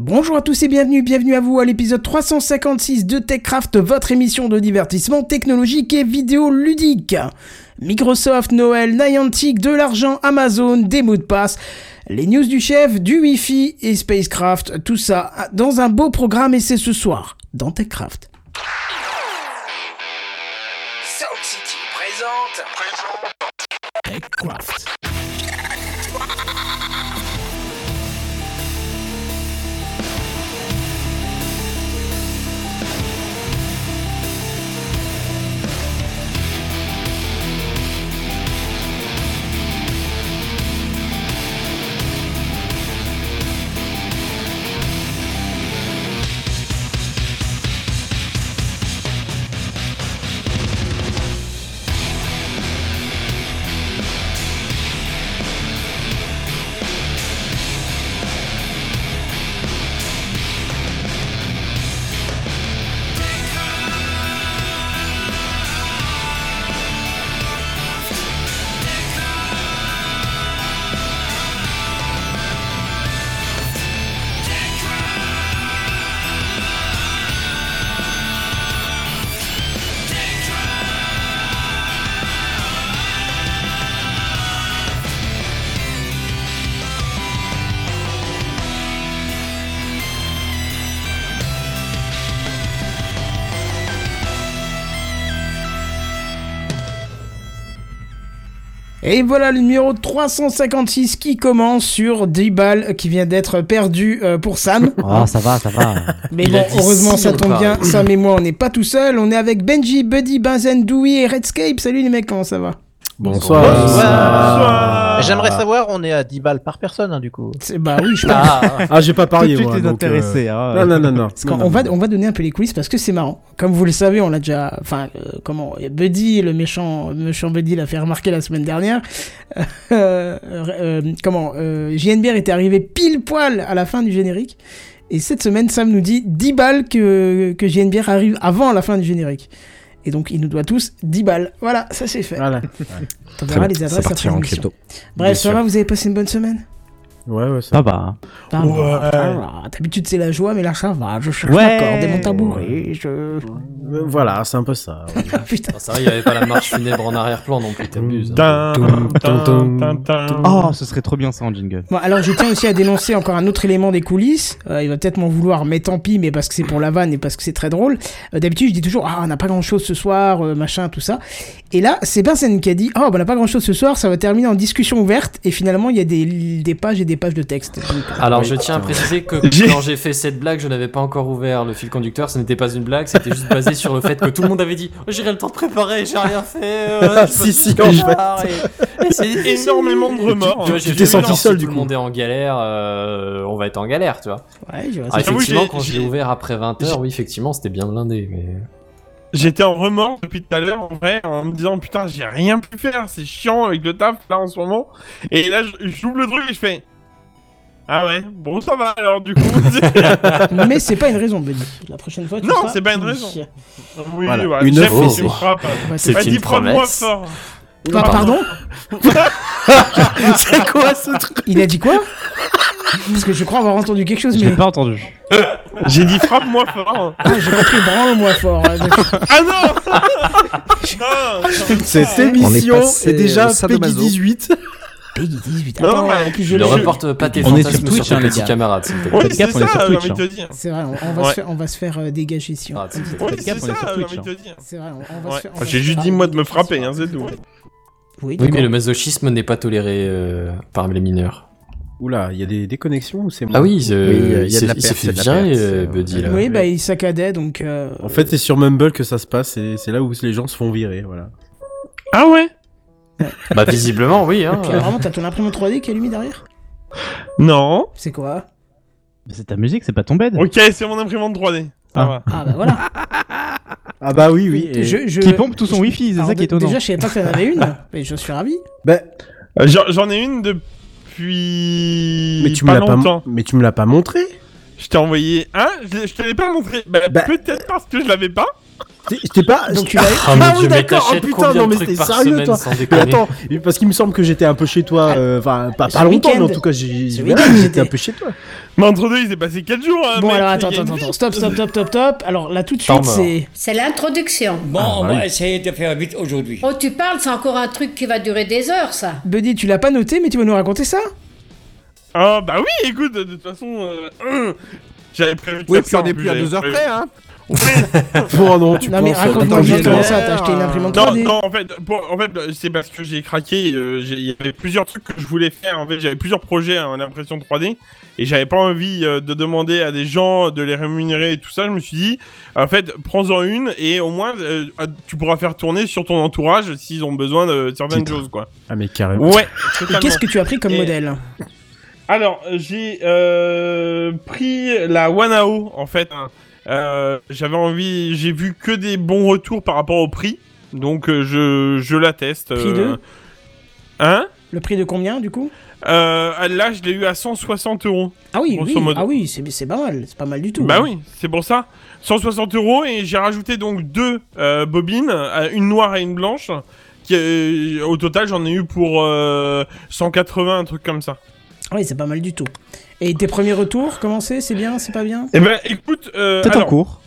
Bonjour à tous et bienvenue, bienvenue à vous à l'épisode 356 de TechCraft, votre émission de divertissement technologique et vidéo ludique. Microsoft, Noël, Niantic, de l'argent, Amazon, des mots de passe, les news du chef, du Wi-Fi et Spacecraft, tout ça dans un beau programme et c'est ce soir dans TechCraft. Sound City présente. TechCraft. Et voilà le numéro 356 qui commence sur 10 balles qui vient d'être perdu euh, pour Sam. Ah, ça va, ça va. Mais bon, heureusement ça tombe bien. Sam et moi, on n'est pas tout seul. On est avec Benji, Buddy, Benzen, Dewey et Redscape. Salut les mecs, comment ça va? Bonsoir. J'aimerais savoir, on est à 10 balles par personne, hein, du coup. C'est- Bah oui, je. Ah, Ah, j'ai pas Tout de parié, suite moi. les donc, euh, intéressés. hein. Non, non, non, non. On, va, on va donner un peu les coulisses parce que c'est marrant. Comme vous le savez, on l'a déjà. Enfin, euh, comment Buddy, le méchant, méchant Buddy, l'a fait remarquer la semaine dernière. Euh, euh, comment euh, JNBR était arrivé pile poil à la fin du générique. Et cette semaine, Sam nous dit 10 balles que, que JNBR arrive avant la fin du générique. Et donc, il nous doit tous 10 balles. Voilà, ça c'est fait. Voilà. On verra les adresses après l'émission. Bref, ça va, vous avez passé une bonne semaine? Ouais, ouais, ça Ça va. Ça va. D'habitude, c'est la joie, mais là, ça va. Je cherche Ouais. la corde et mon tabouret. Je... Voilà, c'est un peu ça. ouais. Ah, putain. Ah, c'est vrai, il n'y avait pas la marche funèbre en arrière-plan non plus, t'abuses. Oh, ce serait trop bien ça en jingle. Bon, alors je tiens aussi à dénoncer encore un autre élément des coulisses. Euh, il va peut-être m'en vouloir, mais tant pis, mais parce que c'est pour la vanne et parce que c'est très drôle. Euh, D'habitude, je dis toujours, ah, on n'a pas grand-chose ce soir, euh, machin, tout ça. Et là, c'est Benzen qui a dit, oh, bah, on n'a pas grand-chose ce soir, ça va terminer en discussion ouverte. Et finalement, il y a des, des pages et des pages de texte. Donc, euh, Alors, Oui, je tiens à préciser que quand j'ai fait cette blague, je n'avais pas encore ouvert le fil conducteur. Ce n'était pas une blague, c'était juste basé sur le fait que tout le monde avait dit oh, J'irai le temps de préparer, j'ai rien fait. euh, je Si, si, tard et- et c'est- Énormément de remords. Tu t'es senti seul, si du tout coup. le monde est en galère, euh, on va être en galère, tu vois. ouais, je vois Ah, effectivement, quand je l'ai j'ai- ouvert après 20h, oui, effectivement, c'était bien blindé. Mais... J'étais en remords depuis tout à l'heure, en vrai, en me disant putain, j'ai rien pu faire, c'est chiant avec le taf là en ce moment. Et là, je- j'ouvre le truc et je fais. Ah ouais, bon, ça va alors du coup. mais c'est pas une raison, Benny. La prochaine fois, tu Non, c'est pas une raison. oui, Voilà, voilà, une offre. Ouais, C'est Vas-y, une promesse. fort. Pa- pardon C'est quoi ce truc Il a dit quoi Parce que je crois avoir entendu quelque chose, J'ai mais. pas entendu. J'ai dit frappe-moi fort. Ah, j'ai compris, branle-moi fort. Ah non Non Cette émission est déjà au Peggy sadomaso. 18. Peggy 18. Non, en plus, je Ne l'ai. reporte pas tes On est fantasmes sur tes hein, les petits camarades, on est ça, sur j'ai Twitch, envie de te dire. C'est vrai, on, on va Ouais. se faire, on va se faire euh, dégager si on- Ah, c'est- ça, sur j'ai Twitch, envie de te dire. C'est vrai, on, va se faire. on va J'ai juste dit moi de me frapper, hein, c'est tout. Oui, mais le masochisme n'est pas toléré euh, par les mineurs. Oula, il y a des déconnexions ou c'est moi Ah oui, euh, Oui, il y a il de s'est il fait virer, euh, Buddy, là. Oui, bah il saccadait donc. euh, En fait, c'est sur Mumble que ça se passe et c'est là où les gens se font virer, voilà. Ah ouais Bah, visiblement, oui. Hein. puis, vraiment, t'as ton imprimante 3D qui est allumée derrière Non. C'est quoi? C'est ta musique, c'est pas ton bed Ok, c'est mon imprimante 3D. Ah. Ah bah voilà. Ah bah oui, oui. et- Je- je- Qui pompe tout son wifi, c'est ça qui est étonnant. Déjà, je savais pas que t'en avais une, mais je suis ravi. Bah, Euh, J'en ai une depuis. mais tu me pas l'as pas, longtemps. mais tu me l'as pas montré. Je t'ai envoyé. Hein? Je, je te l'ai pas montré. Bah, Bah. peut-être parce que je l'avais pas. T'es- J'étais pas. Donc tu mon Ah oui, dieu, mais d'accord. Oh putain, non, mais c'était sérieux, semaine toi. Mais attends, parce qu'il me semble que j'étais un peu chez toi. euh, Enfin, pas, pas longtemps, mais en tout cas, j'étais un peu chez toi. Mais entre deux, il s'est passé 4 jours. hein, Bon mec, alors attends, attends, attends, stop, stop, stop, stop, stop. Alors là tout de suite c'est... C'est l'introduction. Bon, Ah, on va oui. essayer de faire vite aujourd'hui. Oh, tu parles, c'est encore un truc qui va durer des heures, ça. Buddy, tu l'as pas noté mais tu vas nous raconter ça Ah bah oui, écoute, de toute façon, euh, j'avais prévu de Oui, faire puis ça, on est plus, à j'avais deux heures prévu. près, hein. Bon, non, tu Non mais penses, raconte-moi attends, juste j'ai- comment ça, t'as acheté une imprimante Non, 3D non, en fait, en fait, c'est parce que j'ai craqué. euh, Il y avait plusieurs trucs que je voulais faire. En fait, j'avais plusieurs projets en impression 3D et j'avais pas envie euh, de demander à des gens de les rémunérer et tout ça. Je me suis dit, en fait, prends-en une et au moins euh, tu pourras faire tourner sur ton entourage s'ils ont besoin de certaines Titre. choses, quoi. Ah, mais carrément. Ouais. Qu'est-ce que tu as pris comme Et- modèle Alors, j'ai euh, pris la Wanao en fait. hein. Euh, J'avais envie, j'ai vu que des bons retours par rapport au prix, donc euh, je, je la teste. Prix euh. de Hein? Le prix de combien du coup? Euh, Là, je l'ai eu à 160 euros. Ah oui, oui, ah oui, c'est c'est pas mal, c'est pas mal du tout. Bah hein. oui, c'est pour ça. 160 euros et j'ai rajouté donc deux euh, bobines, euh, une noire et une blanche. Qui, euh, au total, j'en ai eu pour euh, 180, un truc comme ça. Oui, c'est pas mal du tout. Et tes premiers retours, comment c'est? C'est bien, c'est pas bien? Eh ben, écoute, euh, C'est en cours.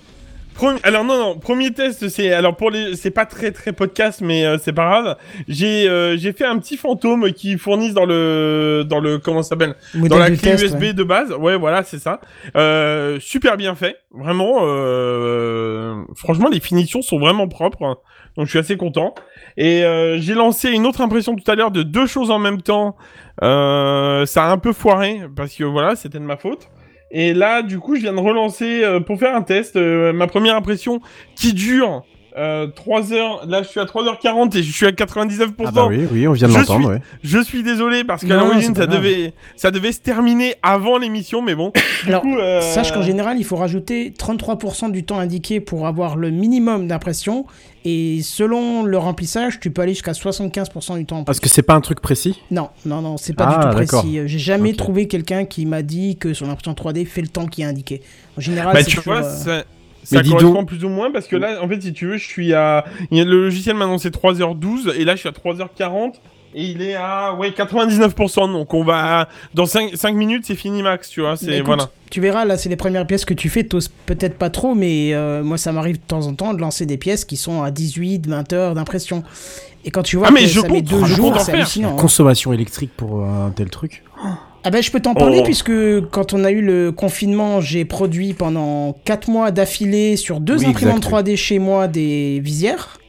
Alors non non premier test c'est alors pour les c'est pas très très podcast mais euh, c'est pas grave. J'ai euh, j'ai fait un petit fantôme qui fournissent dans le dans le comment ça s'appelle? Dans la clé test, USB ouais. de base. Ouais voilà c'est ça. Euh, super bien fait. Vraiment euh, franchement les finitions sont vraiment propres donc je suis assez content et euh, j'ai lancé une autre impression tout à l'heure de deux choses en même temps euh, ça a un peu foiré parce que voilà c'était de ma faute et là, du coup, je viens de relancer euh, pour faire un test. ma première impression qui dure euh, 3 heures. Là, je suis à 3h40 et je suis à 99%. Ah, bah oui, oui, on vient de Je l'entendre, suis- ouais. Je suis désolé parce qu'à l'origine, ça grave. devait, ça devait se terminer avant l'émission, mais bon. Du Alors, coup, euh, Sache qu'en général, il faut rajouter 33% du temps indiqué pour avoir le minimum d'impression. Et selon le remplissage, tu peux aller jusqu'à 75% du temps. Parce que c'est pas un truc précis? Non, non, non, c'est pas Ah, du tout d'accord. précis. J'ai jamais trouvé quelqu'un qui m'a dit que son impression 3D fait le temps qui est indiqué. En général, Bah, c'est tu toujours, vois, euh, ça, Mais correspond donc- plus ou moins parce que là, en fait, si tu veux, je suis à. Le logiciel m'a annoncé 3h12 et là, je suis à 3h40 et il est à ouais 99%. Donc, on va. Dans 5, 5 minutes, c'est fini max, tu vois. Bah, C'est. écoute, Voilà. Tu verras, là, c'est les premières pièces que tu fais. T'oses peut-être pas trop, mais euh, moi, ça m'arrive de temps en temps de lancer des pièces qui sont à 18, 20 heures d'impression. Et quand tu vois Ah, mais que je ça met compte, deux je compte jours, c'est hallucinant. hein. Consommation électrique pour euh, un tel truc Ah ben, je peux t'en parler Oh. puisque quand on a eu le confinement, j'ai produit pendant 4 mois d'affilée sur deux Oui, imprimantes exact, 3D chez moi des visières.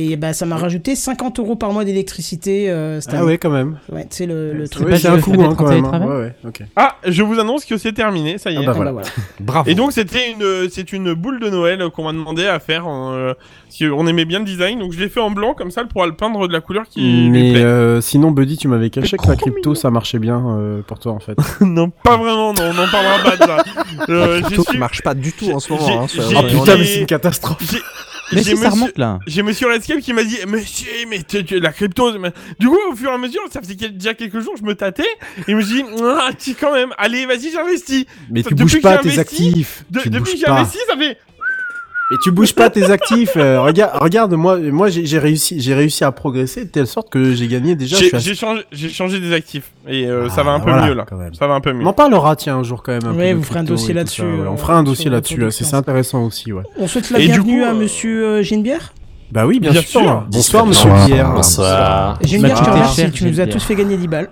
Et bah, ça m'a rajouté 50 euros par mois d'électricité euh, Ah ouais, quand même. Ouais, c'est le, le C'est truc. Ouais, pas c'est un coup, hein, quand même. hein. Ouais, ouais. Ah, je vous annonce que c'est terminé, ça y est. Ah bah Ah voilà. bah voilà. Bravo. Et donc c'était une c'est une boule de Noël qu'on m'a demandé à faire en, euh, parce qu'on aimait bien le design donc je l'ai fait en blanc comme ça elle pourra le peindre de la couleur qui lui Mais plaît. euh, sinon, Buddy, tu m'avais caché que la crypto, ça marchait bien euh, pour toi, en fait. non pas vraiment non on n'en parlera pas de ça. Euh, j'ai Crypto qui marche pas du tout en ce moment. hein, Oh on est- putain, mais c'est une catastrophe. Mais si, ça monsieur- remonte là. j'ai monsieur Redscape qui m'a dit monsieur mais tu- tu- la crypto mais- du coup au fur et à mesure ça faisait déjà quelques jours je me tâtais et je me suis dit ah tu quand même allez vas-y j'investis Mais tu Depuis bouges que pas tes actifs. Depuis que investi ça fait Mais tu bouges pas tes actifs. euh, regarde, regarde, moi, moi, j'ai réussi, j'ai réussi à progresser de telle sorte que j'ai gagné déjà. j'ai à- changé des actifs et euh, ça Ah, va un peu voilà, mieux là quand même. ça va un peu mieux On en parlera, tiens, un jour quand même. Un Ouais, peu vous ferez un dossier là-dessus, ça, ouais. euh, On fera un dossier là-dessus. C'est intéressant aussi, ouais. On souhaite la Et bienvenue coup, à euh, monsieur euh, Ginebière. Bah oui, bien, Bien sûr. sûr. Bonsoir, monsieur. Pierre. Bonsoir. Ginebière, je te Bah, remercie. Tu nous as tous fait gagner 10 balles.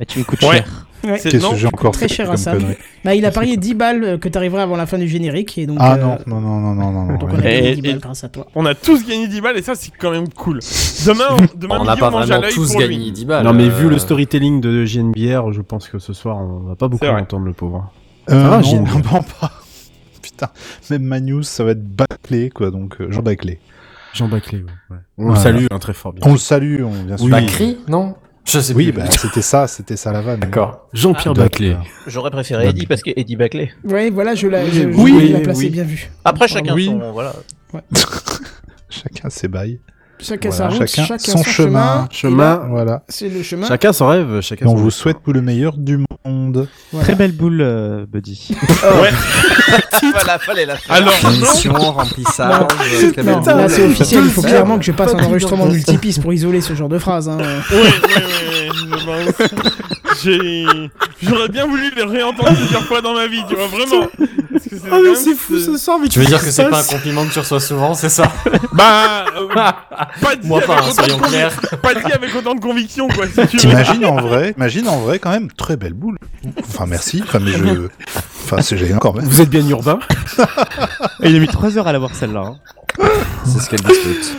Et tu me coûtes cher. Ouais. C'est- Qu'est-ce que j'ai encore Très fait cher à comme connerie Bah, il a parié 10 balles euh, que t'arriverais avant la fin du générique. Et donc, Ah euh, non, non, non, non, non, non, non. donc on a gagné Et- 10 et- balles grâce à toi. On a tous gagné 10 balles et ça c'est quand même cool. Demain, on, demain On n'a midi, pas on mange à vraiment l'œil tous pour gagné lui. 10 balles. Non, mais euh, vu le storytelling de JNBR, je pense que ce soir, on va pas beaucoup C'est vrai. entendre le pauvre. Euh, Ça va, non, vraiment pas. Putain, même ma news, ça va être bâclé, quoi, donc euh, Jean Bâclé. Jean Baclé, ouais. On Voilà. le salue hein, très fort, bien On le salue, on, bien sûr. Bacri Non? Je sais Oui, plus. bah, c'était ça, c'était ça la vanne. D'accord. Jean-Pierre D'accord. Baclé. J'aurais préféré Eddie parce que Eddie Baclay. Ouais, voilà, je l'ai Oui, oui, placé oui. bien vu. Après, chacun Oui. son. Voilà. Chacun ses bails. Chacun Voilà, sa route, chacun chacun, son son, chemin. chemin. Chemin. Voilà. C'est le chemin. Chacun son rêve, chacun Et on son vous souhaite tout le meilleur du monde. Voilà. Très belle boule, euh, Buddy. Ouais. voilà, fallait la faire. Alors. Mission, remplissage, euh, Non, belle là c'est officiel, il faut clairement que je passe un enregistrement multipiste pour isoler ce genre de phrase. Hein. Ouais, ouais, ouais. ouais. J'ai. J'aurais bien voulu les réentendre plusieurs fois dans ma vie, tu vois, vraiment. Parce que c'est Ah mais c'est fou ce soir, mais Tu veux dire que c'est pas un compliment que tu reçois souvent, c'est ça? Bah. euh, pas dit Moi avec pas, autant de clairs. Pas dit avec autant de conviction, quoi, si tu veux. T'imagines en vrai, imagine en vrai quand même, très belle boule. Enfin merci, enfin mais je... Enfin c'est génial quand même. Vous êtes bien urbain Et il a mis 3 heures à l'avoir celle-là. hein. C'est ce qu'elle dispute.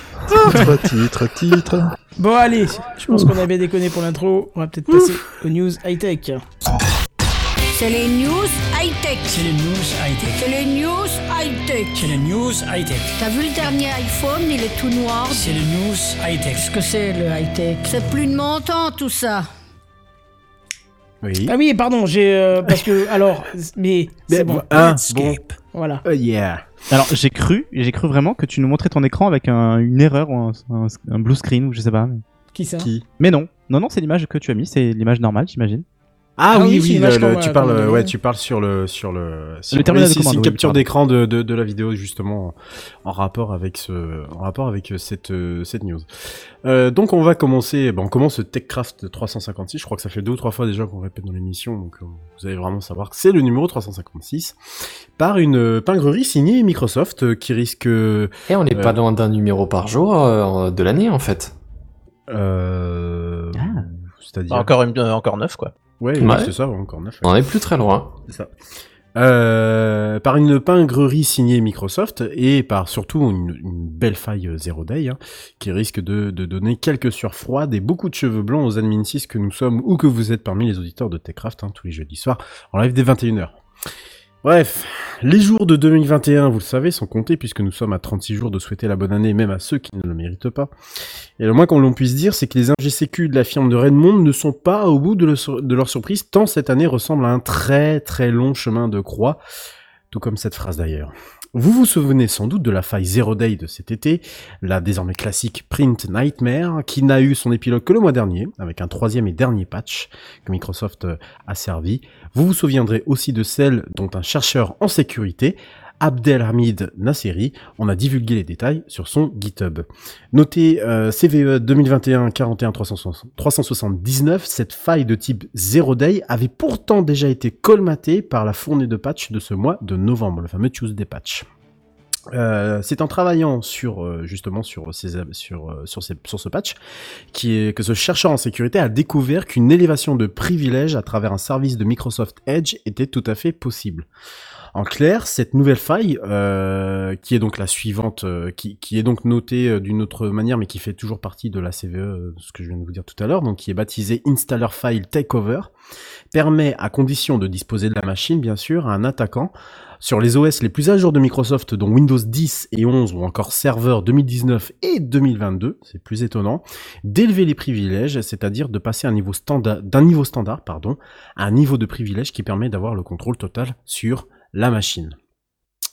Titre, titre, titre. Bon allez, je pense qu'on a bien déconné pour l'intro, on va peut-être passer aux news high-tech. C'est les news high-tech. C'est les news high-tech. C'est les news high-tech. C'est les news high-tech. T'as vu le dernier iPhone, il est tout noir. C'est les news high-tech. Qu'est-ce que c'est le high-tech? C'est plus de mon temps tout ça. Oui. Ah oui, pardon, j'ai... euh, parce que... Alors, mais... C'est bon, Ah, bon. Voilà. Oh yeah. Alors j'ai cru, j'ai cru vraiment que tu nous montrais ton écran avec un- une erreur ou un, un- un blue screen ou je sais pas. Mais, Qui ça? Qui? Mais non, non, non, c'est l'image que tu as mis, c'est l'image normale, j'imagine. Ah, Ah oui, oui, c'est oui, l'image le- le- qu'on tu va- parles, va ouais, donner. tu parles sur le, sur le, sur- terminal de c'est- une oui, capture d'écran de, de, de la vidéo justement en rapport avec ce, en rapport avec euh, cette, euh, cette news. Euh, donc on va commencer, bon, on commence TechCraft 356. Je crois que ça fait deux ou trois fois déjà qu'on répète dans l'émission, donc euh, vous allez vraiment savoir que c'est le numéro 356 par une euh, pingrerie signée Microsoft euh, qui risque, euh, Et on n'est pas loin d'un numéro par jour euh, de l'année en fait. euh, Ah. c'est-à-dire, Encore, une, euh, encore neuf, quoi. Ouais, Ouais. c'est ça, encore neuf. On est plus très loin. C'est ça. Euh, par une pingrerie signée Microsoft et par surtout une, une belle faille euh, Zero Day hein, qui risque de, de donner quelques sueurs froides et beaucoup de cheveux blancs aux admin 6 que nous sommes ou que vous êtes parmi les auditeurs de Techcraft hein, tous les jeudis soirs en live dès 21h. Bref, les jours de 2021, vous le savez, sont comptés puisque nous sommes à 36 jours de souhaiter la bonne année même à ceux qui ne le méritent pas. Et le moins qu'on l'on puisse dire, c'est que les ingésécu de la firme de Redmond ne sont pas au bout de leur surprise, tant cette année ressemble à un très très long chemin de croix, tout comme cette phrase d'ailleurs. Vous vous souvenez sans doute de la faille Zero Day de cet été, la désormais classique Print Nightmare, qui n'a eu son épilogue que le mois dernier, avec un troisième et dernier patch que Microsoft euh, a servi. Vous vous souviendrez aussi de celle dont un chercheur en sécurité, Abdelhamid Nasseri, on a divulgué les détails sur son GitHub. Notez CVE 2021 41 360 379, cette faille de type Zero Day avait pourtant déjà été colmatée par la fournée de patch de ce mois de novembre, le fameux Tuesday patch. Euh, c'est en travaillant sur euh, justement euh, sur, ce patch que ce chercheur en sécurité a découvert qu'une élévation de privilèges à travers un service de Microsoft Edge était tout à fait possible. En clair, cette nouvelle faille, euh, qui est donc la suivante, euh, qui, est donc notée euh, d'une autre manière, mais qui fait toujours partie de la CVE, ce que je viens de vous dire tout à l'heure, donc qui est baptisée Installer File Takeover, permet, à condition de disposer de la machine, bien sûr, à un attaquant, sur les OS les plus à jour de Microsoft, dont Windows 10 et 11 ou encore Server 2019 et 2022, c'est plus étonnant, d'élever les privilèges, c'est-à-dire de passer un niveau d'un niveau standard, pardon, à un niveau de privilège qui permet d'avoir le contrôle total sur la machine.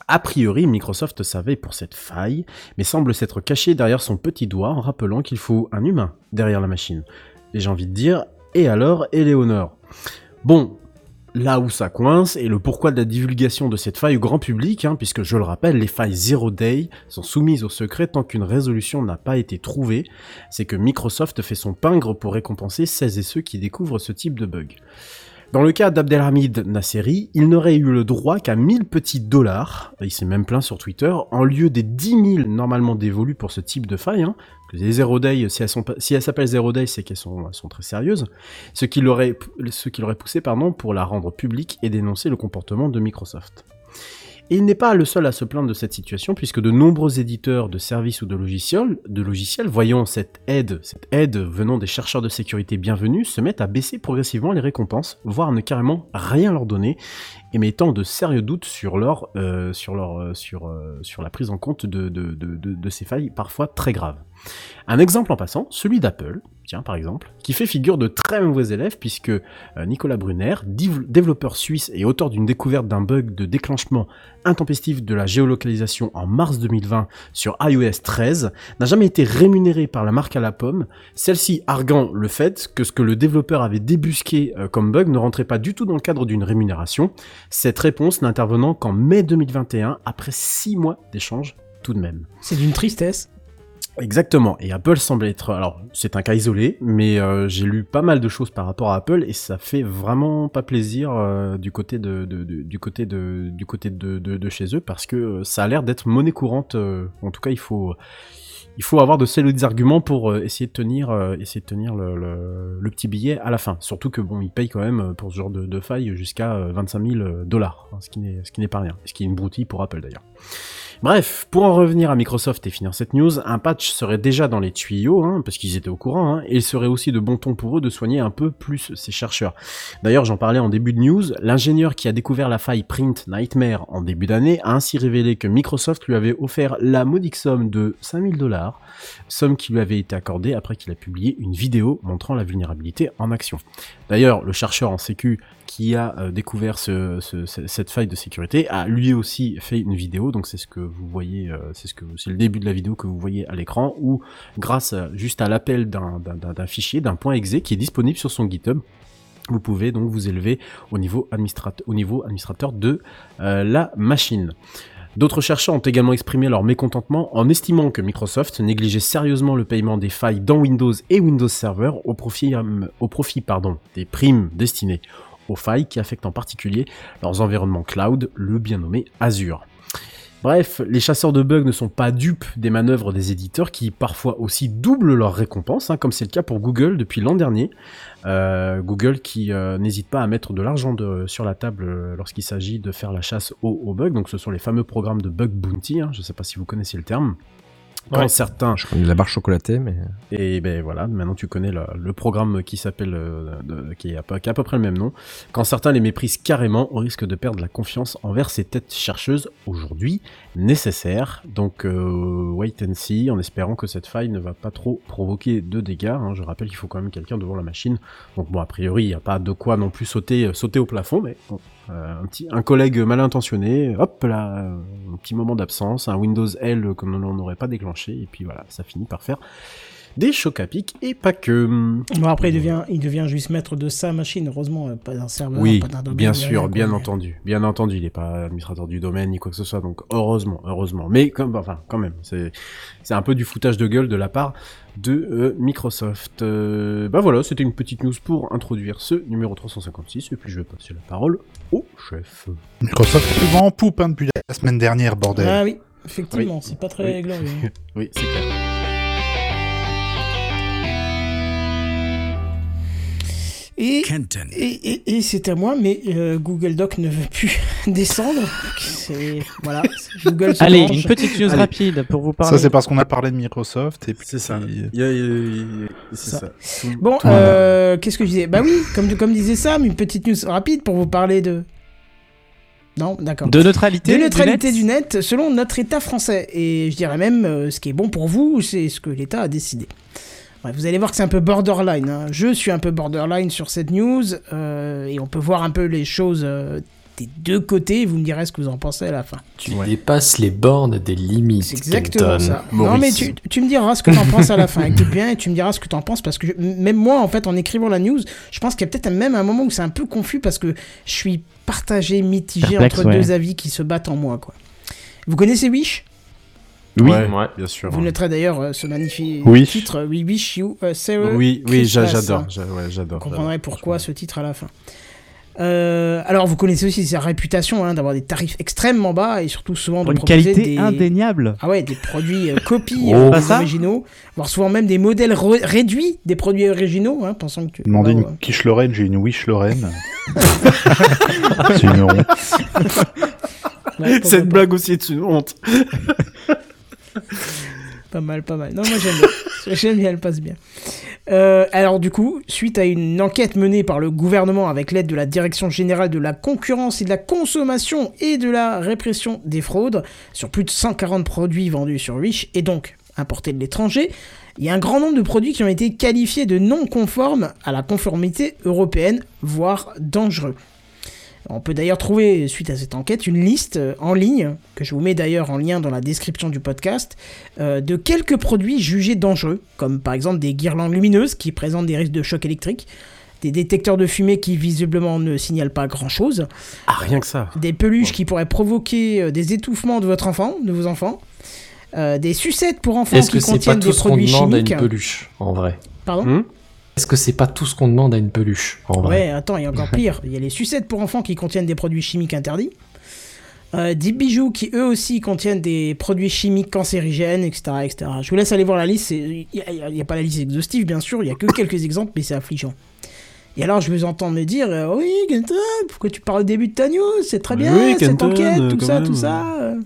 A priori, Microsoft savait pour cette faille, mais semble s'être caché derrière son petit doigt en rappelant qu'il faut un humain derrière la machine. Et j'ai envie de dire, et alors, Eleonore Bon, là où ça coince, et le pourquoi de la divulgation de cette faille au grand public, hein, puisque je le rappelle, les failles Zero Day sont soumises au secret tant qu'une résolution n'a pas été trouvée, c'est que Microsoft fait son pingre pour récompenser celles et ceux qui découvrent ce type de bug. Dans le cas d'Abdelhamid Nasseri, il n'aurait eu le droit qu'à 1000 petits dollars, il s'est même plaint sur Twitter, en lieu des 10 000 normalement dévolus pour ce type de faille. Hein. Les Zero Day, si elles, s'appellent Zero Day, c'est qu'elles sont, très sérieuses. Ce qui l'aurait ce qui l'aurait poussé pardon, pour la rendre publique et dénoncer le comportement de Microsoft. Et il n'est pas le seul à se plaindre de cette situation, puisque de nombreux éditeurs de services ou de logiciels, de logiciels voyant cette aide, cette aide venant des chercheurs de sécurité bienvenus, se mettent à baisser progressivement les récompenses, voire ne carrément rien leur donner, émettant de sérieux doutes euh, euh, euh, sur la prise en compte de ces failles parfois très graves. Un exemple en passant, celui d'Apple, par exemple, qui fait figure de très mauvais élève puisque euh, Nicolas Brunner, développeur suisse et auteur d'une découverte d'un bug de déclenchement intempestif de la géolocalisation en mars 2020 sur iOS 13, n'a jamais été rémunéré par la marque à la pomme, celle-ci arguant le fait que ce que le développeur avait débusqué euh, comme bug ne rentrait pas du tout dans le cadre d'une rémunération, cette réponse n'intervenant qu'en mai 2021 après six mois d'échange tout de même. C'est d'une tristesse. Exactement. Et Apple semble être. Alors, c'est un cas isolé, mais euh, j'ai lu pas mal de choses par rapport à Apple et ça fait vraiment pas plaisir euh, du côté de, de- du côté de du côté de, de, chez eux parce que euh, ça a l'air d'être monnaie courante. euh, en tout cas, il faut il faut avoir de solides arguments pour euh, essayer de tenir euh, essayer de tenir le, le, petit billet à la fin. Surtout que bon, ils payent quand même pour ce genre de, faille jusqu'à euh, 25 000 dollars, hein, ce qui n'est ce qui n'est pas rien, ce qui est une broutille pour Apple d'ailleurs. Bref, pour en revenir à Microsoft et finir cette news, un patch serait déjà dans les tuyaux, hein, parce qu'ils étaient au courant, hein, et il serait aussi de bon ton pour eux de soigner un peu plus ces chercheurs. D'ailleurs, j'en parlais en début de news, l'ingénieur qui a découvert la faille Print Nightmare en début d'année a ainsi révélé que Microsoft lui avait offert la modique somme de 5000 dollars, somme qui lui avait été accordée après qu'il a publié une vidéo montrant la vulnérabilité en action. D'ailleurs, le chercheur en sécu qui a euh, découvert ce- ce- ce- cette faille de sécurité a lui aussi fait une vidéo, donc c'est ce que vous voyez, euh, c'est ce que c'est le début de la vidéo que vous voyez à l'écran, où grâce à- juste à l'appel d'un fichier, d'un point exe qui est disponible sur son GitHub, vous pouvez donc vous élever au niveau, au niveau administrateur de euh, la machine. D'autres chercheurs ont également exprimé leur mécontentement en estimant que Microsoft négligeait sérieusement le paiement des failles dans Windows et Windows Server au profit, euh, au profit pardon, des primes destinées failles qui affectent en particulier leurs environnements cloud, le bien nommé Azure. Bref, les chasseurs de bugs ne sont pas dupes des manœuvres des éditeurs qui parfois aussi doublent leurs récompenses, hein, comme c'est le cas pour Google depuis l'an dernier. Euh, Google qui euh, n'hésite pas à mettre de l'argent sur la table euh, lorsqu'il s'agit de faire la chasse aux, aux bugs. Donc ce sont les fameux programmes de bug bounty. hein, je ne sais pas si vous connaissez le terme. Quand Ouais. certains Je connais la barre chocolatée, mais. et ben voilà, maintenant tu connais le, le programme qui s'appelle, euh, qui, est à peu, qui a à peu près le même nom. Quand certains les méprisent carrément, on risque de perdre la confiance envers ces têtes chercheuses aujourd'hui nécessaires. Donc euh, wait and see, en espérant que cette faille ne va pas trop provoquer de dégâts. hein. Je rappelle qu'il faut quand même quelqu'un devant la machine. Donc bon, a priori, il n'y a pas de quoi non plus sauter, euh, sauter au plafond, mais bon, un petit, un collègue mal intentionné, hop là, euh, un petit moment d'absence, un Windows L que l'on n'aurait pas déclenché, et puis voilà, ça finit par faire des chocs à pic et pas que. Bon, après, il devient, il devient juste maître de sa machine, heureusement, euh, pas d'un serveur, Oui, pas d'un domaine. bien sûr, quoi. bien entendu, bien entendu, il n'est pas administrateur du domaine ni quoi que ce soit, donc heureusement, heureusement. Mais comme, enfin, quand même, c'est, c'est un peu du foutage de gueule de la part de euh, Microsoft. Euh, bah voilà, c'était une petite news pour introduire ce numéro 356, et puis je vais passer la parole au chef. Microsoft est vent en poupe hein, depuis la semaine dernière, bordel. Ah oui, effectivement, Oui. c'est pas très Oui. glorieux. oui, c'est clair. Et, Kenton. et, et, et c'est à moi, mais euh, Google Doc ne veut plus descendre. C'est voilà, c'est- Google se Allez, une petite news Allez. rapide pour vous parler. Ça, c'est parce qu'on a parlé de Microsoft. Et puis, C'est ça. C'est Bon, euh, qu'est-ce que je disais? Bah oui, comme, comme disait Sam, une petite news rapide pour vous parler de. Non, d'accord. De neutralité. De du neutralité net. du net selon notre État français. Et je dirais même, euh, ce qui est bon pour vous, c'est ce que l'État a décidé. Bref, vous allez voir que c'est un peu borderline. hein. Je suis un peu borderline sur cette news. euh, et on peut voir un peu les choses euh, des deux côtés. Vous me direz ce que vous en pensez à la fin. Tu dépasses les bornes des limites. C'est exactement Kenton. ça. Non, mais tu, tu me diras ce que t'en penses à la fin. Écoute bien et tu me diras ce que t'en penses parce que je- même moi, en fait, en écrivant la news, je pense qu'il y a peut-être même un moment où c'est un peu confus parce que je suis partagé, mitigé Perplexe, entre ouais. deux avis qui se battent en moi, quoi. Vous connaissez Wish? Oui. Ouais, Ouais. bien sûr. Vous noterez d'ailleurs euh, ce magnifique Oui. titre euh, We Wish You a Sarah Oui, oui, j'adore. j'a- ouais, j'adore. Vous comprendrez pourquoi ce titre à la fin. Euh, alors, vous connaissez aussi sa réputation hein, d'avoir des tarifs extrêmement bas et surtout souvent de une proposer qualité des... indéniable. Ah ouais, des produits euh, copies Oh. euh, ça originaux, voire souvent même des modèles réduits des produits originaux, hein, pensant que tu... Demandez une quiche Lorraine, j'ai une wish Lorraine. c'est une honte. Cette blague aussi est une honte. Pas mal, pas mal. Non, moi j'aime bien. j'aime bien, elle passe bien. Euh, alors du coup, suite à une enquête menée par le gouvernement avec l'aide de la Direction générale de la concurrence et de la consommation et de la répression des fraudes sur plus de 140 produits vendus sur Wish et donc importés de l'étranger, il y a un grand nombre de produits qui ont été qualifiés de non conformes à la conformité européenne, voire dangereux. On peut d'ailleurs trouver, suite à cette enquête, une liste euh, en ligne, que je vous mets d'ailleurs en lien dans la description du podcast, euh, de quelques produits jugés dangereux, comme par exemple des guirlandes lumineuses qui présentent des risques de choc électrique, des détecteurs de fumée qui visiblement ne signalent pas grand-chose, Ah, rien que ça. des peluches qui pourraient provoquer euh, des étouffements de votre enfant, de vos enfants, euh, des sucettes pour enfants Est-ce qui que c'est pas contiennent tout des ce qu'on produits demande à chimiques. une peluche, en vrai? Pardon? Hmm? Est-ce que c'est pas tout ce qu'on demande à une peluche, en vrai Ouais, attends, il y a encore pire. Il y a les sucettes pour enfants qui contiennent des produits chimiques interdits. Euh, des bijoux qui eux aussi contiennent des produits chimiques cancérigènes, etc. etc. Je vous laisse aller voir la liste. Il n'y a, pas la liste exhaustive, bien sûr. Il y a que quelques exemples, mais c'est affligeant. Et alors, je vous entends me dire euh, Oui, Kenton, pourquoi tu parles au début de ta news? C'est très bien, Oui, cette enquête, euh, tout ça, même. tout ça. euh.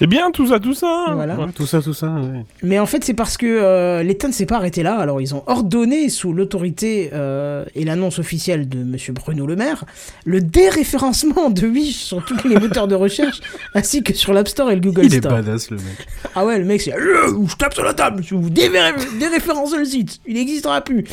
C'est bien tout ça, tout ça. Voilà. Ouais. Tout ça, tout ça, ouais. Mais en fait, c'est parce que euh, l'État ne s'est pas arrêté là. Alors, ils ont ordonné, sous l'autorité euh, et l'annonce officielle de Monsieur Bruno Le Maire, le déréférencement de Wish sur tous les moteurs de recherche, ainsi que sur l'App Store et le Google Il est Store. badass, le mec. Ah ouais, le mec, c'est Euh, je tape sur la table, je vous déré- déréférencez le site, il n'existera plus.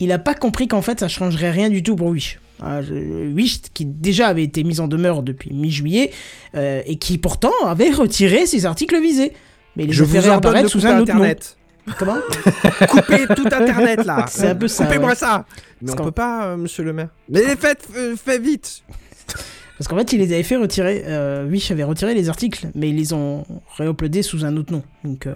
Il a pas compris qu'en fait, ça changerait rien du tout pour Wish. Ah, je- Wish, qui déjà avait été mis en demeure depuis mi-juillet, euh, et qui pourtant avait retiré ses articles visés. Mais il les Je vous ordonne de sous un autre Internet. nom. Comment? Coupez tout Internet là. C'est un peu ça, Coupez-moi ouais. ça. Mais Parce on peut pas, euh, monsieur le maire. Mais faites, euh, faites vite. Parce qu'en fait, il les avait fait retirer. Euh, Wish avait retiré les articles, mais ils les ont réuploadés sous un autre nom. Donc, euh,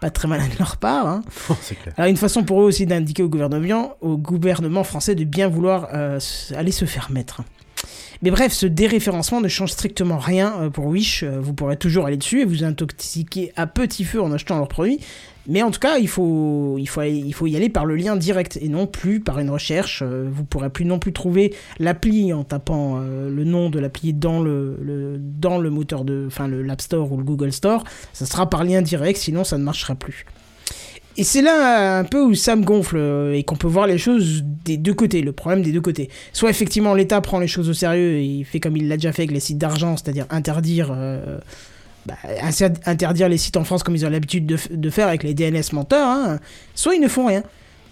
pas très malin de leur part. Hein. Oh, clair. Alors, une façon pour eux aussi d'indiquer au gouvernement, au gouvernement français de bien vouloir euh, aller se faire mettre. Mais bref, ce déréférencement ne change strictement rien euh, pour Wish. Euh, Vous pourrez toujours aller dessus et vous intoxiquer à petit feu en achetant leurs produits. Mais en tout cas, il faut, il, faut, il faut y aller par le lien direct et non plus par une recherche. Euh, Vous pourrez plus non plus trouver l'appli en tapant euh, le nom de l'appli dans le, dans le moteur de, enfin l'App Store ou le Google Store. Ça sera par lien direct, sinon ça ne marchera plus. Et c'est là un peu où ça me gonfle euh, et qu'on peut voir les choses des deux côtés, le problème des deux côtés. Soit effectivement l'État prend les choses au sérieux et il fait comme il l'a déjà fait avec les sites d'argent, c'est-à-dire interdire, bah, interdire les sites en France comme ils ont l'habitude de, faire avec les DNS menteurs, hein. soit ils ne font rien.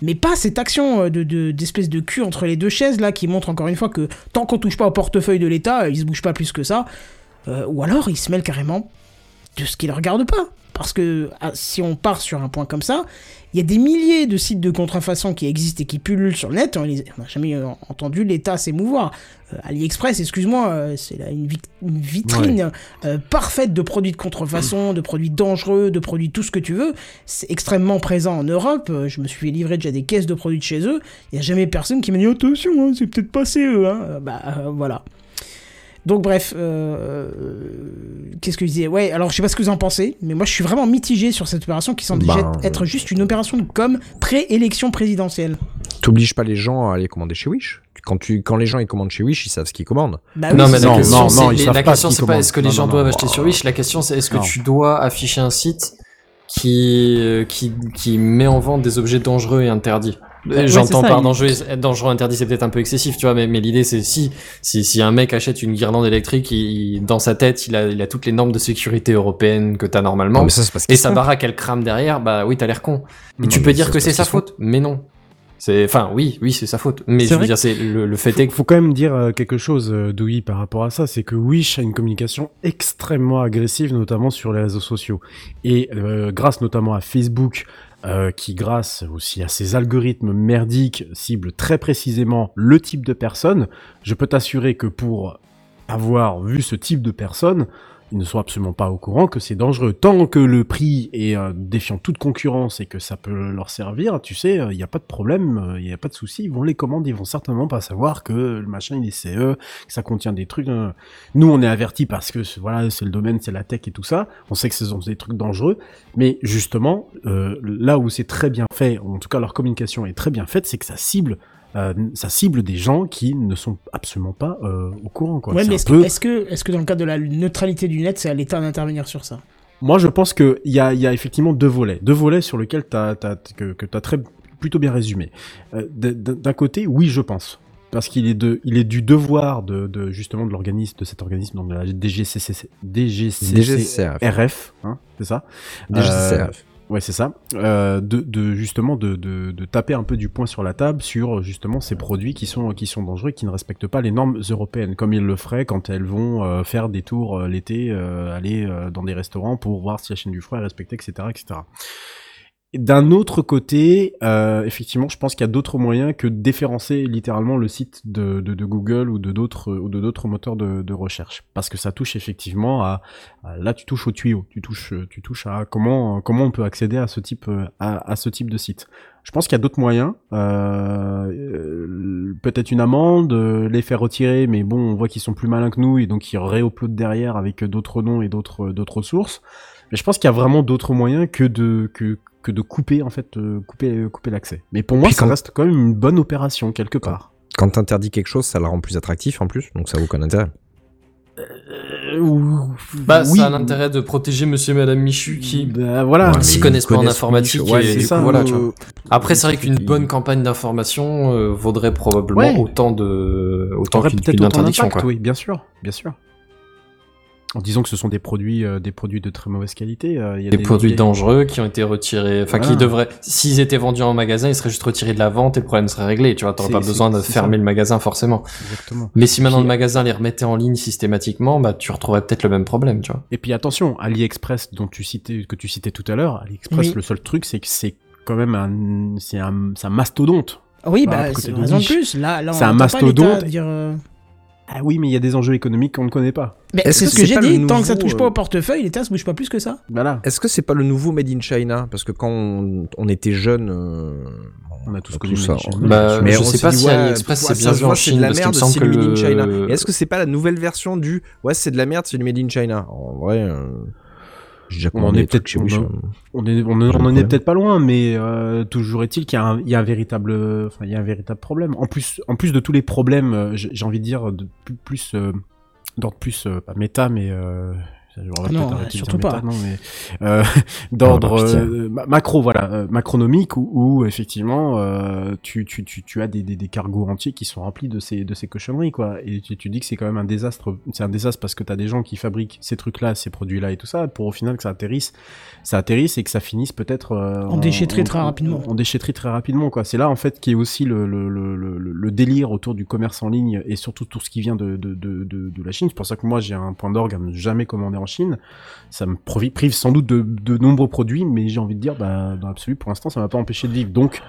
Mais pas cette action euh, de, de- d'espèce de cul entre les deux chaises là qui montre encore une fois que tant qu'on touche pas au portefeuille de l'État, euh, il se bouge pas plus que ça. Euh, ou alors il se mêle carrément de ce qui ne regarde pas. Parce que ah, si on part sur un point comme ça, il y a des milliers de sites de contrefaçon qui existent et qui pullulent sur le net. On n'a jamais entendu l'État s'émouvoir. Euh, AliExpress, excuse-moi, euh, c'est une, une vitrine euh, parfaite de produits de contrefaçon, de produits dangereux, de produits tout ce que tu veux. C'est extrêmement présent en Europe. Je me suis fait livrer déjà des caisses de produits de chez eux. Il n'y a jamais personne qui m'a dit attention, hein, c'est peut-être pas CE. Hein. Euh, Bah voilà. Donc bref, euh, qu'est-ce que je disais? Ouais, alors je sais pas ce que vous en pensez, mais moi je suis vraiment mitigé sur cette opération qui semble Ben, être juste une opération de com pré-élection présidentielle. T'obliges pas les gens à aller commander chez Wish. Quand tu, quand les gens ils commandent chez Wish, ils savent ce qu'ils commandent. Bah non, mais non, question, non, non, ils les- savent la pas question, ce c'est pas est-ce que les gens Non, doivent non, acheter sur Wish. La question, c'est est-ce que tu dois afficher un site qui, euh, qui, qui met en vente des objets dangereux et interdits? Ouais, J'entends c'est ça, par dangereux, dangereux interdit, c'est peut-être un peu excessif, tu vois, mais, mais l'idée c'est si, si, si un mec achète une guirlande électrique, il- dans sa tête, il a, il a toutes les normes de sécurité européennes que t'as normalement, Non, mais ça, c'est parce et sa baraque elle crame derrière, bah oui, t'as l'air con. Et Non, tu peux dire que c'est sa faute, mais non. C'est, enfin, oui, oui, c'est sa faute. Mais je veux dire, c'est le, le fait faut, est que faut quand même dire euh, quelque chose, euh, Douy, par rapport à ça, c'est que Wish a une communication extrêmement agressive, notamment sur les réseaux sociaux. Et euh, grâce notamment à Facebook, euh, qui grâce aussi à ses algorithmes merdiques cible très précisément le type de personne, je peux t'assurer que pour avoir vu ce type de personne, ils ne sont absolument pas au courant que c'est dangereux. Tant que le prix est euh, défiant toute concurrence et que ça peut leur servir, tu sais, il n'y a pas de problème, il n'y a pas de souci, ils vont les commander, ils vont certainement pas savoir que le machin il est CE, que ça contient des trucs. euh. Nous, on est avertis parce que voilà, c'est le domaine, c'est la tech et tout ça. On sait que ce sont des trucs dangereux, mais justement, euh, là où c'est très bien fait, en tout cas leur communication est très bien faite, c'est que ça cible. Euh, ça cible des gens qui ne sont absolument pas euh, au courant. Quoi. Ouais, C'est mais est-ce peu- que, est-ce que, que dans le cadre de la neutralité du net, c'est à l'État d'intervenir sur ça? Moi, je pense que il y a, il y a effectivement deux volets, deux volets sur lesquels t'as, t'as, que, que t'as très plutôt bien résumé. Euh, d'un côté, oui, je pense, parce qu'il est de, il est du devoir de, de justement de l'organisme, de cet organisme, donc de la DGCC, DGCCRF, DGCRF. RF, hein, c'est ça? DGCCRF. Ouais, c'est ça. Euh, de, justement de, taper un peu du poing sur la table sur justement ces produits qui sont qui sont dangereux, et qui ne respectent pas les normes européennes, comme ils le feraient quand elles vont euh, faire des tours euh, l'été, aller dans des restaurants pour voir si la chaîne du froid est respectée, etc., etc. D'un autre côté, euh, effectivement, je pense qu'il y a d'autres moyens que de déférencer littéralement le site de, Google ou de d'autres ou de d'autres moteurs de, recherche, parce que ça touche effectivement à, là tu touches au tuyau, tu touches tu touches à comment comment on peut accéder à ce type à, ce type de site. Je pense qu'il y a d'autres moyens, euh, euh, peut-être une amende, euh, les faire retirer, mais bon, on voit qu'ils sont plus malins que nous et donc ils réuploadent derrière avec d'autres noms et d'autres d'autres sources. Mais je pense qu'il y a vraiment d'autres moyens que de que, que de couper en fait euh, couper couper l'accès. Mais pour moi, Puis ça quand- reste quand même une bonne opération quelque part. Quand t'interdis quelque chose, ça la rend plus attractif en plus, donc ça vaut aucun intérêt. Bah, oui. ça a l'intérêt de protéger monsieur et madame Michu qui Bah, voilà. Ouais, s'y connaissent pas en informatique. Michu. Ouais, et c'est du ça, coup, voilà, euh, tu vois. Après, c'est vrai qu'une bonne campagne d'information euh, vaudrait probablement Ouais. autant de autant qu'une interdiction. Quoi. oui, bien sûr, bien sûr. En disant que ce sont des produits, euh, des produits de très mauvaise qualité. euh, il y a Des produits des- dangereux qui ont été retirés, enfin qui devraient, s'ils étaient vendus en magasin, ils seraient juste retirés de la vente et le problème serait réglé. Tu vois, t'aurais pas besoin de fermer ça. le magasin forcément. Exactement. Mais si maintenant Puis- le magasin les remettait en ligne systématiquement, bah tu retrouverais peut-être le même problème, tu vois. Et puis attention, AliExpress dont tu citais, que tu citais tout à l'heure, AliExpress, Oui. le seul truc, c'est que c'est quand même un, c'est un, mastodonte. Oui, Bah, bah, c'est raison de plus. Là, là on C'est un mastodonte. dire, euh, Ah oui, mais il y a des enjeux économiques qu'on ne connaît pas. Mais Est-ce c'est que ce que c'est j'ai pas le dit, tant que ça nouveau, touche pas euh, au portefeuille, l'État se bouge pas plus que ça. Voilà. Est-ce que c'est pas le nouveau Made in China? Parce que quand on, on était jeune, On a tous tout connu ça. Made in China. on- Bah, mais je on sais pas dit, si AliExpress, c'est bien vu en c'est Chine, de la parce qu'il merde, me semble c'est que du Made in le- China. Est-ce que c'est pas la nouvelle version du ouais, c'est de la merde, c'est du Made in China En vrai, On est peut-être on en-. On est, on, peut-être pas loin, mais euh, toujours est-il qu'il y a un, il y a un véritable, enfin, il y a un véritable problème. En plus, en plus de tous les problèmes, euh, j'ai envie de dire de plus, plus euh, d'ordre plus euh, pas méta, mais euh, je Non, surtout pas. mais euh, d'ordre pitié. euh, ma- macro, voilà, euh, macronomique, où, où, effectivement euh, tu, tu, tu, tu as des, des, des cargos entiers qui sont remplis de ces, de ces cochonneries, quoi. Et tu, tu dis que c'est quand même un désastre. C'est un désastre parce que t'as des gens qui fabriquent ces trucs-là, ces produits-là et tout ça, pour au final que ça atterrisse, ça atterrisse et que ça finisse peut-être euh, En déchetterie très rapidement. En, déchetterie très rapidement, quoi. C'est là en fait qui est aussi le, le, le, le, le délire autour du commerce en ligne et surtout tout ce qui vient de, de, de, de, de la Chine. C'est pour ça que moi j'ai un point d'orgue à ne jamais commander en Chine. Ça me prive sans doute de, nombreux produits, mais j'ai envie de dire, bah, dans l'absolu, pour l'instant, ça m'a pas empêché de vivre. Donc,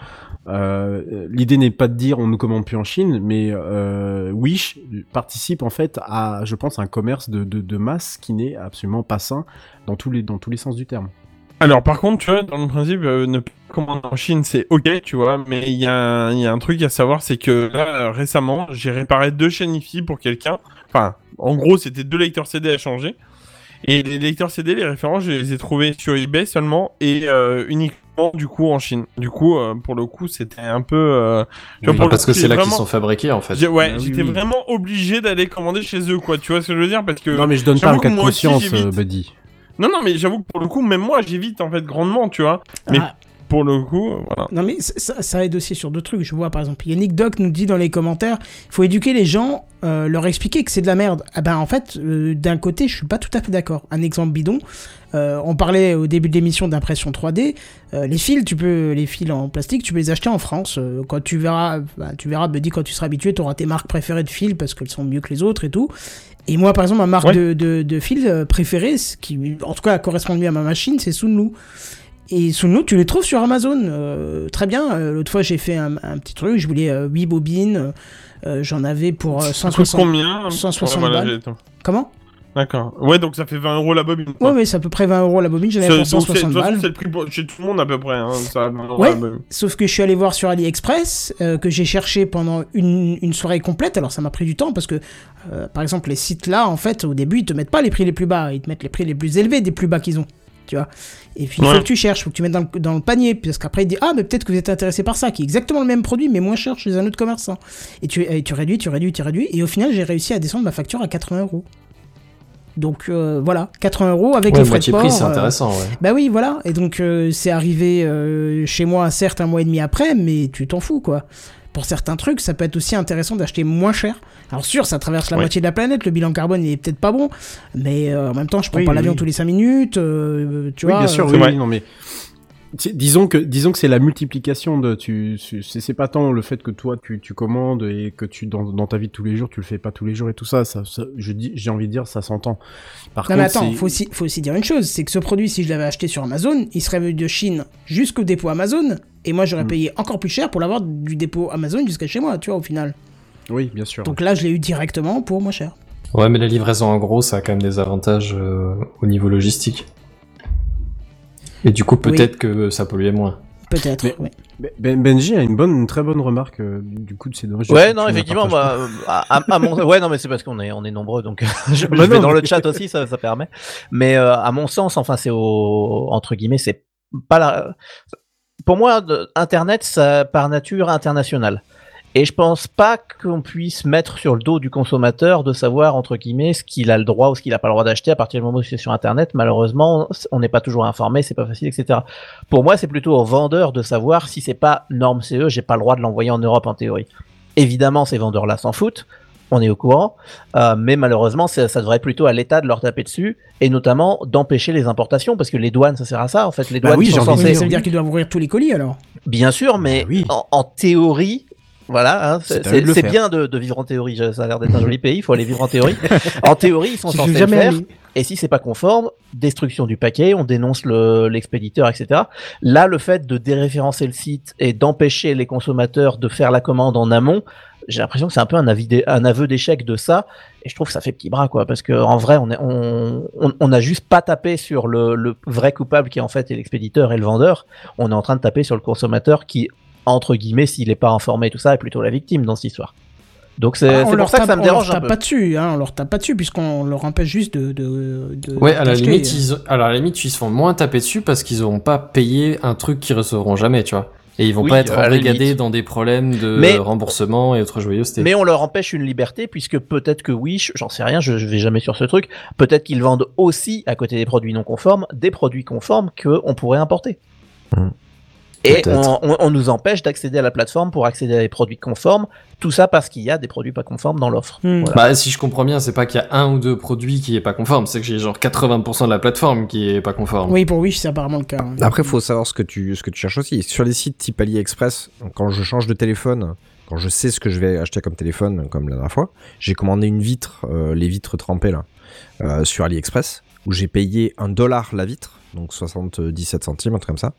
euh, l'idée n'est pas de dire on ne commande plus en Chine, mais euh, Wish participe en fait à, je pense, un commerce de, masse qui n'est absolument pas sain dans tous les, dans tous les sens du terme. Alors par contre, tu vois, dans le principe, euh, ne pas commander en Chine, c'est ok, tu vois, mais il y, y a un truc à savoir, c'est que récemment, j'ai réparé deux chaînes IFI pour quelqu'un. Enfin, en gros, c'était deux lecteurs CD à changer. Et les lecteurs CD, les références, je les ai trouvés sur eBay seulement et euh, uniquement du coup en Chine. Du coup, euh, pour le coup, c'était un peu. euh, tu vois, Oui, pour parce coup, que c'est là qu'ils sont fabriqués en fait. j'ai- Ouais, Ah oui, j'étais oui. vraiment obligé d'aller commander chez eux, quoi. Tu vois ce que je veux dire? Parce que. non, mais je donne pas un cas de conscience, euh, Buddy. Non, non, mais j'avoue que pour le coup, même moi, j'évite en fait grandement, tu vois. Mais Ah, pour le coup, voilà. Non mais ça- ça, aide aussi sur d'autres trucs. Je vois par exemple Yannick Doc nous dit dans les commentaires, il faut éduquer les gens, euh, leur expliquer que c'est de la merde. Ah ben en fait, euh, d'un côté, je suis pas tout à fait d'accord. Un exemple bidon. euh, on parlait au début de l'émission d'impression 3D. euh, les fils, tu peux, les fils en plastique, tu peux les acheter en France. Quand tu verras, bah, tu verras, Buddy, quand tu seras habitué, tu auras tes marques préférées de fils parce qu'elles sont mieux que les autres et tout. Et moi, par exemple, ma marque Ouais. de, de, de fils euh, préférée, qui en tout cas correspond mieux à ma machine, c'est Sunlu. Et Sunlu, tu les trouves sur Amazon. euh, très bien. Euh, L'autre fois, j'ai fait un, un petit truc. Je voulais euh, 8 bobines. euh, J'en avais pour euh, Ça coûte 160. combien? 160 Ouais, balles. Comment? D'accord. Ouais, donc ça fait 20 euros la bobine. Ouais, quoi. mais c'est à peu près 20 euros la bobine. J'en avais pour donc c'est- de 160 toute façon, balles. c'est le prix pour- chez tout le monde à peu près. Hein, ça, 20 euros Ouais. Sauf que je suis allé voir sur AliExpress, que j'ai cherché pendant une, une soirée complète. Alors ça m'a pris du temps parce que, par exemple, les sites là, en fait, au début, ils te mettent pas les prix les plus bas, ils te mettent les prix les plus élevés des plus bas qu'ils ont. Tu vois. Et puis il faut que tu cherches, il faut que tu mettes dans le, dans le panier, parce qu'après il dit ah mais peut-être que vous êtes intéressé par ça, qui est exactement le même produit mais moins cher chez un autre commerçant. Et tu, et tu réduis, tu réduis, tu réduis, et au final j'ai réussi à descendre ma facture à 80 euros. Donc euh, voilà, 80 euros avec Ouais, les frais de port. prix, c'est euh, intéressant, ouais. bah oui, voilà. Et donc, euh, c'est arrivé euh, chez moi, certes, un mois et demi après, mais tu t'en fous, quoi. Pour certains trucs, ça peut être aussi intéressant d'acheter moins cher. Alors sûr, ça traverse la Ouais. moitié de la planète, le bilan carbone il est peut-être pas bon, mais euh, en même temps, je prends Oui, pas oui, l'avion oui. tous les 5 minutes, euh, tu oui, vois. bien sûr, euh, oui, oui, non mais disons que disons que c'est la multiplication de tu c'est c'est pas tant le fait que toi tu, tu commandes et que tu dans, dans ta vie de tous les jours tu le fais pas tous les jours et tout ça ça, ça- je dis j'ai envie de dire ça s'entend. Par Non mais attends, faut aussi, faut aussi dire une chose, c'est que ce produit, si je l'avais acheté sur Amazon, il serait venu de Chine jusqu'au dépôt Amazon, et moi Mm. j'aurais payé encore plus cher pour l'avoir du dépôt Amazon jusqu'à chez moi, tu vois, au final. oui, bien sûr. Donc là, je l'ai eu directement pour moins cher. Ouais, mais la livraison en gros, ça a quand même des avantages euh, au niveau logistique. Et du coup, peut-être que ça polluait moins. Peut-être, Mais- oui. Ben- Ben- Benji a une bonne une très bonne remarque euh, du coup de ces dommage. Ouais, non, effectivement, bah, euh, à, mon, ouais, non, mais c'est parce qu'on est, on est nombreux, donc je, Bah je vais dans le chat aussi, ça, ça permet. Mais euh, à mon sens, enfin, c'est au, entre guillemets, c'est pas la. Pour moi, de- Internet, ça par nature international. Et je pense pas qu'on puisse mettre sur le dos du consommateur de savoir entre guillemets ce qu'il a le droit ou ce qu'il a pas le droit d'acheter à partir du moment où c'est sur Internet. Malheureusement, on n'est pas toujours informé, c'est pas facile, etc. Pour moi, c'est plutôt au vendeur de savoir si c'est pas norme CE, j'ai pas le droit de l'envoyer en Europe en théorie. Évidemment, ces vendeurs-là s'en foutent, on est au courant, euh, mais malheureusement, ça, ça devrait plutôt à l'État de leur taper dessus, et notamment d'empêcher les importations, parce que les douanes, ça sert à ça, en fait. Les Bah douanes oui, sont censées... Oui, ça veut dire qu'ils doivent ouvrir tous les colis alors. Bien sûr, mais oui. en, en théorie, voilà, hein, C'est bien de, de vivre en théorie. Ça a l'air d'être un joli pays, il faut aller vivre en théorie. En théorie, ils sont censés le faire. Et si c'est pas conforme, destruction du paquet, on dénonce le- l'expéditeur, etc. Là, le fait de déréférencer le site et d'empêcher les consommateurs de faire la commande en amont, j'ai l'impression que c'est un peu un, un aveu d'échec de ça. Et je trouve que ça fait petit bras, quoi. Parce que en vrai, on, est, on, on, on a juste pas tapé sur le, le vrai coupable qui en fait est l'expéditeur et le vendeur. On est en train de taper sur le consommateur qui, entre guillemets, s'il n'est pas informé et tout ça, est plutôt la victime dans cette histoire. Donc c'est Ah, pour ça que tape- ça me on leur dérange un tape peu. pas dessus, hein, on leur tape pas dessus puisqu'on leur empêche juste de. de, de- Ouais, à la limite, ils, alors à la limite, ils se font moins taper dessus parce qu'ils auront pas payé un truc qu'ils recevront jamais, tu vois. Et ils vont Oui, pas être embrigadés dans des problèmes de Mais- remboursement et autres joyeusetés. Mais on leur empêche une liberté puisque peut-être que je- j'en sais rien, je, je vais jamais sur ce truc. Peut-être qu'ils vendent aussi à côté des produits non conformes des produits conformes que on pourrait importer. Hmm. Et on, on- on nous empêche d'accéder à la plateforme pour accéder à des produits conformes. Tout ça parce qu'il y a des produits pas conformes dans l'offre. Hmm. Voilà. Bah, si je comprends bien, c'est pas qu'il y a un ou deux produits qui est pas conforme, c'est que j'ai genre 80% de la plateforme qui est pas conforme. Oui, pour Wish, c'est apparemment le cas. hein. Après, faut savoir ce que tu, ce que tu cherches aussi. Sur les sites type AliExpress, quand je change de téléphone, quand je sais ce que je vais acheter comme téléphone, comme la dernière fois, j'ai commandé une vitre, euh, les vitres trempées là, euh, sur AliExpress, où j'ai payé un dollar la vitre, donc 77 centimes, un truc comme ça.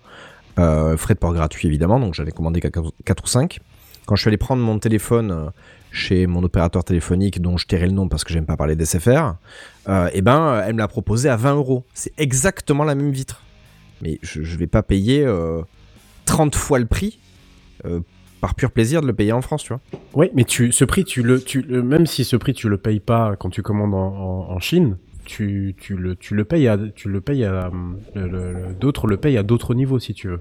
Euh, frais de port gratuit évidemment, donc j'avais commandé 4, ou 5. Quand je suis allé prendre mon téléphone euh, chez mon opérateur téléphonique, dont je tairai le nom parce que j'aime pas parler d'SFR, euh, et ben elle me l'a proposé à 20 euros. C'est exactement la même vitre. Mais je, vais pas payer euh, 30 fois le prix euh, par pur plaisir de le payer en France, tu vois. Ouais, mais tu, ce prix, tu le, tu, même si ce prix tu le payes pas quand tu commandes en Chine, tu, tu le, tu le payes à, tu le payes à, le- le- le- d'autres le payent à d'autres niveaux si tu veux.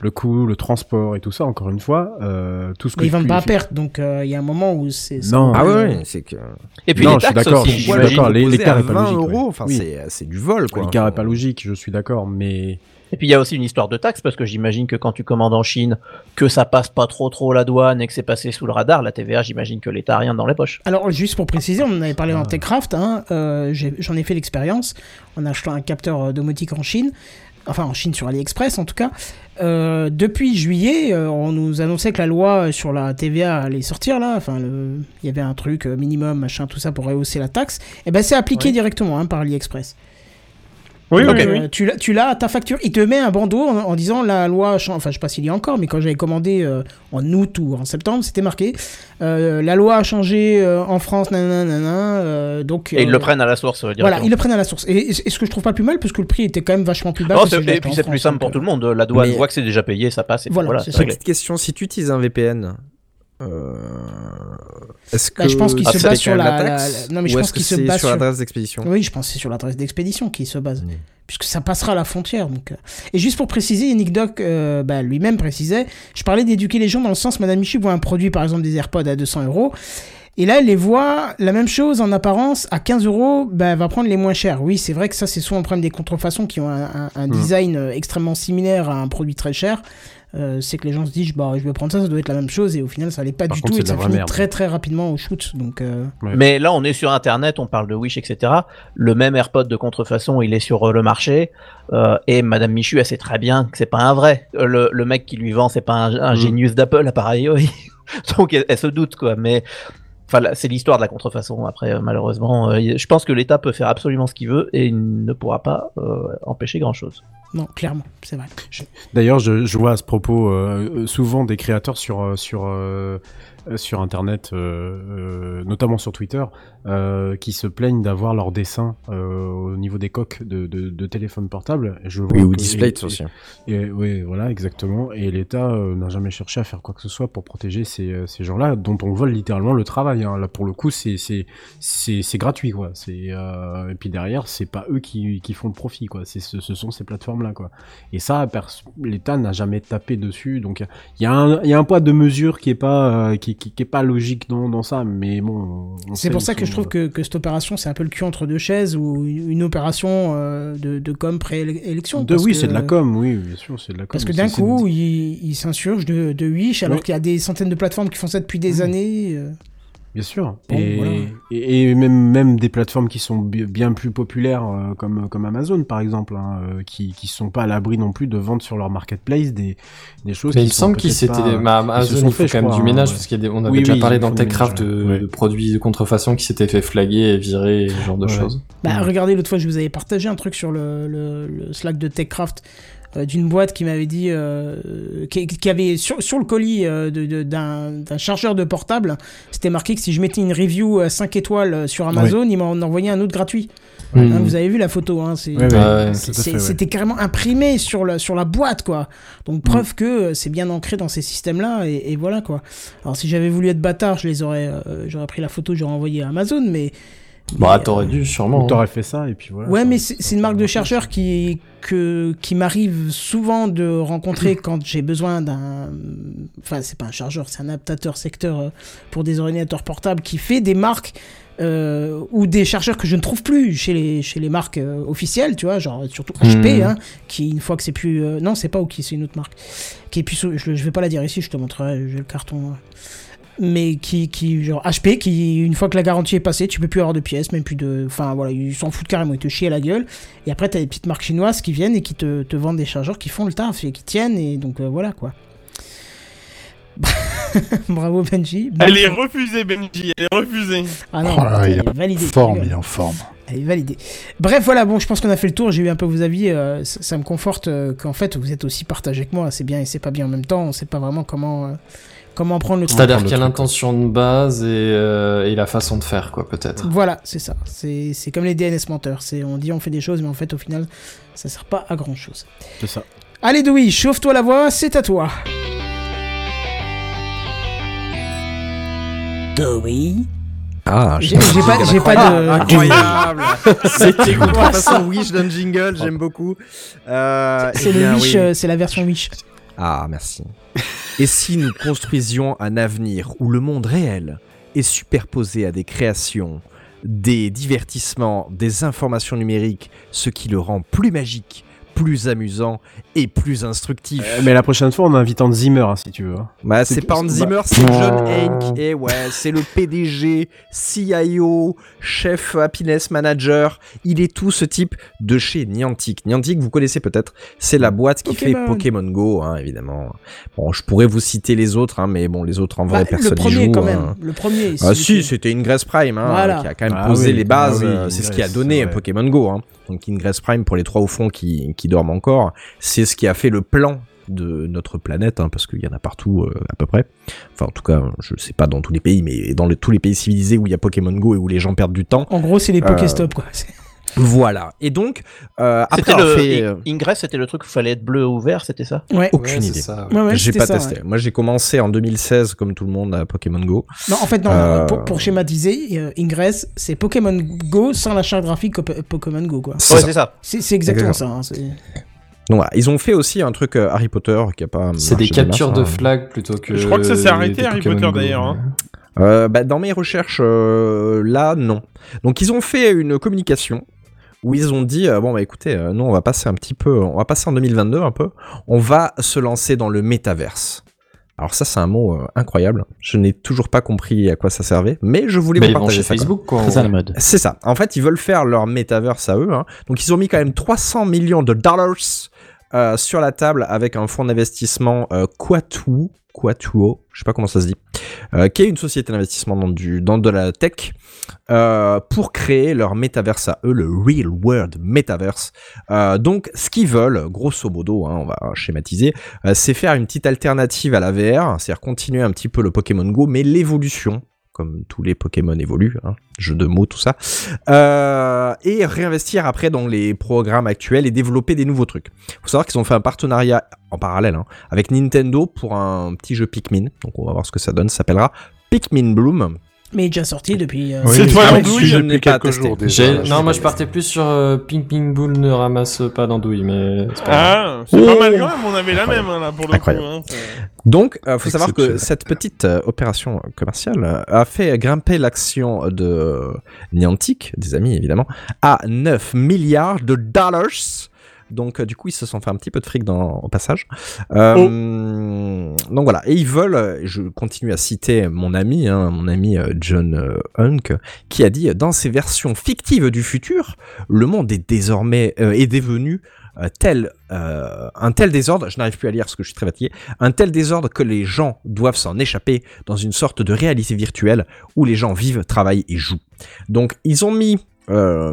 Le coût, le transport et tout ça, encore une fois, euh, tout ce que Mais ils vendent pas à perte, donc euh, il y a un moment où c'est. Non. Ah ouais, euh, ouais, c'est que. Et puis Non, les je suis taxes d'accord, je suis d'accord, l'écart est pas 20 logique, euros, ouais. enfin Oui. c'est, c'est du vol quoi. L'écart est pas logique, je suis d'accord, mais Et puis il y a aussi une histoire de taxes parce que j'imagine que quand tu commandes en Chine, que ça passe pas trop trop la douane et que c'est passé sous le radar, la TVA, j'imagine que l'État a rien dans les poches. Alors, juste pour préciser, on en avait parlé Ah. dans Techcraft, hein, euh, j'en ai, fait l'expérience en achetant un capteur euh, domotique en Chine, enfin en Chine sur AliExpress en tout cas. Euh, depuis juillet, euh, on nous annonçait que la loi sur la TVA allait sortir là, enfin il y avait un truc minimum, machin, tout ça pour rehausser la taxe, et ben c'est appliqué directement hein, par AliExpress. Oui, Donc, oui, euh, oui. tu l'as- tu l'as à ta facture, il te met un bandeau en, en disant la loi, enfin je sais pas s'il y a encore, mais quand j'avais commandé euh, en août ou en septembre, c'était marqué euh, la loi a changé euh, en France, nanana, nanana, euh, donc. Et ils le prennent à la source, euh, Voilà, directement. ils le prennent à la source. Et, et- et ce que je trouve pas plus mal, parce que le prix était quand même vachement plus bas. Oh, que c'est- et puis c'est plus simple pour euh, tout le monde. La douane Mais- voit que c'est déjà payé, ça passe et Voilà, voilà, c'est c'est ça. Petite question, si tu utilises un VPN, euh, que Bah, je pense qu'il Ah, se base sur la- non, mais je pense est-ce que qu'il se base sur l'adresse d'expédition? Oui, je pense que c'est sur l'adresse d'expédition qui se base. Puisque ça passera à la frontière. Donc, euh. Et juste pour préciser, Nick Doc euh, bah, lui-même précisait je parlais d'éduquer les gens dans le sens Madame Michu voit un produit, par exemple des AirPods à 200 euros. Et là, elle les voit, la même chose en apparence, à 15 euros, bah, elle va prendre les moins chers. Oui, c'est vrai que ça, c'est souvent le problème des contrefaçons qui ont un, un- un Mm. design euh, extrêmement similaire à un produit très cher. Euh, c'est que les gens se disent, bah, je vais prendre ça, ça doit être la même chose, et au final, ça l'est pas Par du contre, tout, et ça finit merde. très très rapidement au shoot. Donc, euh, Ouais. Mais là, on est sur Internet, on parle de Wish, etc. Le même AirPod de contrefaçon, il est sur euh, le marché. euh, et Madame Michu, elle sait très bien que c'est pas un vrai. Le, le mec qui lui vend, c'est pas un, un Mm. génius d'Apple, à pareil. oui. Donc, elle, elle se doute, quoi. Mais enfin, c'est l'histoire de la contrefaçon. Après, malheureusement, je pense que l'État peut faire absolument ce qu'il veut et il ne pourra pas euh, empêcher grand-chose. Non, clairement, c'est vrai. D'ailleurs, je, je vois à ce propos euh, souvent des créateurs sur euh, sur euh, sur internet, euh, euh, notamment sur Twitter, euh, qui se plaignent d'avoir leurs dessins euh, au niveau des coques de, de, de téléphones portables. Et Je Oui, ou et- aussi. Et, oui, voilà, exactement. Et l'État euh, n'a jamais cherché à faire quoi que ce soit pour protéger ces, euh, ces gens-là, dont on vole littéralement le travail. hein. Là, pour le coup, c'est gratuit, quoi. Euh, et puis derrière, c'est pas eux qui, qui font le profit, quoi. Ce, ce sont ces plateformes-là, quoi. Et ça, l'État n'a jamais tapé dessus. Donc il y a un il y a un poids de mesure qui est pas euh, qui, qui, qui est pas logique dans, dans ça. Mais bon, on C'est pour ça que je trouve que, que cette opération, c'est un peu le cul entre deux chaises ou une, opération euh, de, de com pré-élection. De, oui, c'est de la com, oui, bien sûr, c'est de la com. Parce que d'un coup, ils il s'insurgent de, de Wish, alors qu'il y a des centaines de plateformes qui font ça depuis des Mhm. années. Bien sûr. Bon, et, voilà. et, et même, même des plateformes qui sont bi- bien plus populaires, euh, comme, comme Amazon par exemple, hein, euh, qui qui sont pas à l'abri non plus de vendre sur leur marketplace des, des choses Mais qui il semble qu'ils s'étaient. bah, Amazon, fait, quand même crois, du ménage hein, parce qu'on avait Oui, déjà oui, parlé dans TechCraft de, ouais. de produits de contrefaçon qui s'étaient fait flaguer et virer, ce genre de Ouais. choses. Bah, regardez, l'autre fois, je vous avais partagé un truc sur le, le, le Slack de TechCraft d'une boîte qui m'avait dit, euh, qui, qui avait sur, sur le colis euh, de- de- d'un d'un chargeur de portable, c'était marqué que si je mettais une review à 5 étoiles euh, sur Amazon, il m'en envoyait un autre gratuit. Hein, vous avez vu la photo, hein, Ouais, ouais, Ouais, ouais. C'était carrément imprimé sur, le, sur la boîte, quoi. Donc, preuve que euh, c'est bien ancré dans ces systèmes-là, et, et voilà, quoi. Alors, si j'avais voulu être bâtard, je les aurais, euh, j'aurais pris la photo, j'aurais envoyé à Amazon, mais. Bah, t'aurais euh, dû, sûrement. Ou t'aurais fait ça et puis voilà. Ouais, mais c'est une marque de chercheur qui, que, qui m'arrive souvent de rencontrer quand j'ai besoin d'un. Enfin, c'est pas un chargeur, c'est un adaptateur secteur euh, pour des ordinateurs portables qui fait des marques euh, ou des chargeurs que je ne trouve plus chez les, chez les marques euh, officielles, tu vois, genre surtout HP, Mhm. hein, qui une fois que c'est plus. euh, non, c'est pas OK, c'est une autre marque. Qui est plus. Je, je vais pas la dire ici, je te montrerai, j'ai le carton. Mais qui, qui, genre HP, qui, une fois que la garantie est passée, tu peux plus avoir de pièces, même plus de. Enfin voilà, ils s'en foutent carrément, ils te chient à la gueule. Et après, t'as des petites marques chinoises qui viennent et qui te, te vendent des chargeurs qui font le taf et qui tiennent, et donc euh, voilà quoi. Bravo Benji. Elle est refusée, Benji, elle est refusée. Ah non, Oh là, elle il est validée. en forme, il est en forme. Elle est validée. Bref, voilà, bon, je pense qu'on a fait le tour. J'ai eu un peu vos avis. euh, ça, ça me conforte euh, qu'en fait, vous êtes aussi partagé que moi. C'est bien et c'est pas bien en même temps. On sait pas vraiment comment, euh, comment prendre le truc. C'est-à-dire qu'il y a l'intention de base et, euh, et la façon de faire, quoi, peut-être. Voilà, c'est ça. C'est c'est comme les DNS menteurs. C'est On dit on fait des choses, mais en fait, au final, ça sert pas à grand chose. C'est ça. Allez, Dewey, chauffe-toi la voix, c'est à toi. Dewey Ah, J'ai pas, j'ai pas de. Incroyable C'était De toute quoi, façon, Wish d'un jingle, j'aime beaucoup. Euh, C'est eh le bien, Wish, oui. euh, c'est la version Wish. Ah, merci. Et si nous construisions un avenir où le monde réel est superposé à des créations, des divertissements, des informations numériques, ce qui le rend plus magique, plus amusant et plus instructif Euh, mais la prochaine fois, on invite Hans Zimmer, hein, si tu veux. hein. Bah, C'est- pas Hans bah- Zimmer, c'est John Hank. Et ouais, c'est le PDG, CIO, chef happiness manager. Il est tout ce type de chez Niantic. Niantic, vous connaissez peut-être, c'est la boîte qui fait Pokémon. Go, hein, évidemment. Bon, je pourrais vous citer les autres, hein, mais bon, les autres en vrai, Bah, personne le n'y premier, joue. quand hein. même. Le premier. Ah si, c'était Ingress Prime, hein, Voilà. qui a quand même Ah posé oui, les bases. ah oui, euh, c'est ce qui a donné. Pokémon Go. Donc Ingress Prime, pour les trois au fond qui, qui dorment encore, c'est ce qui a fait le plan de notre planète, hein, parce qu'il y en a partout euh, à peu près. Enfin, en tout cas, je sais pas dans tous les pays, mais dans le- tous les pays civilisés où il y a Pokémon Go et où les gens perdent du temps. En gros, c'est les Euh, Pokéstop, quoi. Voilà. Et donc, euh, après le fait... euh, Ingress, c'était le truc où il fallait être bleu ou vert, c'était ça? Ouais. Aucune Ouais, idée. ça, ouais. Ouais, ouais, j'ai pas ça, testé. ouais. Moi, j'ai commencé en 2016, comme tout le monde, à Pokémon Go. Non, en fait, non, Euh, pour, pour schématiser, euh, Ingress, c'est Pokémon Go sans la charte graphique Pokémon Go, quoi. C'est Ouais, ça. c'est ça. C'est exactement ça. hein, c'est- Donc voilà, ils ont fait aussi un truc euh, Harry Potter qui a pas. C'est des captures de hein. flag plutôt que. Je crois que ça s'est arrêté, Harry Pokémon Potter, Go, d'ailleurs, mais- hein. Euh, bah, dans mes recherches, euh, là, non. Donc, ils ont fait une communication où ils ont dit euh, bon, bah écoutez, euh, nous, on va passer un petit peu, on va passer en 2022 un peu, on va se lancer dans le métaverse. Alors, ça, c'est un mot euh, incroyable. Je n'ai toujours pas compris à quoi ça servait, mais je voulais Mais vous ils vont partager chez ça. Facebook, quoi. Très à la mode. C'est ça. En fait, ils veulent faire leur metaverse à eux. hein. Donc, ils ont mis quand même 300 millions de dollars euh, sur la table avec un fonds d'investissement euh, Quatuo, Quatuo, je sais pas comment ça se dit, euh, qui est une société d'investissement dans, du, dans de la tech, euh, pour créer leur metaverse à eux, le Real World Metaverse. Euh, donc, ce qu'ils veulent, grosso modo, hein, on va schématiser, c'est faire une petite alternative à la VR, c'est-à-dire continuer un petit peu le Pokémon Go, mais l'évolution comme tous les Pokémon évoluent, hein, jeu de mots, tout ça, euh, et réinvestir après dans les programmes actuels et développer des nouveaux trucs. faut savoir qu'ils ont fait un partenariat en parallèle hein, avec Nintendo pour un petit jeu Pikmin, donc on va voir ce que ça donne, ça s'appellera Pikmin Bloom. Mais il est déjà sorti depuis. euh, Oui, C'est toi l'andouille je n'ai pas testé. jours déjà. Non, moi je partais plus sur euh, Ping Ping Boule ne ramasse pas d'andouille, mais c'est pas grave. Ah, c'est pas Oh. mal quand même, on avait la même hein, là pour le Incroyable. coup. Hein, Donc, euh, faut savoir que cette petite euh, opération commerciale euh, a fait grimper l'action de Niantic, des amis évidemment, à 9 milliards de dollars. Donc, euh, du coup, ils se sont fait un petit peu de fric dans, au passage. Euh, Donc voilà, et ils veulent, euh, je continue à citer mon ami, hein, mon ami John Hunk, qui a dit dans ces versions fictives du futur, le monde est désormais euh, est devenu euh, tel euh, un tel désordre, je n'arrive plus à lire parce que je suis très fatigué, un tel désordre que les gens doivent s'en échapper dans une sorte de réalité virtuelle où les gens vivent, travaillent et jouent. Donc ils ont mis euh,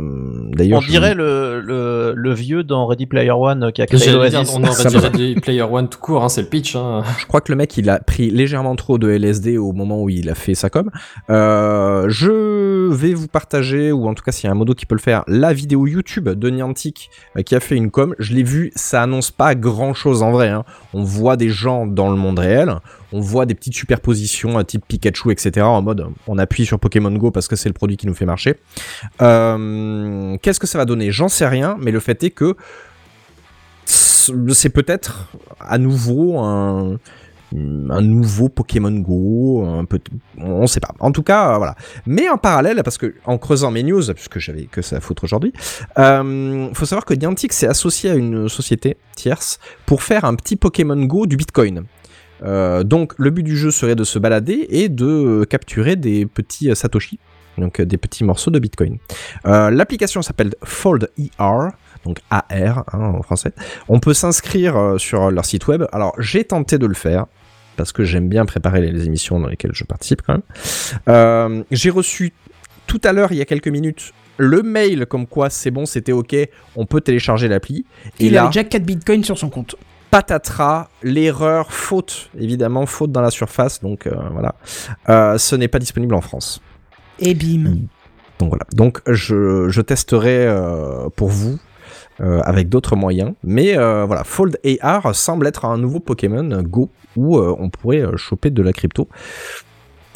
d'ailleurs On je- dirait le, le, le vieux dans Ready Player One euh, qui a créé l'Oasis. on des Player One tout court, hein, c'est le pitch. Hein. Je crois que le mec, il a pris légèrement trop de LSD au moment où il a fait sa com. Euh, je vais vous partager, ou en tout cas s'il y a un modo qui peut le faire, la vidéo YouTube de Niantic qui a fait une com. Je l'ai vu, ça annonce pas grand chose en vrai. hein. On voit des gens dans le monde réel, on voit des petites superpositions à type Pikachu, etc. En mode, on appuie sur Pokémon Go parce que c'est le produit qui nous fait marcher. Euh, Qu'est-ce que ça va donner? J'en sais rien, mais le fait est que c'est peut-être à nouveau un, un nouveau Pokémon Go, un peu, on sait pas. En tout cas, euh, voilà. Mais en parallèle, parce que en creusant mes news, puisque j'avais que ça à foutre aujourd'hui, euh, faut savoir que Niantic s'est associé à une société tierce pour faire un petit Pokémon Go du Bitcoin. Euh, donc le but du jeu serait de se balader et de capturer des petits euh, Satoshi, donc euh, des petits morceaux de Bitcoin. Euh, L'application s'appelle Fold ER, donc AR hein, en français. On peut s'inscrire euh, sur leur site web. Alors j'ai tenté de le faire parce que j'aime bien préparer les, émissions dans lesquelles je participe quand même. Euh, j'ai reçu tout à l'heure, il y a quelques minutes, le mail comme quoi c'est bon, c'était ok, on peut télécharger l'appli. Et Il là, avait déjà 4 bitcoins sur son compte. Patatras, l'erreur, faute, évidemment, faute dans la surface, donc euh, voilà. Euh, ce n'est pas disponible en France. Et bim. Donc voilà. Donc je, je testerai euh, pour vous avec d'autres moyens. Mais voilà, Fold AR semble être un nouveau Pokémon Go où on pourrait choper de la crypto.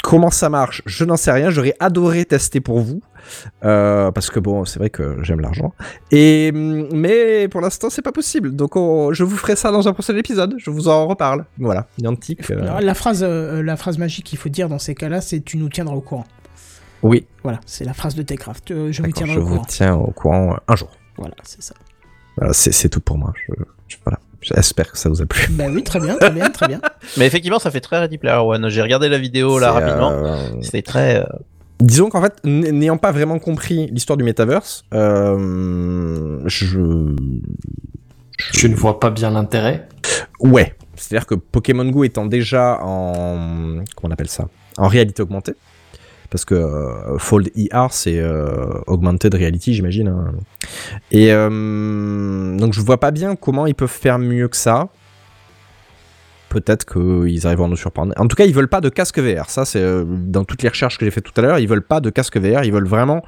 Comment ça marche Je n'en sais rien. J'aurais adoré tester pour vous. euh, parce que bon, c'est vrai que j'aime l'argent. Et hum, mais pour l'instant, c'est pas possible. Donc on- je vous ferai ça dans un prochain épisode. Je vous en reparle. Voilà, Niantic. euh, La phrase, euh, la phrase magique qu'il faut dire dans ces cas-là, c'est tu nous tiendras au courant. oui, Voilà, c'est la phrase de Techcraft. Je vous tiendrai je au vous courant. tiens au courant un jour. Voilà, c'est ça. Voilà, c'est c'est tout pour moi. Je, je- voilà. J'espère que ça vous a plu. Bah oui, très bien, très bien, très bien. Mais effectivement, ça fait très Ready Player One. J'ai regardé la vidéo là rapidement. euh, C'était très. euh, Disons qu'en fait, n'ayant pas vraiment compris l'histoire du metaverse, euh, je... Je ne vois pas bien l'intérêt? Ouais. C'est-à-dire que Pokémon Go étant déjà en... Comment on appelle ça? En réalité augmentée. Parce que euh, Fold ER, c'est euh, Augmented Reality, j'imagine. hein. Et euh, donc je vois pas bien comment ils peuvent faire mieux que ça. Peut-être qu'ils arriveront à nous surprendre. En tout cas, ils veulent pas de casque VR. Ça, c'est euh, dans toutes les recherches que j'ai fait tout à l'heure. Ils veulent pas de casque VR. Ils veulent vraiment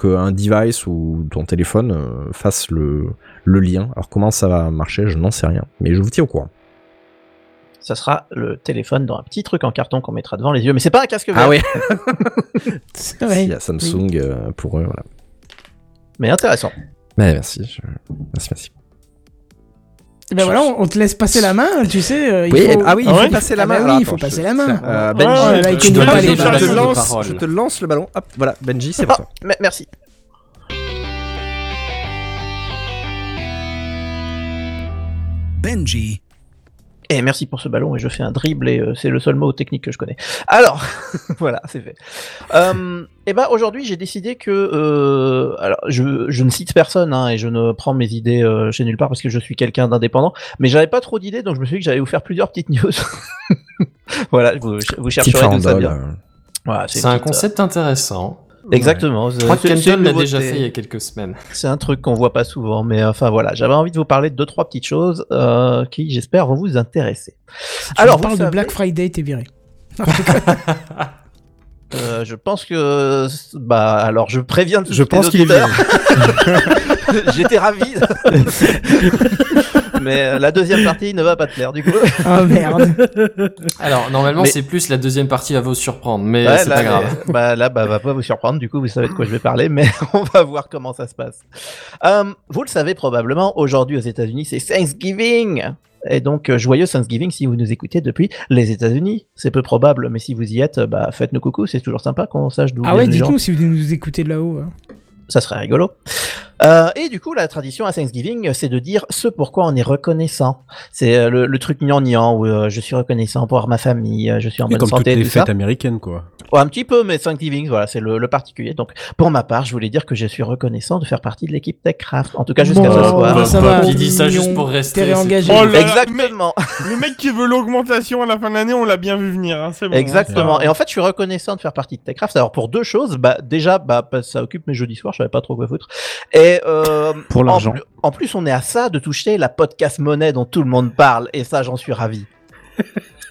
qu'un device ou ton téléphone euh, fasse le, le lien. Alors comment ça va marcher, je n'en sais rien. Mais je vous tiens au courant. Ça sera le téléphone dans un petit truc en carton qu'on mettra devant les yeux. Mais c'est pas un casque. Ah oui, C'est vrai. il y a Samsung euh, pour eux. Voilà. Mais intéressant. Mais merci, je- merci, merci. Ben voilà, on, te laisse passer la main, tu sais. il Oui, faut... ah oui, il Ah faut ouais passer la Ah main. Alors, oui, il faut attends, passer je- la main. Euh, Benji, ouais, là, il je te balles. je te lance, je te lance le ballon. Hop, voilà, Benji, c'est pour toi. Me- Merci. Benji. Et merci pour ce ballon et je fais un dribble et euh, c'est le seul mot technique que je connais. Alors, voilà, c'est fait. Euh, et ben aujourd'hui j'ai décidé que, euh, alors je, je ne cite personne hein, et je ne prends mes idées euh, chez nulle part parce que je suis quelqu'un d'indépendant, mais j'avais pas trop d'idées donc je me suis dit que j'allais vous faire plusieurs petites news. voilà, vous, vous chercherez d'où ça vient. euh. Voilà, C'est un petite, concept intéressant. Exactement. Je crois que Kenton l'a déjà fait il y a quelques semaines. C'est un truc qu'on voit pas souvent, mais enfin voilà, j'avais envie de vous parler de deux trois petites choses euh, qui, j'espère, vont vous intéresser. Alors, parles vous de Black Friday, t'es viré. Euh, je pense que bah alors je préviens Je pense qu'il est. J'étais ravi. Mais euh, la deuxième partie ne va pas te plaire du coup. Oh merde. Alors, normalement, Mais- c'est plus la deuxième partie va vous surprendre, mais Ouais, c'est là, pas grave. mais- bah, là, bah, va pas vous surprendre. Du coup, vous savez de quoi je vais parler, mais on va voir comment ça se passe. Euh, vous le savez probablement, aujourd'hui aux États-Unis, c'est Thanksgiving. Et donc, euh, joyeux Thanksgiving si vous nous écoutez depuis les États-Unis. C'est peu probable, mais si vous y êtes, bah, faites-nous coucou. C'est toujours sympa qu'on sache d'où Ah viennent ouais, dites-nous si vous nous écoutez de là-haut. hein. Ça serait rigolo. Euh, et du coup, la tradition à Thanksgiving, c'est de dire ce pourquoi on est reconnaissant. C'est euh, le, le truc gnangnan où euh, je suis reconnaissant pour ma famille, euh, je suis en Et bonne comme toutes santé, les tout ça. fêtes américaines, quoi. Ouais, un petit peu, mais Thanksgiving, voilà, c'est le, le particulier. Donc, pour ma part, je voulais dire que je suis reconnaissant de faire partie de l'équipe TechCraft. En tout cas, jusqu'à Bon, ce soir. bah, ça bah, va. qui dit ça juste pour rester, réengagé. Oh là Exactement, Le mec qui veut l'augmentation à la fin de l'année, on l'a bien vu venir. Hein, c'est bon. exactement. Et en fait, je suis reconnaissant de faire partie de TechCraft. Alors, pour deux choses, bah, déjà, bah, que ça occupe mes jeudis soirs, je savais pas trop quoi foutre. Et, euh, Pour en l'argent. plus- En, plus, on est à ça de toucher la podcast monnaie dont tout le monde parle. Et ça, j'en suis ravi.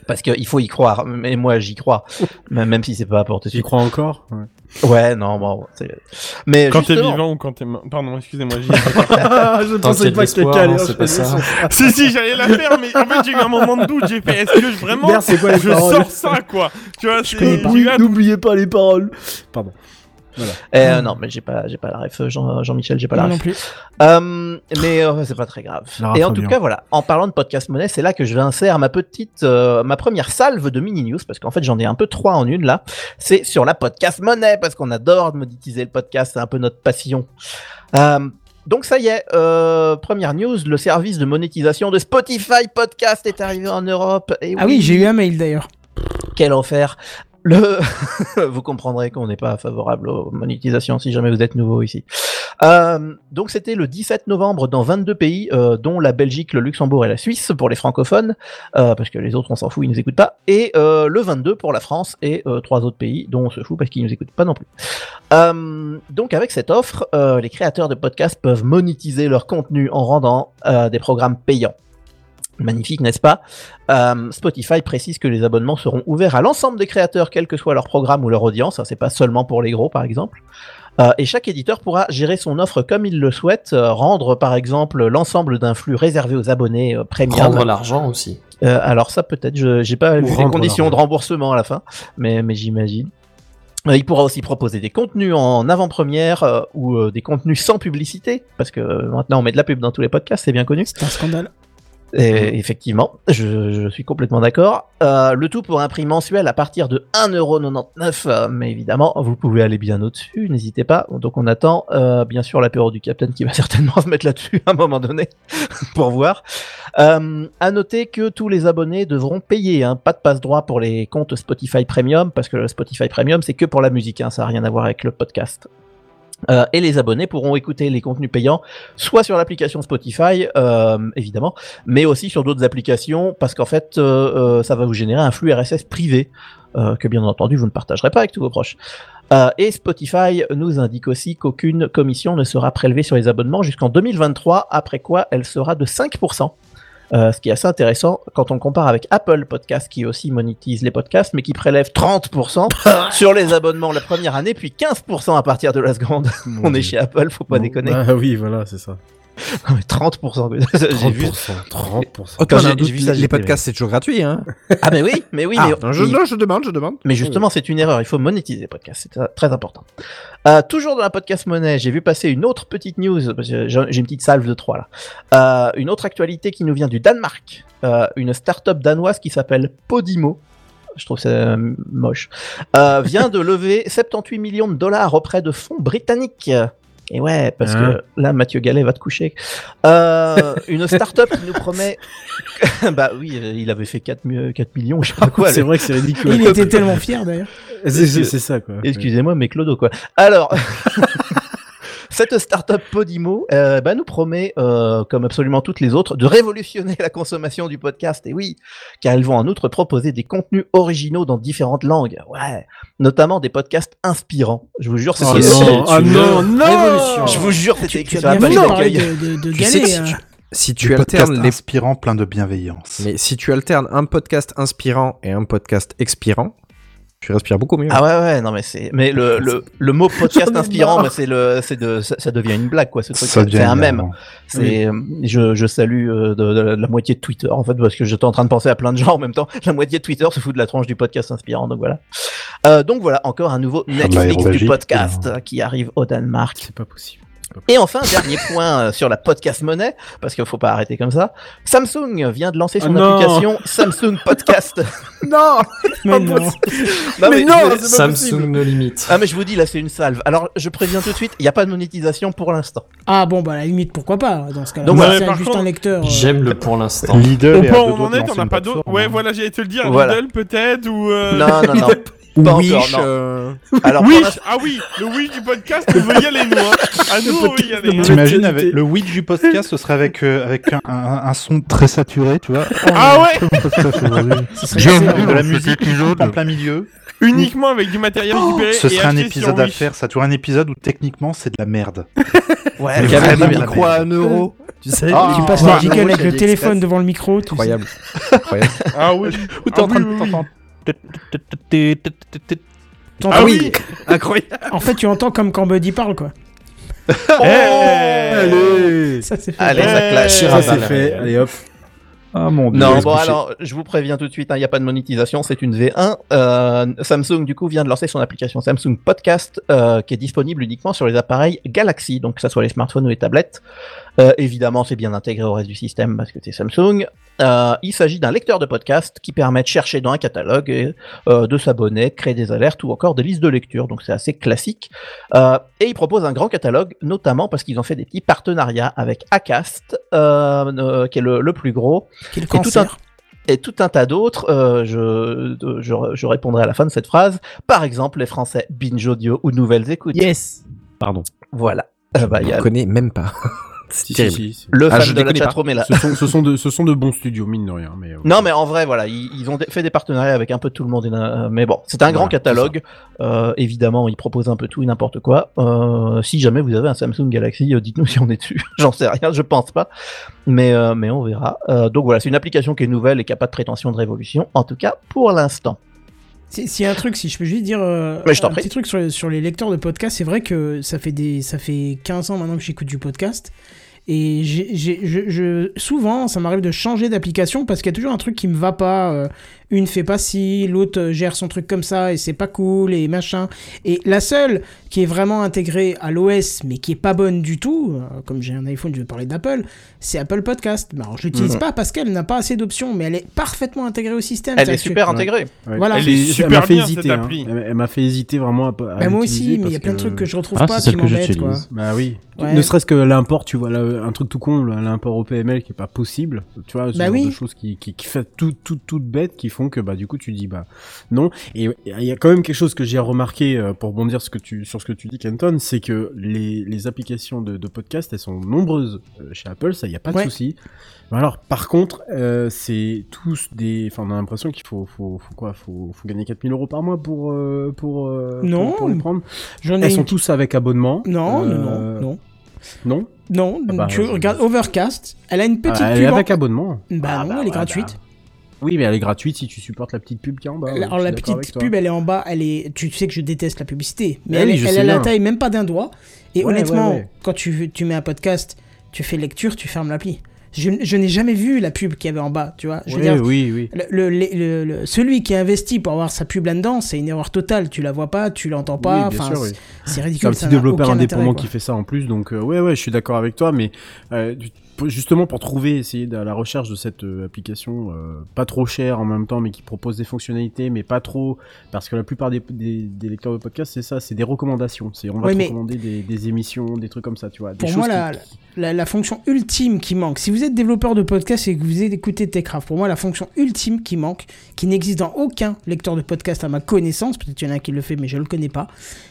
Parce qu'il faut y croire. Mais moi, j'y crois. Même même si c'est pas de J'y crois encore ouais. Ouais, non, bon. Mais Quand t'es vivant ou quand t'es mort. Pardon, excusez-moi. j'y- Je Tant qu'il y a de l'espoir, allait hein, c'est pas enchaîner ça. si, si, j'allais la faire, mais en fait, j'ai eu un moment de doute. J'ai fait, est-ce que je- vraiment, Merde, c'est quoi je paroles sors ça, quoi? Tu vois, pas. N'oubliez pas les paroles. Pardon. Euh, non, mais j'ai pas, j'ai pas la ref, Jean, Jean-Michel, j'ai pas la ref. non plus. Euh, mais euh, c'est pas très grave. Et en tout bien. cas, voilà. En parlant de podcast monnaie, c'est là que je vais insérer ma petite, euh, ma première salve de mini news parce qu'en fait j'en ai un peu trois en une là. C'est sur la podcast monnaie parce qu'on adore monétiser le podcast, c'est un peu notre passion. Euh, donc ça y est, euh, première news, le service de monétisation de Spotify Podcast est arrivé en Europe. Et Ah oui, j'ai eu un mail d'ailleurs. quel enfer. Vous comprendrez qu'on n'est pas favorable aux monétisations si jamais vous êtes nouveau ici. Euh, donc c'était le 17 novembre dans 22 pays, euh, dont la Belgique, le Luxembourg et la Suisse pour les francophones, euh, parce que les autres on s'en fout, ils nous écoutent pas, et le 22 pour la France et trois autres pays dont on se fout parce qu'ils nous écoutent pas non plus. Donc avec cette offre, les créateurs de podcasts peuvent monétiser leur contenu en rendant des programmes payants. Magnifique, n'est-ce pas Euh, Spotify précise que les abonnements seront ouverts à l'ensemble des créateurs, quel que soit leur programme ou leur audience. hein, c'est pas seulement pour les gros, par exemple. Euh, et chaque éditeur pourra gérer son offre comme il le souhaite, euh, rendre par exemple l'ensemble d'un flux réservé aux abonnés euh, premium. Prendre l'argent aussi. Euh, alors ça peut-être, je j'ai pas vu les rendre conditions de remboursement à la fin, mais, mais j'imagine. Euh, Il pourra aussi proposer des contenus en avant-première euh, ou euh, des contenus sans publicité, parce que euh, maintenant on met de la pub dans tous les podcasts, c'est bien connu. C'est un scandale. Effectivement, je, suis complètement d'accord. Euh, le tout pour un prix mensuel à partir de 1,99€, euh, mais évidemment, vous pouvez aller bien au-dessus, n'hésitez pas. Donc on attend euh, bien sûr l'apéro du Capitaine qui va certainement se mettre là-dessus à un moment donné pour voir. À noter que tous les abonnés devront payer, hein, pas de passe-droit pour les comptes Spotify Premium, parce que le Spotify Premium c'est que pour la musique, hein, ça n'a rien à voir avec le podcast. Euh, et les abonnés pourront écouter les contenus payants soit sur l'application Spotify, euh, évidemment, mais aussi sur d'autres applications, parce qu'en fait, euh, ça va vous générer un flux RSS privé, que bien entendu, vous ne partagerez pas avec tous vos proches. Et Spotify nous indique aussi qu'aucune commission ne sera prélevée sur les abonnements jusqu'en 2023, après quoi elle sera de 5%. Euh, ce qui est assez intéressant quand on compare avec Apple Podcast qui aussi monétise les podcasts mais qui prélève 30% sur les abonnements la première année puis 15% à partir de la seconde. on est chez Apple, faut pas Bon, déconner. Ah oui, voilà, c'est ça. Non, mais 30%. J'ai vu. 30%, 30%. Oh, t'en J'ai- as un doute, j'ai vu ça, les podcasts, c'est toujours gratuit, hein. Ah, mais oui, mais oui, Ah, mais, non, je, mais- non, je demande, je demande. mais justement, c'est une erreur. Il faut monétiser les podcasts. C'est très- important. Euh, toujours dans la podcast monnaie, j'ai vu passer une autre petite news. parce que J'ai une petite salve de trois là. Euh, une autre actualité qui nous vient du Danemark. Euh, une start-up danoise qui s'appelle Podimo. Je trouve ça moche. Euh, vient de lever 78 millions de dollars auprès de fonds britanniques. Et ouais, parce Hein que là, Mathieu Gallet va te coucher. Euh, une start-up qui nous promet. bah oui, il avait fait 4, mi- 4 millions, je sais pas quoi. c'est vrai que c'est ridicule. Il était tellement fier d'ailleurs. C'est ça, quoi. Excusez-moi, mais Clodo, quoi. Alors, cette startup Podimo euh, bah, nous promet, euh, comme absolument toutes les autres, de révolutionner la consommation du podcast. Et oui, car ils vont en outre proposer des contenus originaux dans différentes langues. Ouais, notamment des podcasts inspirants. Je vous jure, c'est Oh non, ah non, non révolution. Je vous jure, c'était écrit sur la page d'accueil. Tu sais que si hein. tu, si Du tu podcast alternes les inspirant plein de bienveillance. Mais si tu alternes un podcast inspirant et un podcast expirant, tu respires beaucoup mieux. Ah ouais ouais non mais c'est mais le, le, le mot podcast inspirant bah, c'est le c'est de ça, ça devient une blague quoi ce truc Ça devient c'est un mème. c'est je, je salue euh, de, de la moitié de Twitter en fait parce que j'étais en train de penser à plein de gens en même temps. La moitié de Twitter se fout de la tranche du podcast inspirant donc voilà. Euh, donc voilà encore un nouveau Netflix du podcast euh, qui arrive au Danemark. C'est pas possible. Et enfin, dernier point euh, sur la podcast monnaie, parce qu'il faut pas arrêter comme ça. Samsung vient de lancer son non. application Samsung Podcast. Non Mais non. Non, Mais non, je- c'est pas Samsung no limite. Ah mais je vous dis là c'est une salve. Alors je préviens tout de suite, il n'y a pas de monétisation pour l'instant. Ah bon, bah à la limite, pourquoi pas dans ce cas-là. Donc, ouais, c'est par juste contre, un lecteur. euh, J'aime le pour l'instant. Lidl Au point où on en est, on n'a pas d'autres. Ouais, hein. voilà, j'allais te le dire. Voilà. Lidl peut-être ou. euh, Non non non. Ou Pas encore, Wish, non. euh, Alors Wish Ah oui, le Wish du podcast, on veut y aller, nous. Hein. À nous, on veut y aller. T'imagines avec le Witch du podcast, ce serait avec, euh, avec un, un- un son très saturé, tu vois. Ah ouais ce serait de la musique en plein milieu. Uniquement avec du matériel récupéré. Ce serait un épisode à Wish. faire. Ça tu vois un épisode où techniquement c'est de la merde. Ouais, Mais il y avait vraiment, des la micro à un euro. Tu sais, Ah, Tu passes ouais, la ouais, avec le téléphone devant le micro. tu sais. Incroyable. Incroyable. Ah oui. Où t'es en Ah train oui, de Ah oui Incroyable En fait, tu entends comme quand Buddy parle, quoi. Allez Ça, c'est fait. Allez, ça clash. Ça c'est fait, allez hop. Ah mon dieu. Non, bon alors, je vous préviens tout de suite, hein, il n'y a pas de monétisation, c'est une V1. Euh, Samsung, du coup, vient de lancer son application Samsung Podcast, euh, qui est disponible uniquement sur les appareils Galaxy, donc que ce soit les smartphones ou les tablettes. Euh, évidemment, c'est bien intégré au reste du système parce que c'est Samsung. Euh, il s'agit d'un lecteur de podcast qui permet de chercher dans un catalogue, et, euh, de s'abonner, de créer des alertes ou encore des listes de lecture, donc c'est assez classique. Euh, et il propose un grand catalogue, notamment parce qu'ils ont fait des petits partenariats avec Acast, euh, euh, qui est le, le plus gros Quel et tout un, et tout un tas d'autres. euh, je, de- je, je répondrai à la fin de cette phrase. Par exemple, les Français Binge Audio ou Nouvelles Écoutes. Yes. Pardon. Voilà. Euh, bah, Je a connais même pas. Si, si, terrible. si, si. le Ah, fan je de la chatroom est là. Ce sont, ce, sont de, ce sont de bons studios, mine de rien. Mais, euh, Non, mais en vrai, voilà, ils, ils ont fait des partenariats avec un peu tout le monde. et na- Mais bon, c'est un grand catalogue. Euh, évidemment, ils proposent un peu tout et n'importe quoi. Euh, si jamais vous avez un Samsung Galaxy, euh, dites-nous si on est dessus. J'en sais rien, je pense pas. Mais, euh, mais on verra. Euh, donc voilà, c'est une application qui est nouvelle et qui a pas de prétention de révolution. En tout cas, pour l'instant. Si- S'il y a un truc, si je peux juste dire euh, je t'en un prie. petit truc sur, les- sur les lecteurs de podcast, c'est vrai que ça fait, des, ça fait 15 ans maintenant que j'écoute du podcast. Et j'ai, j'ai- je, je- souvent, ça m'arrive de changer d'application parce qu'il y a toujours un truc qui me va pas. euh, une fait pas ci, l'autre euh, gère son truc comme ça et c'est pas cool et machin. Et la seule qui est vraiment intégrée à l'OS mais qui est pas bonne du tout, euh, comme j'ai un iPhone, je vais parler d'Apple, c'est Apple Podcast. Alors je l'utilise Mhm. pas parce qu'elle n'a pas assez d'options, mais elle est parfaitement intégrée au système. Elle est super Ouais. intégrée. Ouais. Voilà. Elle est super m'a fait bien, hésiter. cette hein. appli. Elle, elle m'a fait hésiter vraiment à. à Bah, moi aussi, mais il y a plein de que- trucs que je retrouve Ah, pas c'est qui m'embêtent, quoi. Bah oui. Ouais. Ne serait-ce que l'import, tu vois, là, un truc tout con, l'import au PML qui est pas possible. Tu vois, ce Bah genre oui. de choses qui, qui, qui fait tout, tout, toutes bêtes qui font que, bah, du coup, tu dis, bah, non. Et il y a quand même quelque chose que j'ai remarqué, euh, pour bondir ce que tu, sur ce que tu dis, Kenton, c'est que les, les applications de, de podcast, elles sont nombreuses euh, chez Apple, ça, il y a pas de Ouais. souci. Alors, par contre, euh, c'est tous des, enfin, on a l'impression qu'il faut, faut, faut quoi, faut, faut gagner 4000 euros par mois pour, euh, pour, euh, Non. pour les prendre. J'en ai Elles sont tous avec abonnement. Non, non, non, non. Non? Non, Ah bah, tu regardes Overcast, elle a une petite Ah, elle pub. est en- avec abonnement. Bah Ah, non, bah, elle est gratuite. Oui, mais elle est gratuite si tu supportes la petite pub qui est en bas. Alors la petite pub, elle est en bas, elle est. Tu sais que je déteste la publicité, mais Ah elle, oui, elle sais a la taille même pas d'un doigt. Et Ouais, honnêtement, ouais, ouais. quand tu, tu mets un podcast, tu fais lecture, tu fermes l'appli. Je, je n'ai jamais vu la pub qu'il y avait en bas, tu vois. Je veux Ouais, dire, oui, oui. le, le- le- celui qui a investi pour avoir sa pub là-dedans, c'est une erreur totale. Tu la vois pas, tu l'entends pas. Oui, oui. c'est- c'est C'est ridicule. un petit développeur indépendant intérêt, qui fait ça en plus, donc euh, ouais, ouais, je suis d'accord avec toi, mais euh, justement pour trouver, essayer à la recherche de cette euh, application euh, pas trop chère en même temps, mais qui propose des fonctionnalités, mais pas trop, parce que la plupart des, des, des lecteurs de podcasts, c'est ça, c'est des recommandations. C'est on va Oui, te recommander des, des émissions, des trucs comme ça, tu vois. Des Pour choses moi, qui- la, la, fonction ultime qui manque, si vous êtes développeur de podcast et que vous écoutez Techcraft, pour moi, la fonction ultime qui manque, qui n'existe dans aucun lecteur de podcast à ma connaissance, peut-être qu'il y en a un qui le fait, mais je le connais pas,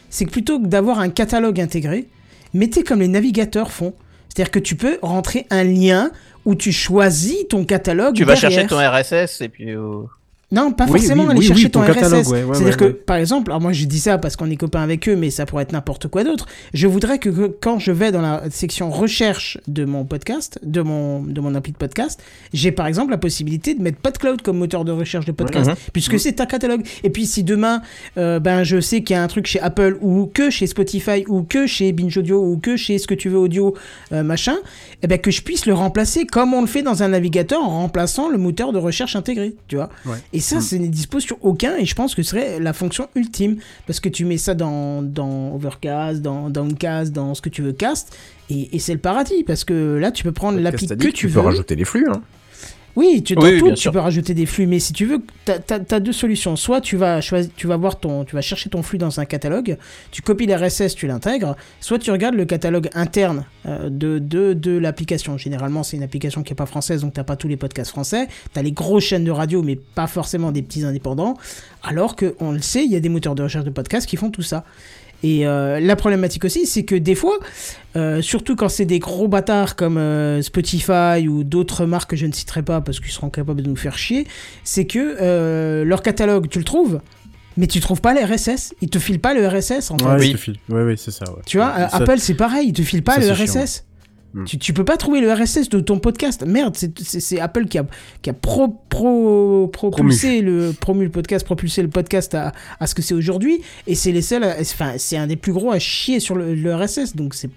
c'est que plutôt que d'avoir un catalogue intégré, mettez comme les navigateurs font. C'est-à-dire que tu peux rentrer un lien où tu choisis ton catalogue. Tu vas derrière. chercher ton RSS et puis. euh, Non, pas Oui, forcément oui, aller oui, chercher ton, ton RSS. catalogue, ouais, ouais, C'est-à-dire ouais, que, par exemple, alors moi je dis ça parce qu'on est copains avec eux, mais ça pourrait être n'importe quoi d'autre. Je voudrais que, que quand je vais dans la section recherche de mon podcast, de mon, de mon appli de podcast, j'ai par exemple la possibilité de mettre PodCloud comme moteur de recherche de podcast, puisque c'est un catalogue. Et puis si demain, euh, ben je sais qu'il y a un truc chez Apple ou que chez Spotify ou que chez Binge Audio ou que chez ce que tu veux audio, euh, machin, eh ben que je puisse le remplacer comme on le fait dans un navigateur en remplaçant le moteur de recherche intégré, tu vois. Ouais. Et ça, Mm. ce n'est dispo sur aucun, et je pense que ce serait la fonction ultime, parce que tu mets ça dans, dans Overcast, dans Downcast, dans ce que tu veux cast, et, et c'est le paradis, parce que là, tu peux prendre l'appli que tu tu veux. peux rajouter les flux. Hein. Oui, tu, dans Oui, oui, tout, tu peux rajouter des flux, mais si tu veux, t'as as, deux solutions. Soit tu vas choisir, tu vas voir ton, tu vas chercher ton flux dans un catalogue, tu copies l'RSS, tu l'intègres. Soit tu regardes le catalogue interne euh, de, de, de l'application. Généralement, c'est une application qui est pas française, donc t'as pas tous les podcasts français. T'as les grosses chaînes de radio, mais pas forcément des petits indépendants. Alors que on le sait, il y a des moteurs de recherche de podcasts qui font tout ça. Et euh, la problématique aussi, c'est que des fois, euh, surtout quand c'est des gros bâtards comme euh, Spotify ou d'autres marques que je ne citerai pas parce qu'ils seront capables de nous faire chier, c'est que euh, leur catalogue, tu le trouves, mais tu trouves pas les RSS. Ils te filent pas le RSS en fait. Ouais, Oui. Ouais, ouais, c'est ça. Ouais. Tu vois, Ça- Apple c'est pareil, ils te filent pas ça, le chiant, RSS. Mm. Tu, tu peux pas trouver le RSS de ton podcast. Merde, c'est- Apple qui a, qui a pro, pro, propulsé, le, promu le podcast, propulsé le podcast à, à ce que c'est aujourd'hui. Et c'est les seuls, enfin, c'est un des plus gros à chier sur le, le RSS. Donc c'est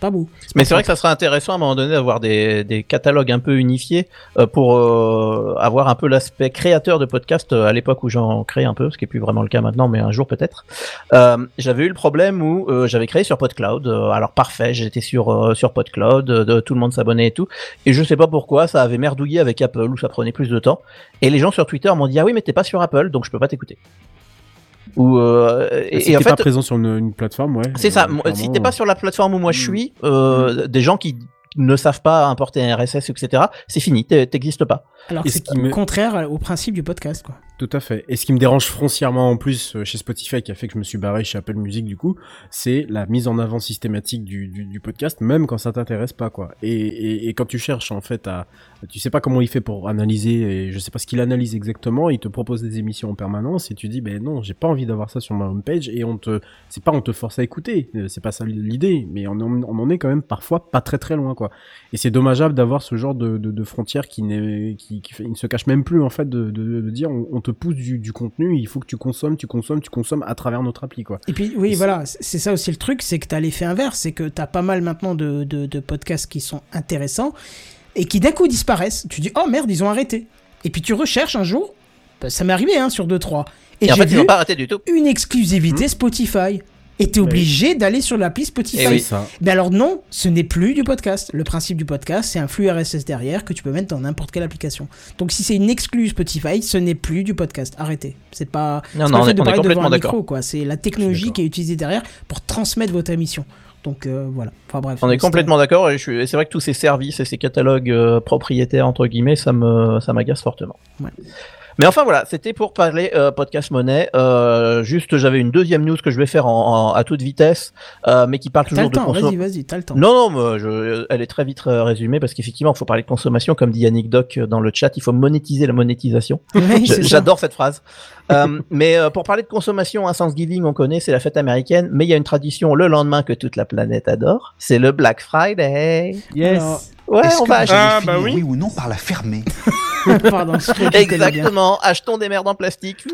pas beau. Mais c'est vrai que ça serait intéressant à un moment donné d'avoir des, des catalogues un peu unifiés euh, pour euh, avoir un peu l'aspect créateur de podcast euh, à l'époque où j'en créais un peu, ce qui est plus vraiment le cas maintenant, mais un jour peut-être. J'avais eu le problème où j'avais créé sur PodCloud. alors parfait, j'étais sur sur PodCloud, euh, de- tout le monde s'abonnait et tout. Et je sais pas pourquoi, ça avait merdouillé avec Apple où ça prenait plus de temps. Et les gens sur Twitter m'ont dit ah oui mais t'es pas sur Apple donc je peux pas t'écouter. Ou euh, et, Si et en t'es fait pas présent sur une, une plateforme, ouais. c'est euh, ça. Moi, Si t'es pas sur la plateforme où moi je Mm. suis, euh, des gens qui ne savent pas importer un RSS, etc., c'est fini, t'es- t'existes pas. Alors ce c'est qui me- contraire au principe du podcast. Quoi. Tout à fait. Et ce qui me dérange foncièrement en plus euh, chez Spotify, qui a fait que je me suis barré chez Apple Music du coup, c'est la mise en avant systématique du, du, du podcast, même quand ça t'intéresse pas, quoi. Et, et, et quand tu cherches en fait à, tu sais pas comment il fait pour analyser, et je sais pas ce qu'il analyse exactement, il te propose des émissions en permanence, et tu dis, ben non, j'ai pas envie d'avoir ça sur ma homepage, et on te, c'est pas on te force à écouter, euh, c'est pas ça l'idée, mais on, en- on en est quand même parfois pas très très loin, quoi. Et c'est dommageable d'avoir ce genre de, de, de frontière qui, n'est, qui, qui fait- il ne se cache même plus en fait de, de, de dire on, on te pousse du, du contenu, il faut que tu consommes, tu consommes, tu consommes à travers notre appli quoi. Et puis, oui, Et voilà, c'est ça aussi le truc, c'est que tu as l'effet inverse, c'est que tu as pas mal maintenant de, de, de podcasts qui sont intéressants et qui d'un coup disparaissent. Tu dis, oh merde, ils ont arrêté. Et puis tu recherches un jour, bah, ça m'est arrivé hein, sur 2-3. Et, Et, en j'ai fait, ils vu n'ont pas arrêté du tout. une exclusivité Spotify. Et t'es obligé d'aller sur l'appli Spotify. Eh oui. ça. Mais alors non, ce n'est plus du podcast. Le principe du podcast, c'est un flux RSS derrière que tu peux mettre dans n'importe quelle application. Donc si c'est une exclue Spotify, ce n'est plus du podcast. Arrêtez. C'est pas. Non, non, pas on le fait est- de on est parler devant complètement un d'accord. micro, quoi. C'est la technologie qui est utilisée derrière pour transmettre votre émission. Donc euh, voilà. Enfin bref. On est complètement d'accord et, je suis- et c'est vrai que tous ces services et ces catalogues euh, propriétaires entre guillemets, ça me ça m'agace fortement. Ouais. Mais enfin voilà, c'était pour parler euh, podcast monnaie. Euh, juste, j'avais une deuxième news que je vais faire en, en- à toute vitesse, euh, mais qui parle T'as toujours le de temps, consommation. vas-y, vas-y, t'as le temps. Non, non, je, elle est très vite euh, résumée parce qu'effectivement, il faut parler de consommation, comme dit Yannick Doc dans le chat, il faut monétiser la monétisation. Oui. J'adore cette phrase. Euh, mais euh, pour parler de consommation, un Thanksgiving, on connaît, c'est la fête américaine, mais il y a une tradition le lendemain que toute la planète adore, c'est le Black Friday. Yes. Alors, Ouais, on que va acheter. Ah, bah oui. oui ou non par la fermer Pardon. Exactement, achetons des merdes en plastique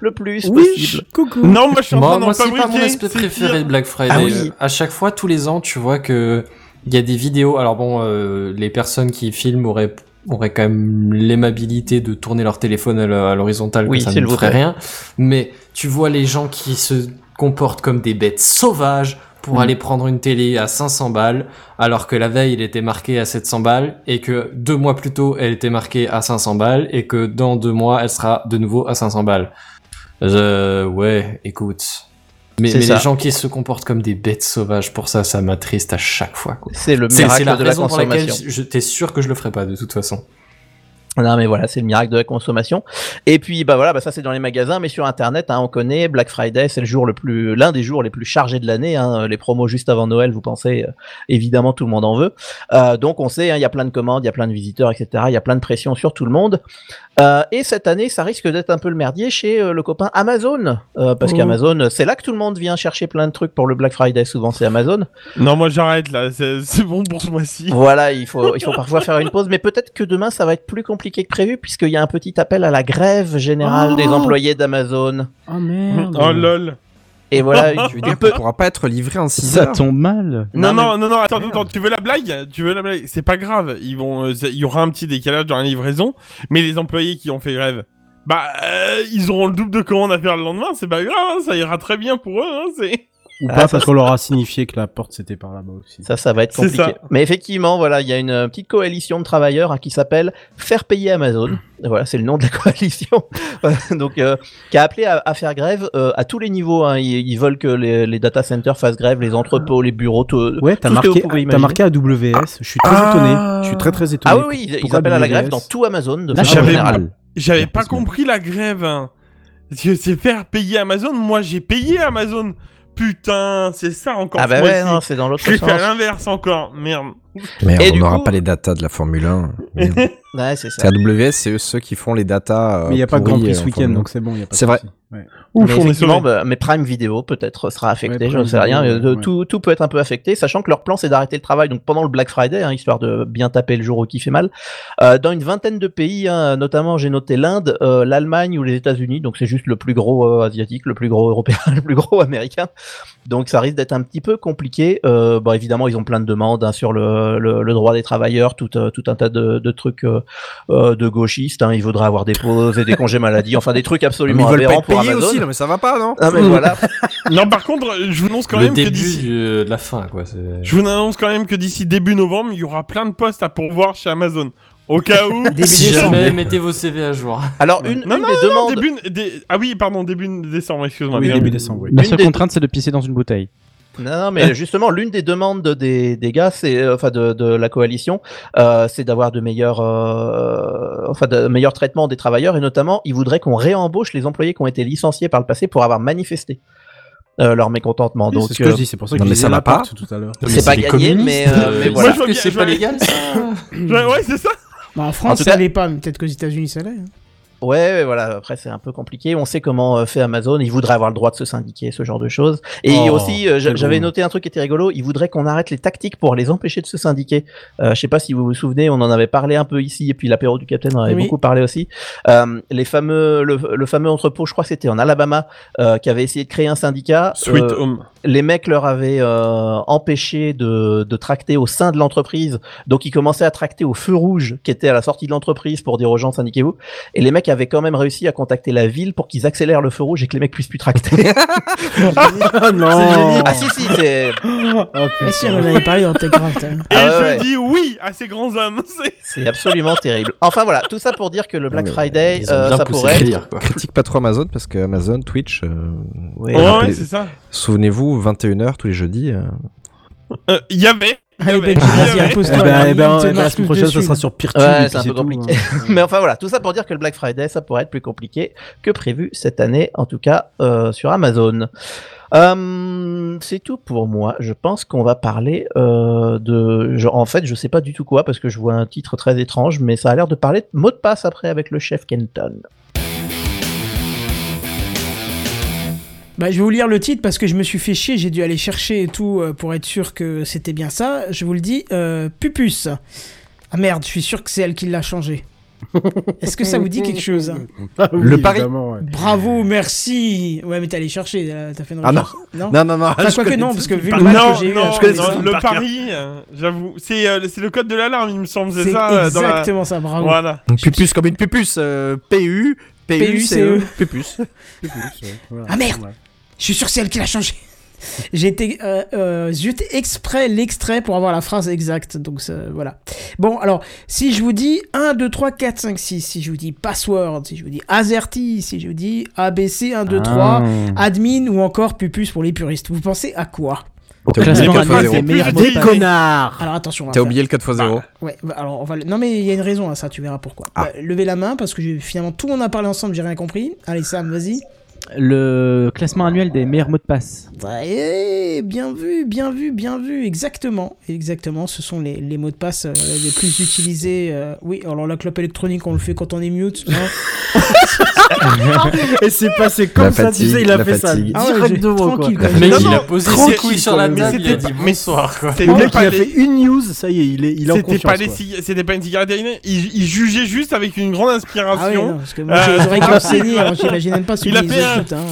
le plus Oui, possible. coucou. Non, moi je suis en Moi, train d'en moi c'est pas mon aspect préféré pire. de Black Friday. Ah oui. Euh, À chaque fois, tous les ans, tu vois que il y a des vidéos. Alors bon, euh, les personnes qui filment auraient auraient quand même l'aimabilité de tourner leur téléphone à l'horizontale, Oui, ça ne ferait rien. Mais tu vois les gens qui se comportent comme des bêtes sauvages pour Mm. aller prendre une télé à 500 balles, alors que la veille il était marqué à 700 balles et que deux mois plus tôt elle était marquée à 500 balles et que dans deux mois elle sera de nouveau à 500 balles. Euh, ouais, écoute. Mais, les gens qui se comportent comme des bêtes sauvages, pour ça, ça m'attriste à chaque fois. quoi. C'est le miracle de la raison pour laquelle consommation. je- t'es sûr que je le ferai pas de toute façon. Non mais voilà, c'est le miracle de la consommation. Et puis bah voilà, bah ça c'est dans les magasins, mais sur internet, hein, on connaît Black Friday, c'est le jour le plus, l'un des jours les plus chargés de l'année. Hein, les promos juste avant Noël, vous pensez euh, évidemment tout le monde en veut. Euh, donc on sait, hein, il y a plein de commandes, il y a plein de visiteurs, etc. Il y a plein de pression sur tout le monde. Euh, et cette année, ça risque d'être un peu le merdier chez le copain Amazon, parce Oh. qu'Amazon, c'est là que tout le monde vient chercher plein de trucs pour le Black Friday. Souvent c'est Amazon. Non, moi j'arrête là, c'est c'est bon pour ce mois-ci. Voilà, il faut, il faut parfois faire une pause, mais peut-être que demain ça va être plus compliqué que prévu puisqu'il y a un petit appel à la grève générale Oh des employés d'Amazon. Oh merde. Oh lol. Et voilà, Tu veux dire pourra pas être livré en 6 Ça heures tombe mal. Non, Non, non, non, non, attends, attends, tu veux la blague? Tu veux la blague? C'est pas grave, ils vont, euh, il y aura un petit décalage dans la livraison, mais les employés qui ont fait grève, bah, euh, ils auront le double de commandes à faire le lendemain, c'est pas grave, hein, ça ira très bien pour eux, hein, c'est... Ou Ah, pas ça, parce qu'on leur a signifié que la porte c'était par là-bas aussi. Ça, ça va être compliqué. Mais effectivement, voilà, il y a une petite coalition de travailleurs hein, qui s'appelle Faire payer Amazon. Voilà, c'est le nom de la coalition. Donc, euh, qui a appelé à, à faire grève euh, à tous les niveaux. hein. Ils, ils veulent que les, les data centers fassent grève, les entrepôts, les bureaux, tout. Ouais, t'as marqué, imaginer. marqué AWS. Je suis très Ah. étonné. Je suis très très étonné. Ah oui, oui, ils, appellent à la grève dans tout Amazon de façon j'avais- générale. J'avais pas compris la grève, hein. C'est faire payer Amazon, moi j'ai payé Amazon. Putain, c'est ça encore Ah bah ouais, non, c'est dans l'autre sens. l'inverse encore, merde. Et on n'aura coup- pas les datas de la Formule 1. Merde. Ouais, c'est ça. AWS, c'est eux ceux qui font les datas. euh, Mais il y a pas de Grand Prix euh, ce en week-end, Formule 1. donc c'est bon. y a pas de C'est vrai. Ouais. Ouf, mais effectivement, bah, mais Prime Video peut-être sera affecté, Ouais, je ne sais rien. Ouais. tout, tout peut être un peu affecté, sachant que leur plan c'est d'arrêter le travail donc pendant le Black Friday, hein, histoire de bien taper le jour qui fait mal. Euh, dans une vingtaine de pays, hein, notamment j'ai noté l'Inde, euh, l'Allemagne ou les États-Unis, donc c'est juste le plus gros euh, asiatique, le plus gros européen, le plus gros américain. Donc ça risque d'être un petit peu compliqué. Euh, bon, évidemment, ils ont plein de demandes hein, sur le, le, le droit des travailleurs, tout, euh, tout un tas de, de trucs euh, euh, de gauchistes. Hein. Ils voudraient avoir des pauses et des congés maladie, enfin des trucs Mais absolument ils veulent pas pour Amazon. aussi, non mais ça va pas, non Ah mais voilà. Non, par contre, je vous annonce quand le même que d'ici... de la fin, quoi. Je vous annonce quand même que d'ici début novembre, il y aura plein de postes à pourvoir chez Amazon. Au cas où... Début Si décembre. jamais, mettez vos CV à jour. Alors une, Non, une non, des demandes. Début, des- Ah oui, pardon, début décembre, excuse-moi. Oui, début décembre. oui. La Une seule des- contrainte, c'est de pisser dans une bouteille. Non, non, mais justement, l'une des demandes des, des gars, c'est euh, enfin de, de la coalition, euh, c'est d'avoir de meilleurs, euh, enfin de meilleurs traitements des travailleurs et notamment, ils voudraient qu'on réembauche les employés qui ont été licenciés par le passé pour avoir manifesté euh, leur mécontentement. Oui, Donc c'est ce que euh, je dis, c'est pour ça que non, je mais ça va pas. tout à l'heure. c'est pas gagné, mais, euh, voilà. c'est pas légal. ça. Ouais, c'est ça. Bah, en France, ça cas- l'est pas, mais peut-être qu'aux États-Unis, ça l'est. hein. Ouais, voilà. Après, c'est un peu compliqué. On sait comment euh, fait Amazon. Ils voudraient avoir le droit de se syndiquer, ce genre de choses. Et Oh, aussi, euh, j'avais noté un truc qui était rigolo. Ils voudraient qu'on arrête les tactiques pour les empêcher de se syndiquer. Euh, je sais pas si vous vous souvenez, on en avait parlé un peu ici, et puis l'apéro du Capitaine en avait Oui. beaucoup parlé aussi. Euh, les fameux, le, le fameux entrepôt, je crois que c'était en Alabama, euh, qui avait essayé de créer un syndicat. Sweet Euh, Home. les mecs leur avaient euh, empêché de, de tracter au sein de l'entreprise, donc ils commençaient à tracter au feu rouge qui était à la sortie de l'entreprise pour dire aux gens syndiquez-vous. Et les mecs avaient quand même réussi à contacter la ville pour qu'ils accélèrent le feu rouge et que les mecs puissent plus tracter. Ah non ah si si, c'est Oh, Mais putain. si, on en avait parlé dans hein. Et Ah je ouais. dis oui à ces grands hommes. c'est- absolument terrible. Enfin voilà, tout ça pour dire que le Black mais Friday, euh, ça pourrait. être-. Critique pas trop Amazon parce que Amazon, Twitch, euh, Ouais. C'est ça. souvenez-vous, 21h tous les jeudis. euh, Euh, Il y avait. Allez, Benji, vas-y, avait. Eh impose-toi. ben, eh ben, il te la semaine prochaine, ça sera sur Peertube. Ouais, c'est un peu compliqué. hein. Mais enfin voilà, tout ça pour dire que le Black Friday, ça pourrait être plus compliqué que prévu cette année, en tout cas euh, sur Amazon. Euh, c'est tout pour moi. Je pense qu'on va parler euh, de. je- en fait, je sais pas du tout quoi parce que je vois un titre très étrange, mais ça a l'air de parler de mot de passe après avec le chef Kenton. Bah, je vais vous lire le titre parce que je me suis fait chier, j'ai dû aller chercher et tout euh, pour être sûr que c'était bien ça. Je vous le dis, euh, Pupus. Ah merde, je suis sûr que c'est elle qui l'a changé. Est-ce que ça vous dit quelque chose hein? Ah oui, Le pari. ouais. Bravo, merci. Ouais, mais t'es allé chercher, euh, t'as fait une Ah non. recherche. non? Non, non, non. Enfin, je quoi que non, parce que vu le match non, que j'ai eu, non, je connais non, le pari, euh, j'avoue, c'est euh, le code de l'alarme, il me semble, c'est ça euh, dans la- exactement ça, bravo. Voilà. Donc, Pupus comme une pupus. euh, PU, PU, CE, pupus. Ah, merde. Je suis sûr que c'est elle qui l'a changé. J'ai été euh, euh, jeté exprès l'extrait pour avoir la phrase exacte. Donc ça, voilà. Bon, alors, si je vous dis 1, 2, 3, 4, 5, 6, si je vous dis password, si je vous dis AZERTY, si je vous dis ABC 1, 2, 3, admin ou encore pupus pour les puristes, vous pensez à quoi? T'as oublié le Classement 4 x annuel 0. des meilleurs Plus mots de de passe. Connard Alors attention, on T'as oublié le 4 x 0. Ouais, bah, alors on va. Non mais il y a une raison à ça, tu verras pourquoi. Ah. Bah, levez la main parce que j'ai- finalement tout le monde a parlé ensemble, j'ai rien compris. Allez Sam, vas-y. Le classement annuel des meilleurs mots de passe. Ouais, bien vu, bien vu, bien vu, exactement, exactement. Ce sont les, les mots de passe euh, les plus utilisés. euh, Oui, alors la clope électronique, on le fait quand on est mute. non? Et c'est passé comme La ça, tu sais, il a la fait ça fatigue. Ah ouais, direct devant, quoi. tranquille, quoi. Le mec, Non, il non, a posé ses tranquille, couilles sur quand la même. table, Mais il a c'était dit bonsoir, quoi. Le mec, il a fait une news, ça y est, il est, il est en C'était confiance. pas, les quoi. cig- c'était pas une cigarette. Il, il jugeait juste avec une grande Ah oui, inspiration. non, parce que moi j'ai les oreilles qui saignées, alors j'imagine même pas celui Il a fait hein.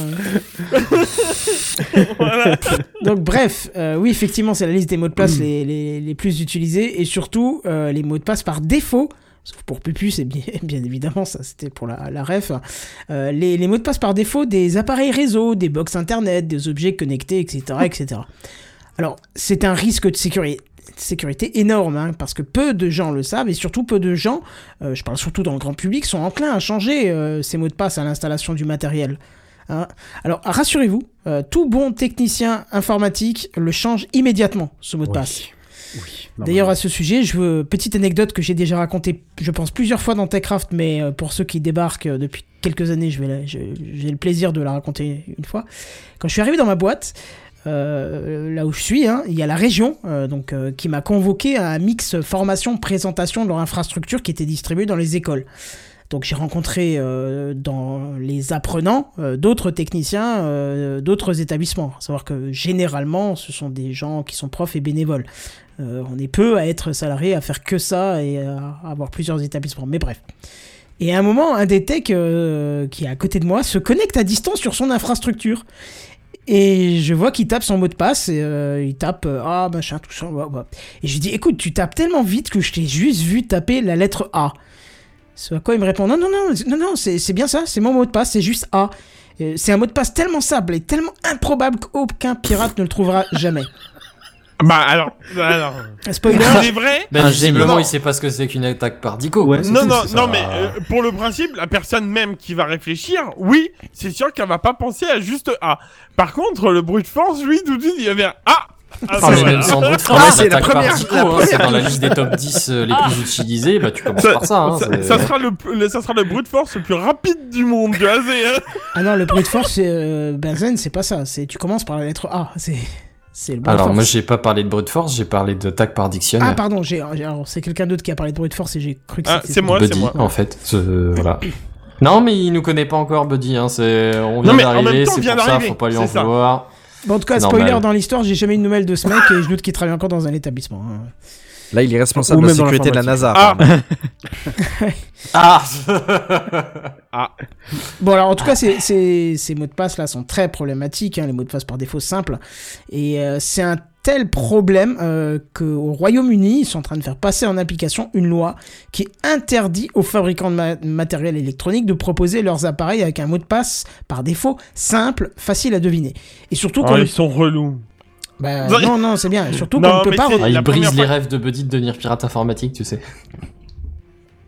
Voilà. Donc bref, euh, oui effectivement c'est la liste des mots de passe les, les, les plus utilisés et surtout euh, les mots de passe par défaut. Sauf pour Pupus, et bien, bien évidemment, ça c'était pour la, la ref. Euh, les, les mots de passe par défaut des appareils réseau, des box internet, des objets connectés, etc. etc. Alors, c'est un risque de sécurité, sécurité énorme, hein, parce que peu de gens le savent, et surtout peu de gens, euh, je parle surtout dans le grand public, sont enclins à changer euh, ces mots de passe à l'installation du matériel. Hein. Alors, rassurez-vous, euh, tout bon technicien informatique le change immédiatement, ce mot de Oui. passe. Oui. D'ailleurs, à ce sujet, je veux petite anecdote que j'ai déjà racontée, je pense plusieurs fois dans Techcraft, mais euh, pour ceux qui débarquent euh, depuis quelques années, la- j'ai le plaisir de la raconter une fois. Quand je suis arrivé dans ma boîte, euh, là où je suis, hein, il y a la région euh, donc euh, qui m'a convoqué à un mix formation présentation de leur infrastructure qui était distribuée dans les écoles. Donc j'ai rencontré euh, dans les apprenants euh, d'autres techniciens, euh, d'autres établissements. À savoir que généralement, ce sont des gens qui sont profs et bénévoles. On est peu à être salarié, à faire que ça et à avoir plusieurs établissements. Mais bref. Et à un moment, un des techs qui est à côté de moi se connecte à distance sur son infrastructure. Et je vois qu'il tape son mot de passe, et, il tape euh, Ah, machin, tout ça. Et je lui dis Écoute, tu tapes tellement vite que je t'ai juste vu taper la lettre A. Ce à quoi il me répond Non, non, non, non, non, c'est c'est bien ça, c'est mon mot de passe, c'est juste A. Euh, C'est un mot de passe tellement simple et tellement improbable qu'aucun pirate ne le trouvera jamais. Bah alors, alors. Spoiler, C'est vrai? Ben, Un visiblement, il sait pas ce que c'est qu'une attaque par Dico. Ouais, Non, tout, non, non, ça. mais euh, pour le principe, la personne même qui va réfléchir, oui, c'est sûr qu'elle va pas penser à juste A. Par contre, le bruit de force, lui, tout de suite, il y avait un A. Ah, Ah, c'est mais vrai. même sans doute, Ah, c'est la l'attaque par première- Dico, la hein, c'est première dans la liste des top 10 euh, les plus utilisés, bah tu commences Ça, par ça. Hein, ça- sera le, le- ça sera le bruit de force le plus rapide du monde, hein. Ah non, le bruit de force, c'est, euh, Benzen, c'est pas ça. C'est tu commences par la lettre A. C'est c'est le de Alors force. moi j'ai pas parlé de brute force, j'ai parlé d'attaque par dictionnaire. Ah pardon, j'ai c'est quelqu'un d'autre qui a parlé de bruit de force et j'ai cru que Ah, c'était c'est moi, c'est Buddy, moi. en fait. voilà. Non mais il nous connaît pas encore Buddy, hein. C'est on vient d'arriver, c'est pour ça, faut pas lui en vouloir. Bon, en tout cas, spoiler normal. dans l'histoire, j'ai jamais eu de nouvelles de ce mec et je doute qu'il travaille encore dans un établissement. hein. Là, il est responsable de la sécurité de la NASA. Ah. apparemment. Ah Bon, alors en tout cas, ces, ces, ces mots de passe là sont très problématiques, hein, les mots de passe par défaut simples. Et euh, c'est un tel problème euh, qu'au Royaume-Uni, ils sont en train de faire passer en application une loi qui interdit aux fabricants de ma- matériel électronique de proposer leurs appareils avec un mot de passe par défaut simple, facile à deviner. Et surtout Oh, ils sont relous. Bah, non, non, c'est bien. Et surtout qu'on ne peut pas. Ah, il brise les rêves de Buddy de devenir pirate informatique, tu sais.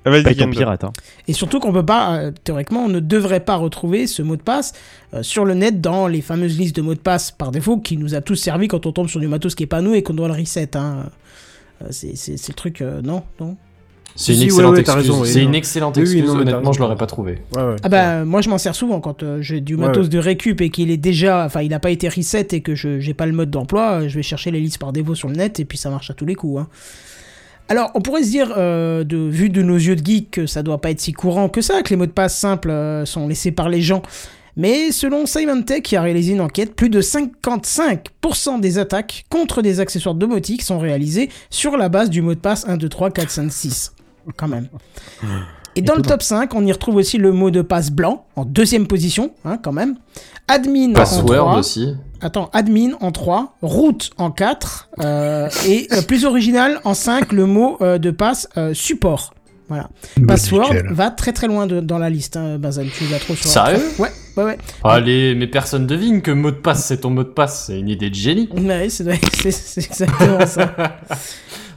Ah, Vas-y, Pas pirate. Hein. Et surtout qu'on peut pas, euh, théoriquement, on ne devrait pas retrouver ce mot de passe euh, sur le net dans les fameuses listes de mots de passe par défaut qui nous a tous servi quand on tombe sur du matos qui est pas nous et qu'on doit le reset. Hein. Euh, c'est, c'est, c'est le truc, euh, non, non? C'est une Si, excellente ouais, t'as excuse. raison, oui, C'est non. une excellente Oui, oui, excuse, non, mais t'as honnêtement, je l'aurais pas trouvé. Ouais, ouais. Ah bah moi je m'en sers souvent quand euh, j'ai du matos ouais. de récup et qu'il est déjà, enfin il n'a pas été reset et que je j'ai pas le mode d'emploi, je vais chercher les listes par défaut sur le net et puis ça marche à tous les coups. hein. Alors on pourrait se dire, euh, de vu de nos yeux de geek, que ça doit pas être si courant que ça, que les mots de passe simples euh, sont laissés par les gens. Mais selon Symantec qui a réalisé une enquête, plus de 55% des attaques contre des accessoires domotiques sont réalisées sur la base du mot de passe 1, 2, 3, 4, 5, 6. Quand même. Et dans le top 5, on y retrouve aussi le mot de passe blanc, en deuxième position, hein, quand même. Admin en Password 3. aussi. Attends, admin en 3, route en 4, euh, et euh, plus original en 5, le mot euh, de passe euh, support. Voilà. Bah, Password nickel. va très très loin de- dans la liste, hein, Benzen. Tu la trouves sur Sérieux Ouais, ouais, ouais. Allez, mais personne devine que mot de passe, c'est ton mot de passe. C'est une idée de génie. Ouais, c'est exactement ça.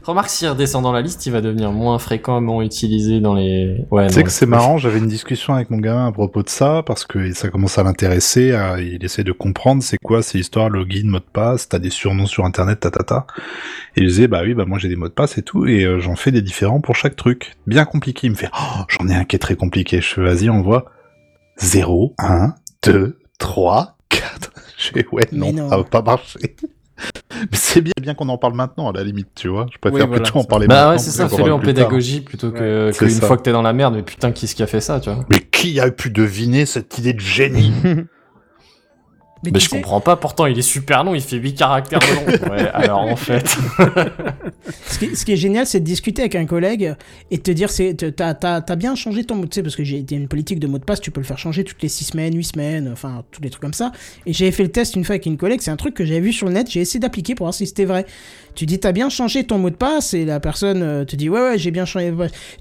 Remarque, s'il redescend dans la liste, il va devenir moins fréquemment utilisé dans les... Ouais, Tu sais que c'est marrant, j'avais une discussion avec mon gamin à propos de ça, parce que ça commence à l'intéresser, à- il essaie de comprendre c'est quoi ces histoires, login, mot de passe, t'as des surnoms sur internet, tatata. Et il disait, bah oui, bah moi j'ai des mots de passe et tout, et euh, j'en fais des différents pour chaque truc. Bien compliqué, il me fait, oh, j'en ai un qui est très compliqué, je fais, vas-y, on voit. 0, 1, 2, 3, 4. Je fais, ouais, non, non. ça va pas marcher. Mais c'est bien, bien qu'on en parle maintenant, à la limite, tu vois. Je préfère Oui, voilà, plutôt en parler Bah maintenant. ouais, c'est ça, fais-le en parler plus tard. pédagogie plutôt que c'est qu'une ça. fois que t'es dans la merde, mais putain, qui est-ce qui a fait ça, tu vois? Mais qui a pu deviner cette idée de génie? Mais je sais, comprends pas, pourtant il est super long, il fait 8 caractères de long. Ouais, alors en fait... Ce qui, ce qui est génial, c'est de discuter avec un collègue et de te dire, t'as, t'as, t'as bien changé ton mot, tu sais, parce que j'ai été une politique de mot de passe, tu peux le faire changer toutes les 6 semaines, 8 semaines, enfin, tous les trucs comme ça. Et j'avais fait le test une fois avec une collègue, c'est un truc que j'avais vu sur le net, j'ai essayé d'appliquer pour voir si c'était vrai. Tu dis, t'as bien changé ton mot de passe, et la personne euh, te dit, ouais, ouais, j'ai bien changé.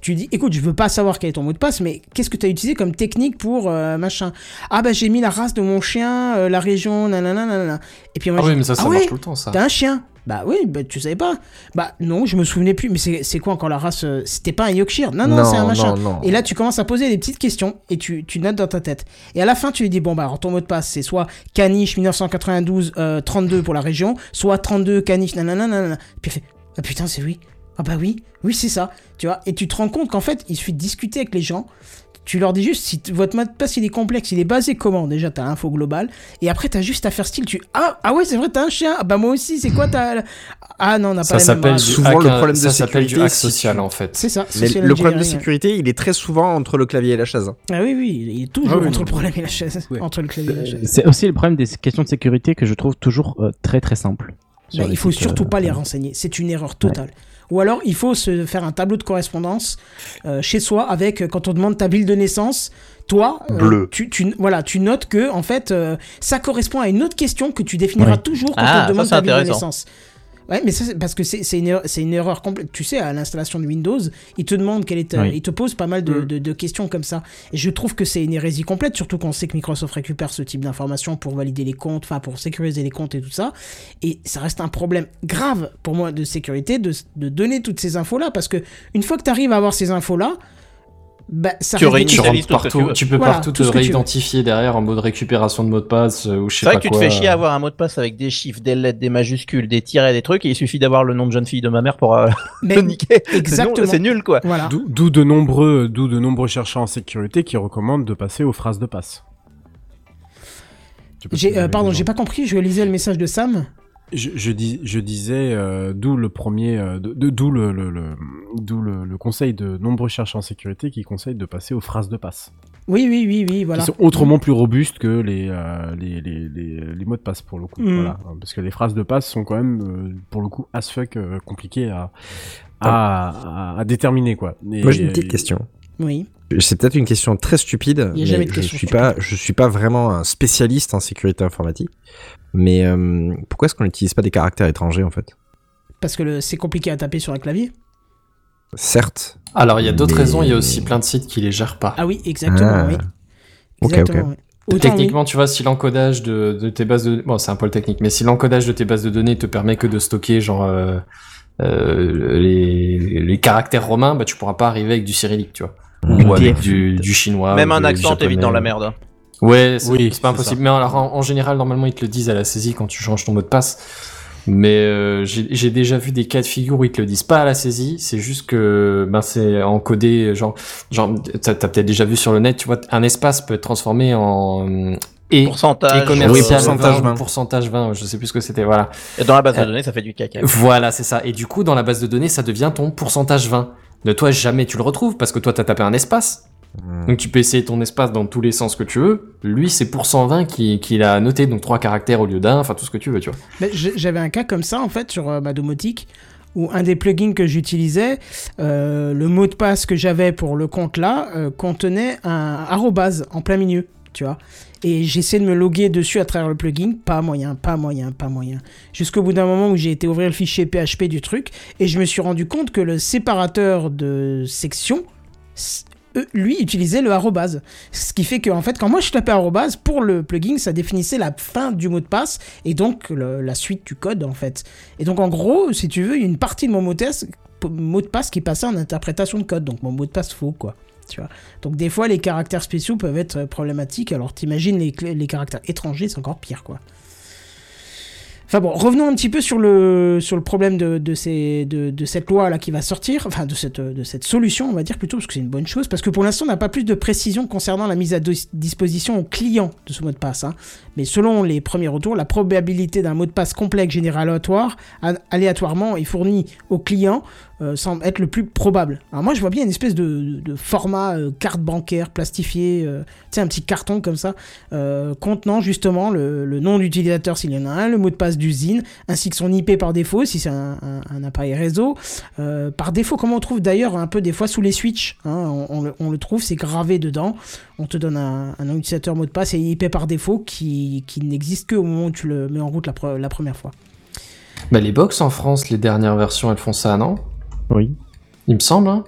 Tu dis, écoute, je veux pas savoir quel est ton mot de passe, mais qu'est-ce que t'as utilisé comme technique pour euh, machin? Ah, bah, j'ai mis la race de mon chien, euh, la région, nanana, nanana. Et puis moi, Ah oui, mais ça, ça ah marche ouais tout le temps, ça. T'as un chien Bah oui, bah tu savais pas. Bah non, je me souvenais plus. Mais c'est quoi encore la race euh, C'était pas un Yorkshire Non, non, Non, c'est un machin. non, non. Et là, tu commences à poser des petites questions et tu, tu notes dans ta tête. Et à la fin, tu lui dis bon bah alors ton mot de passe c'est soit caniche 1992 euh, 32 pour la région, soit 32 caniche nanana nanana. Puis il fait ah putain c'est oui. Ah bah oui, oui c'est ça. Tu vois. Et tu te rends compte qu'en fait, il suffit de discuter avec les gens. Tu leur dis juste si votre mot de passe il est complexe, il est basé comment? Déjà t'as l'info globale et après t'as juste à faire style. Tu ah ah ouais c'est vrai t'as un chien. Ah bah moi aussi c'est quoi t'as ah non on n'a pas Ça s'appelle du Souvent, hack, le problème de ça s'appelle du sécurité, hack si social tu- en fait. C'est ça. Mais le problème de sécurité, il est très souvent entre le clavier et la chaise. Ah oui, oui, il est toujours Ah oui, entre le problème et la chaise. Entre le clavier et la chaise. C'est aussi le problème des questions de sécurité que je trouve toujours euh, très très Mais les il faut surtout euh, pas les renseigner. C'est une erreur totale. Ou alors, il faut se faire un tableau de correspondance euh, chez soi avec, euh, quand on demande ta ville de naissance, toi, euh, Bleu. tu, tu, voilà, tu notes que, en fait, euh, ça correspond à une autre question que tu définiras Ouais. toujours quand Ah, on te demande ta ville de naissance. Ouais, mais ça, c'est parce que c'est c'est une, erreur- c'est une erreur complète. Tu sais, à l'installation de Windows, il te demande quelle est, ta- Oui. il te pose pas mal de, Mm. de- de questions comme ça. Et je trouve que c'est une hérésie complète, surtout quand on sait que Microsoft récupère ce type d'informations pour valider les comptes, enfin pour sécuriser les comptes et tout ça. Et ça reste un problème grave pour moi de sécurité de, de donner toutes ces infos-là, parce que une fois que tu arrives à avoir ces infos-là, bah, ça Tu reste rentres partout, tu peux Voilà, partout tout te réidentifier derrière en mode récupération de mot de passe euh, ou je sais C'est pas vrai que tu te quoi. fais chier à avoir un mot de passe avec des chiffres, des lettres, des majuscules, des tirets, des trucs, et il suffit d'avoir le nom de jeune fille de ma mère pour euh, niquer. C'est exactement. C'est nul, quoi. Voilà. D'où de nombreux, d'où de nombreux chercheurs en sécurité qui recommandent de passer aux phrases de passe. Euh, pardon, j'ai pas compris, je lisais le message de Sam. Je, je, dis, je disais, euh, d'où le premier, euh, d'où le, le, le- d'où le, le conseil de nombreux chercheurs en sécurité qui conseillent de passer aux phrases de passe, Oui, oui, oui, oui, voilà. qui sont autrement plus robustes que les, euh, les, les, les, les mots de passe pour le coup. Mm. Voilà, parce que les phrases de passe sont quand même, euh, pour le coup, as fuck euh, compliquées à, à, à, à déterminer quoi. Et- Moi, j'ai une petite et- question. Oui. C'est peut-être une question très stupide. Il y a mais jamais de je suis pas, je suis pas vraiment un spécialiste en sécurité informatique. Mais euh, pourquoi est-ce qu'on n'utilise pas des caractères étrangers en fait? Parce que c'est compliqué à taper sur un clavier. Certes. Alors il y a d'autres Mais- raisons, il y a aussi plein de sites qui les gèrent pas. Ah oui, exactement, Ah. oui. Ok, Exactement, ok. oui. Autant, Techniquement, tu vois, si l'encodage de, de tes bases de... Bon, c'est un peu le technique, mais si l'encodage de tes bases de données te permet que de stocker, genre, euh, euh, les, les caractères romains, bah, tu pourras pas arriver avec du cyrillique, tu vois. Ou avec du, du chinois. Même un accent t'évite dans la merde. Ouais, c'est Oui, c'est pas impossible. Mais alors, en, en général, normalement, ils te le disent à la saisie quand tu changes ton mot de passe. Mais euh, j'ai déjà vu des cas de figure où ils te le disent pas à la saisie. C'est juste que ben c'est encodé, genre, genre t'as t'as peut-être déjà vu sur le net, tu vois, un espace peut être transformé en euh, et, Pourcentage. et commercial Oui, pourcentage 20, 20. pourcentage 20, je sais plus ce que c'était, voilà. Et dans la base de Euh, données, ça fait du caca. Voilà, c'est ça. Et du coup, dans la base de données, ça devient ton pourcentage 20. De toi, jamais tu le retrouves parce que toi, t'as tapé un espace. Hmm. Donc tu peux essayer ton espace dans tous les sens que tu veux. Lui, c'est pour 120 qu'il qu'il a noté, donc trois caractères au lieu d'un, enfin tout ce que tu veux, tu vois. Mais J'avais un cas comme ça, en fait, sur euh, ma domotique. où un des plugins que j'utilisais, euh, le mot de passe que j'avais pour le compte là euh, contenait un arrobase en plein milieu, tu vois. Et j'essaie de me loguer dessus à travers le plugin, pas moyen, pas moyen, pas moyen. Jusqu'au bout d'un moment où j'ai été ouvrir le fichier PHP du truc et je me suis rendu compte que le séparateur de section, euh, lui utilisait le arrobase. Ce qui fait que en fait quand moi je tapais arrobase pour le plugin ça définissait la fin du mot de passe et donc la suite du code en fait. Et donc en gros si tu veux une partie de mon mot de mot de passe qui passait en interprétation de code donc mon mot de passe faux quoi. Donc des fois les caractères spéciaux peuvent être problématiques alors t'imagines les, caractères étrangers c'est encore pire quoi. Enfin bon, revenons un petit peu sur le, problème de, cette loi là qui va sortir, enfin de cette, solution, on va dire plutôt, parce que c'est une bonne chose, parce que pour l'instant, on n'a pas plus de précision concernant la mise à dis- disposition au client de ce mot de passe. hein. Mais selon les premiers retours, la probabilité d'un mot de passe complexe a- aléatoirement et fourni au client euh, semble être le plus probable. Alors moi, je vois bien une espèce de, format euh, carte bancaire plastifié, euh, tu sais, un petit carton comme ça, contenant justement le, le nom d'utilisateur s'il y en a un, le mot de passe d'usine, ainsi que son IP par défaut si c'est un, appareil réseau. Par défaut, comme on trouve d'ailleurs un peu des fois sous les switches, hein, on, le, trouve, c'est gravé dedans. On te donne un, un nom d'utilisateur mot de passe et IP par défaut qui, qui n'existe que au moment où tu le mets en route la première fois. Bah, les box en France, les dernières versions, elles font ça, non? Oui. Il me semble, hein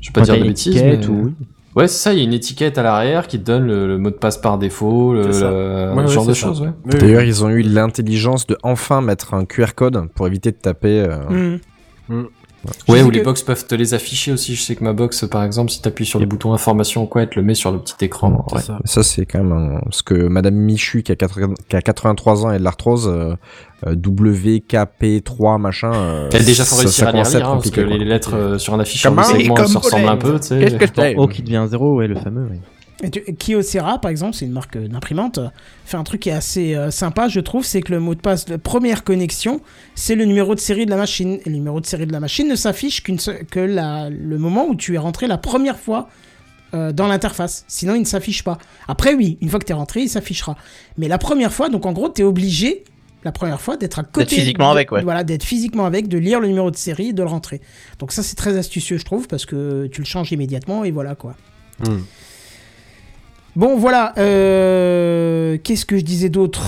Je vais pas dire de bêtises, mais... ou- oui. Ouais, c'est ça, il y a une étiquette à l'arrière qui te donne le, le mot de passe par défaut, le, Ouais, genre de choses, ouais. D'ailleurs, ils ont eu l'intelligence de enfin mettre un QR code pour éviter de taper. euh, Mhm. Ouais, ou les box peuvent te les afficher aussi. Je sais que ma box, par exemple, si t'appuies sur le bouton information ou quoi, elle te le met sur le petit écran. Ouais. ça. Ça, c'est quand même un... Parce que Madame Michu, qui a, 80 qui a 83 ans et de l'arthrose, euh, euh, WKP3, machin... euh, Elle déjà faut ça- réussir ça à les hein, parce que les lettres euh, sur un afficheur de segment, se ressemblent un peu, tu. Qu'est-ce que qui devient 0, ouais, le fameux. ouais. Et tu- Kyocera, par exemple, c'est une marque euh, d'imprimante, euh, fait un truc qui est assez euh, sympa, je trouve, c'est que le mot de passe de première connexion, c'est le numéro de série de la machine. Et le numéro de série de la machine ne s'affiche qu'une que la- le moment où tu es rentré la première fois euh, dans l'interface. Sinon, il ne s'affiche pas. Après, oui, une fois que tu es rentré, il s'affichera. Mais la première fois, donc en gros, tu es obligé, la première fois, d'être à côté. physiquement de- avec, ouais. Voilà, d'être physiquement avec, de lire le numéro de série et de le rentrer. Donc ça, c'est très astucieux, je trouve, parce que tu le changes immédiatement et voilà quoi. Hmm. Bon, voilà. euh, Qu'est-ce que je disais d'autre?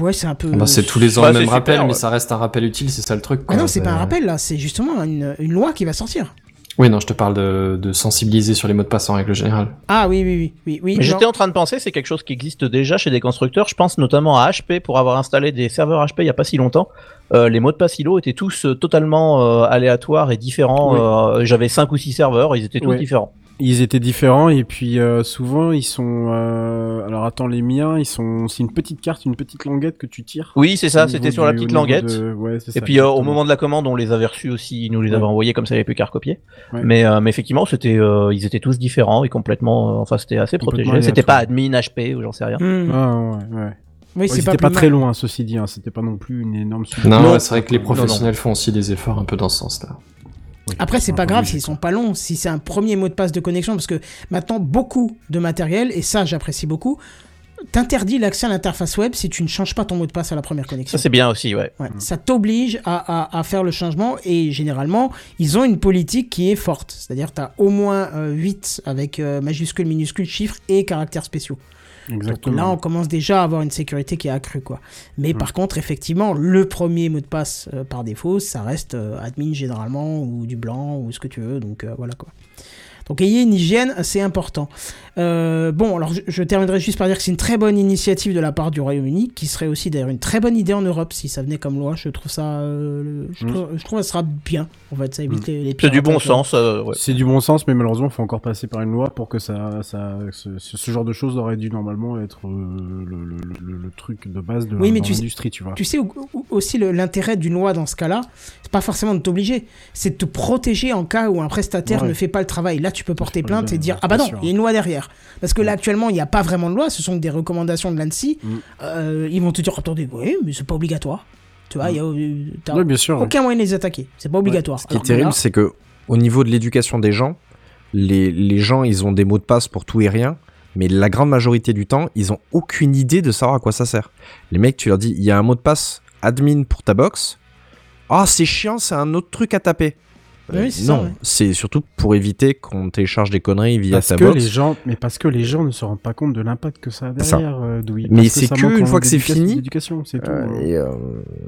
Ouais, c'est un peu. Bah, c'est tous les ans Bah, le même super, rappel, mais ouais. ça reste un rappel utile, c'est ça le truc. Ah non, c'est pas un rappel là, c'est justement une, une loi qui va sortir. Oui, non, je te parle de, de sensibiliser sur les mots de passe en règle générale. Ah oui, oui, oui, oui, j'étais en train de penser, c'est quelque chose qui existe déjà chez des constructeurs. Je pense notamment à HP pour avoir installé des serveurs HP il y a pas si longtemps. Euh, les mots de passe ILO étaient tous euh, totalement euh, aléatoires et différents. Oui. Euh, J'avais cinq ou six serveurs, ils étaient tous différents. Ils étaient différents et puis euh, souvent ils sont. euh, Alors attends, les miens, ils sont. C'est une petite carte, une petite languette que tu tires. Oui, c'est ça, c'était sur la petite languette. de- ouais, c'est Et ça, puis euh, au moment de la commande, on les avait reçus aussi, ils nous les Ouais. avaient envoyés comme ça, il n'y avait plus qu'à recopier. Ouais. Mais, euh, mais effectivement, c'était, euh, ils étaient tous différents et complètement, euh, enfin, c'était assez protégé. C'était pas admin HP ou j'en sais rien. Hmm. Ah ouais, ouais. Oui, Ouais, c'était pas, très loin, ceci dit. Hein. C'était pas non plus une énorme. Non, Non. c'est vrai que les non. professionnels font aussi des efforts un peu dans ce sens-là. Oui. Après, c'est pas grave s'ils sont pas longs, si c'est un premier mot de passe de connexion, parce que maintenant, beaucoup de matériel, et ça, j'apprécie beaucoup, t'interdit l'accès à l'interface web si tu ne changes pas ton mot de passe à la première connexion. Ça, c'est bien aussi, ouais. Ouais, Ça t'oblige à, à- à faire le changement et généralement, ils ont une politique qui est forte. C'est-à-dire tu as au moins 8 avec euh, majuscules, minuscules, chiffres et caractères spéciaux. Donc là, on commence déjà à avoir une sécurité qui est accrue. Quoi. Mais par contre, effectivement, le premier mot de passe euh, par défaut, ça reste euh, admin généralement ou du blanc ou ce que tu veux. Donc euh, voilà quoi. Donc ayez une hygiène, c'est important. Euh, bon, alors je, je terminerai juste par dire que c'est une très bonne initiative de la part du Royaume-Uni, qui serait aussi d'ailleurs une très bonne idée en Europe si ça venait comme loi. Je trouve ça, euh, je, Mm. trouve, je trouve que ça sera bien. En fait, ça évite les, les C'est du bon piratages. sens, euh, ouais. C'est du bon sens, mais malheureusement, il faut encore passer par une loi pour que ça, ça, ce, genre de choses aurait dû normalement être euh, le, le- le- le truc de base de Oui, mais tu sais- l'industrie, tu vois. Tu sais où- où- aussi l'intérêt d'une loi dans ce cas-là, c'est pas forcément de t'obliger, c'est de te protéger en cas où un prestataire Ouais. ne fait pas le travail. Là, tu peux porter plainte et dire ah bah non, il y a une loi derrière. Parce que là actuellement, il n'y a pas vraiment de loi, ce sont des recommandations de l'ANSI. Mm. Euh, ils vont te dire attendez, oui, mais c'est pas obligatoire. Tu vois, il y a euh, t'as Oui, bien sûr. ouais. aucun moyen de les attaquer. C'est pas obligatoire. Ce qui est Alors terrible, là- c'est que au niveau de l'éducation des gens, les, les gens, ils ont des mots de passe pour tout et rien, mais la grande majorité du temps, ils ont aucune idée de savoir à quoi ça sert. Les mecs, tu leur dis, il y a un mot de passe admin pour ta box. ah c'est chiant, c'est un autre truc à taper. Oui, Euh, ça, non, ouais. c'est surtout pour éviter qu'on télécharge des conneries via Parce que box. les gens, mais parce que les gens ne se rendent pas compte de l'impact que ça a derrière, euh, Douy. Mais c'est que une fois que c'est fini, d'éducation, c'est tout. Euh, hein. et, euh,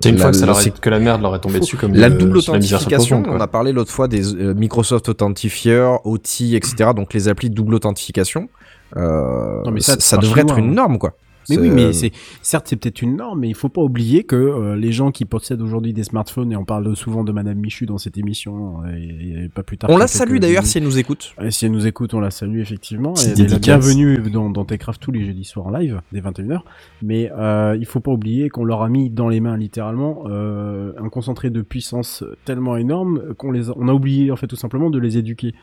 C'est une la- fois que, ça la- leur est- c'est- que la merde leur est tombée dessus comme La le- double authentification, on a parlé l'autre fois des euh, Microsoft Authentifier, OT, etc. Donc les applis de double authentification. Euh, Non, mais ça, ça, devrait être une hein. norme, quoi. Mais oui, mais c'est certes c'est peut-être une norme, mais il faut pas oublier que euh, les gens qui possèdent aujourd'hui des smartphones et on parle souvent de Madame Michu dans cette émission euh, et, et pas plus tard. On la salue d'ailleurs si elle nous écoute. Et si elle nous écoute, on la salue effectivement. Et elle est bienvenue dans, dans Techcraft tous les jeudis soirs en live, dès 21h. Mais euh, il faut pas oublier qu'on leur a mis dans les mains littéralement euh, un concentré de puissance tellement énorme qu'on les a, on a oublié en fait tout simplement de les éduquer.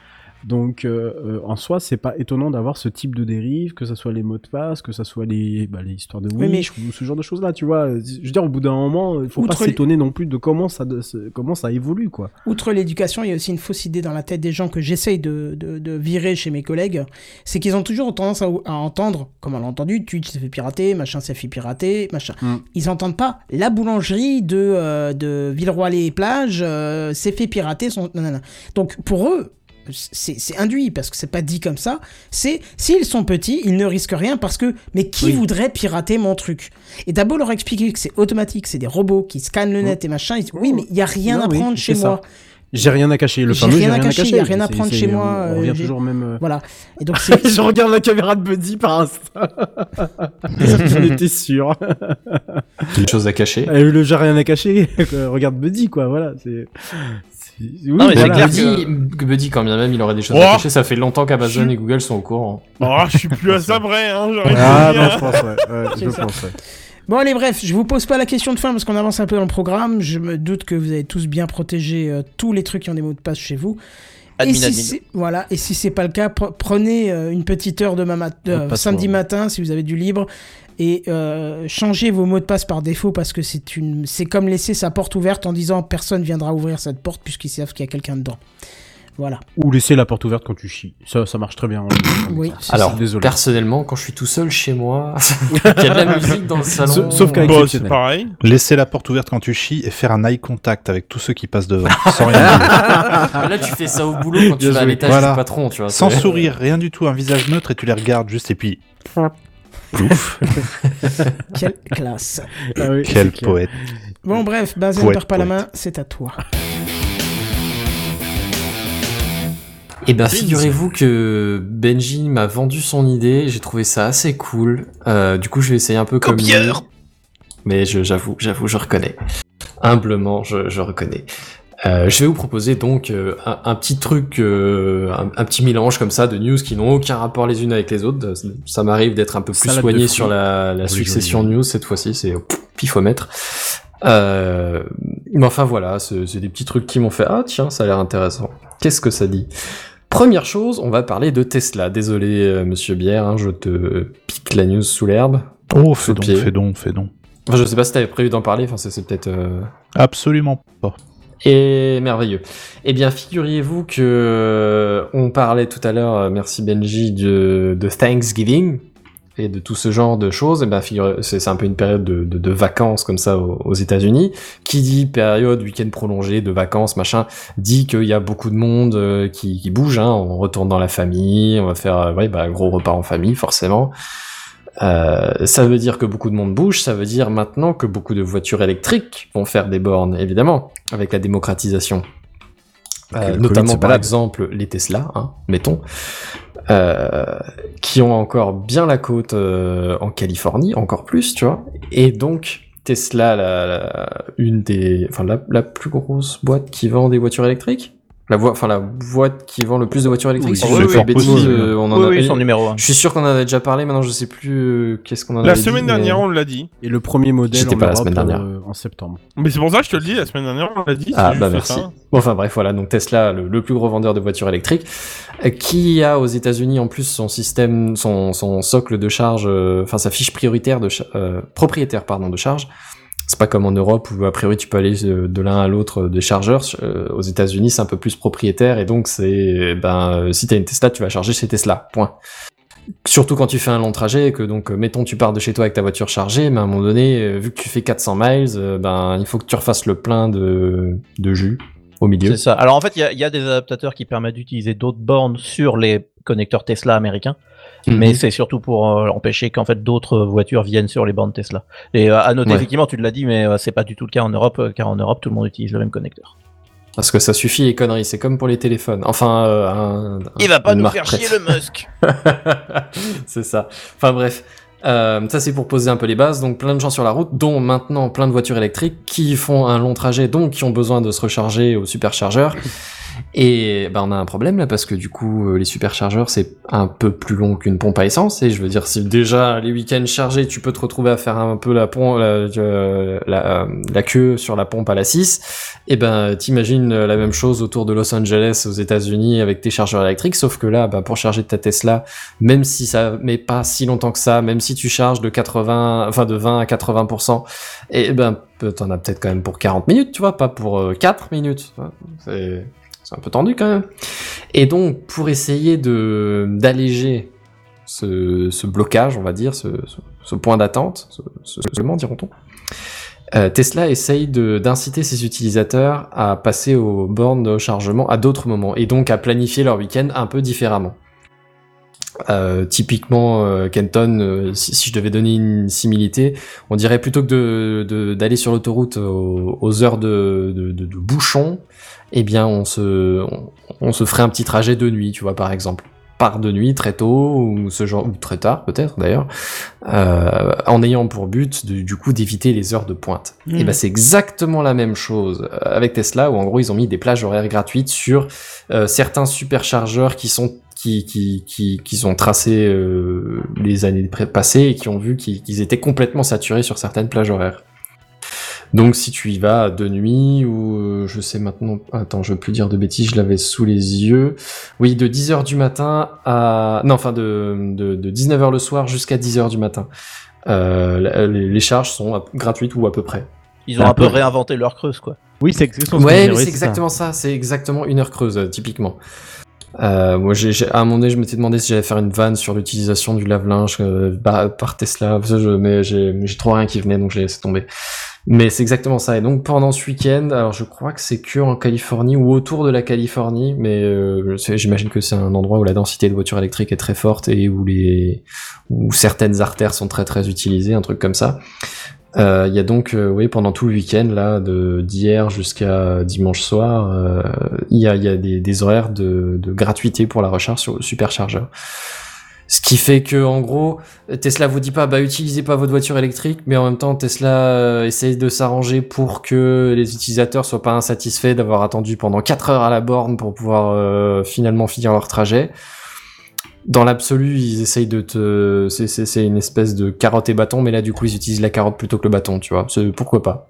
Donc euh, euh, en soi, c'est pas étonnant d'avoir ce type de dérive, que ça soit les mots de passe, que ça soit les, bah, les histoires de Oui, mais- Wish ou ce genre de choses là, tu vois. Je veux dire, au bout d'un moment, il faut pas Outre s'étonner non plus de comment ça, de, ce- comment ça évolue quoi. Outre l'éducation, il y a aussi une fausse idée dans la tête des gens que j'essaye de, de, de virer chez mes collègues. C'est qu'ils ont toujours tendance à, à entendre, comme on l'a entendu, Twitch s'est fait pirater, machin s'est fait pirater, machin. Mm. Ils entendent pas la boulangerie de, euh, de Villeroy-les-Plages euh, s'est fait pirater son. Donc pour eux, c'est induit parce que c'est pas dit comme ça. C'est s'ils sont petits, ils ne risquent rien parce que mais qui Oui. voudrait pirater mon truc? Et d'abord leur expliquer que c'est automatique, c'est des robots qui scannent le net et machin. Ils disent, oui, mais il y a rien Non, à prendre chez ça. moi. J'ai rien à cacher, le J'ai fameux rien j'ai à rien cacher, à y cacher. a rien à prendre chez moi, On euh, revient toujours même. euh, Voilà. Et donc je regarde la caméra de Buddy par Insta. J'en étais sûr. Une chose à cacher. Et le j'ai rien à cacher. Regarde Buddy, quoi. Voilà. C'est. Oui, Non, mais c'est voilà. clair Buddy, que Buddy, quand bien même il aurait des choses Oh. à cacher, ça fait longtemps qu'Amazon et Google sont au courant. Oh, je suis plus à ça près, hein, Ah dit, non, hein. je pense, ouais. ouais je C'est ça. pense, ouais. Bon, allez, bref, je vous pose pas la question de fin parce qu'on avance un peu dans le programme. Je me doute que vous avez tous bien protégé euh, tous les trucs qui ont des mots de passe chez vous. Admin, et si admin. voilà, et si c'est pas le cas, pre- prenez euh, une petite heure demain mat- euh, samedi ouais. matin si vous avez du libre et euh, changez vos mots de passe par défaut parce que c'est une, c'est comme laisser sa porte ouverte en disant personne viendra ouvrir cette porte puisqu'ils savent qu'il y a quelqu'un dedans. Voilà. Ou laisser la porte ouverte quand tu chies. Ça, ça marche très bien. Oui. C'est- Alors, désolé. personnellement, quand je suis tout seul chez moi, qu'il y a de la musique dans le salon. Sauf- qu'avec- Bah, c'est pareil. Laisser la porte ouverte quand tu chies et faire un eye contact avec tous ceux qui passent devant, sans rien dire. Là, tu fais ça au boulot quand tu Bien vas à l'étage Voilà. du patron, tu vois. Sans sourire, rien du tout, un visage neutre et tu les regardes juste et puis. Plouf, Quelle classe. Ah oui, quel poète. Bon, bref, Benzen, ne perds pas la main, c'est à toi. Eh ben, figurez-vous que Benji m'a vendu son idée, j'ai trouvé ça assez cool. Euh, du coup, je vais essayer un peu comme lui. Copieur Mais je- j'avoue, j'avoue, je reconnais. Humblement, je, je reconnais. Euh, je vais vous proposer donc euh, un, un petit truc, euh, un, un petit mélange comme ça de news qui n'ont aucun rapport les unes avec les autres. Ça, m'arrive d'être un peu plus Salade de soigné sur la, la succession news cette fois-ci, c'est pff, pifomètre. Euh, mais enfin voilà, c'est des petits trucs qui m'ont fait ah tiens, ça a l'air intéressant. Qu'est-ce que ça dit? Première chose, on va parler de Tesla. Désolé, Monsieur Bière, hein, je te pique la news sous l'herbe. Oh, fais donc, fais donc, fais donc. Enfin, je sais pas si t'avais prévu d'en parler. Enfin, c'est c'est peut-être. euh, Absolument pas. Et merveilleux. Eh bien, figurez-vous que euh, on parlait tout à l'heure, euh, merci Benji, de, de Thanksgiving et de tout ce genre de choses. Ben, figurez, c'est un peu une période de, de, de vacances comme ça aux, aux États-Unis. Qui dit période week-end prolongé de vacances, machin, dit qu'il y a beaucoup de monde euh, qui, qui bouge. Hein. On retourne dans la famille, on va faire, ouais, bah, gros repas en famille, forcément. Euh, ça veut dire que beaucoup de monde bouge, ça veut dire maintenant que beaucoup de voitures électriques vont faire des bornes, évidemment, avec la démocratisation. Euh, notamment par exemple les Tesla, hein, mettons, euh, qui ont encore bien la côte euh, en Californie, encore plus, tu vois. Et donc Tesla, la, la- une des, enfin la, la plus grosse boîte qui vend des voitures électriques, la voie, enfin la boîte qui vend le plus de voitures électriques. Oui, bêtises, possible. euh, on en Oui, a. oui, son numéro 1. Je suis sûr qu'on en avait déjà parlé, maintenant je sais plus euh, qu'est-ce qu'on en La avait semaine dit, dernière, mais- on l'a dit. Et le premier modèle J'étais en pas la semaine dernière. euh, en septembre. Mais c'est pour ça que je te le dis, la semaine dernière, on l'a dit. Ah bah merci. ça. Bon, enfin bref, voilà, donc Tesla, le, le plus gros vendeur de voitures électriques, qui a aux États-Unis en plus son système, son, son socle de charge, euh, enfin sa fiche prioritaire de euh, propriétaire pardon de charge. C'est pas comme en Europe où a priori tu peux aller euh, de l'un à l'autre des chargeurs. Euh, aux États-Unis, c'est un peu plus propriétaire et donc c'est ben euh, si t'as une Tesla, tu vas charger chez Tesla. Point. Surtout quand tu fais un long trajet, et que donc, euh, mettons, tu pars de chez toi avec ta voiture chargée, mais à un moment donné, euh, vu que tu fais 400 miles, euh, ben, il faut que tu refasses le plein de, de jus au milieu. C'est ça. Alors en fait, il y, a des adaptateurs qui permettent d'utiliser d'autres bornes sur les connecteurs Tesla américains. Mhm. Mais c'est surtout pour euh, empêcher qu'en fait d'autres voitures viennent sur les bornes Tesla. Et euh, à noter Ouais. effectivement, tu l'as dit, mais euh, c'est pas du tout le cas en Europe, euh, car en Europe tout le monde utilise le même connecteur. Parce que ça suffit les conneries, c'est comme pour les téléphones. Enfin, euh, un- Il va pas nous faire chier le Musk. c'est ça. Enfin bref. Euh, ça c'est pour poser un peu les bases, donc plein de gens sur la route, dont maintenant plein de voitures électriques qui font un long trajet, donc qui ont besoin de se recharger au superchargeur. Et ben on a un problème là parce que du coup euh, les superchargeurs c'est un peu plus long qu'une pompe à essence. Et je veux dire si déjà les week-ends chargés tu peux te retrouver à faire un peu la pompe euh, euh, la queue sur la pompe à la 6 et ben t'imagines la même chose autour de Los Angeles aux États-Unis avec tes chargeurs électriques. Sauf que là bah, pour charger ta Tesla même si ça met pas si longtemps que ça même si tu charges de 80 enfin de 20 à 80% et ben peu- t'en as peut-être quand même pour 40 minutes tu vois pas pour euh, 4 minutes c'est c'est un peu tendu quand même. Et donc, pour essayer d'alléger ce, blocage, on va dire, ce, point d'attente, ce, comment diront-on, euh, Tesla essaye d'inciter ses utilisateurs à passer aux bornes de chargement à d'autres moments et donc à planifier leur week-end un peu différemment. Euh, typiquement, euh, Kenton, euh, si, si je devais donner une similité, on dirait plutôt que de- de- d'aller sur l'autoroute aux, aux heures de, de, de, de bouchon, eh bien, on se, on, on se ferait un petit trajet de nuit, tu vois, par exemple. Part de nuit très tôt, ou ce genre, ou très tard, peut-être, d'ailleurs, euh, en ayant pour but, de- du coup, d'éviter les heures de pointe. Mhm. Et ben, c'est exactement la même chose euh, avec Tesla, où en gros, ils ont mis des plages horaires gratuites sur euh, certains superchargeurs qui sont qui, qui, qui, qui sont tracés euh, les années passées et qui ont vu qu'ils étaient complètement saturés sur certaines plages horaires. Donc si tu y vas de nuit ou euh, je sais maintenant, attends, je veux plus dire de bêtises, je l'avais sous les yeux. Oui, de 10h du matin à non, enfin de de, de 19h le soir jusqu'à 10h du matin. Euh, les, les charges sont gratuites ou à peu près. Ils ont Un un peu peu. réinventé leur creuse, quoi. Oui, c'est exactement ce Ouais, ça. exactement ça. C'est exactement une heure creuse, euh, typiquement. Euh, moi, à un moment donné, je m'étais demandé si j'allais faire une vanne sur l'utilisation du lave-linge euh, par, par Tesla, je- mais j'ai, j'ai trop rien qui venait, donc j'ai laissé tomber. Mais c'est exactement ça. Et donc pendant ce week-end, alors je crois que c'est que en Californie ou autour de la Californie, mais euh, j'imagine que c'est un endroit où la densité de voitures électriques est très forte et où les où certaines artères sont très très utilisées, un truc comme ça. Euh, Il y a donc, euh, oui, pendant tout le week-end, là, de d'hier jusqu'à dimanche soir, euh, il y a, des horaires de, de gratuité pour la recharge sur le superchargeur. Ce qui fait que, en gros, Tesla vous dit pas, bah, utilisez pas votre voiture électrique, mais en même temps, Tesla euh, essaye de s'arranger pour que les utilisateurs soient pas insatisfaits d'avoir attendu pendant 4 heures à la borne pour pouvoir euh, finalement finir leur trajet. Dans l'absolu, ils essayent de te, c'est, une espèce de carotte et bâton, mais là, du coup, ils utilisent la carotte plutôt que le bâton, tu vois. Pourquoi pas.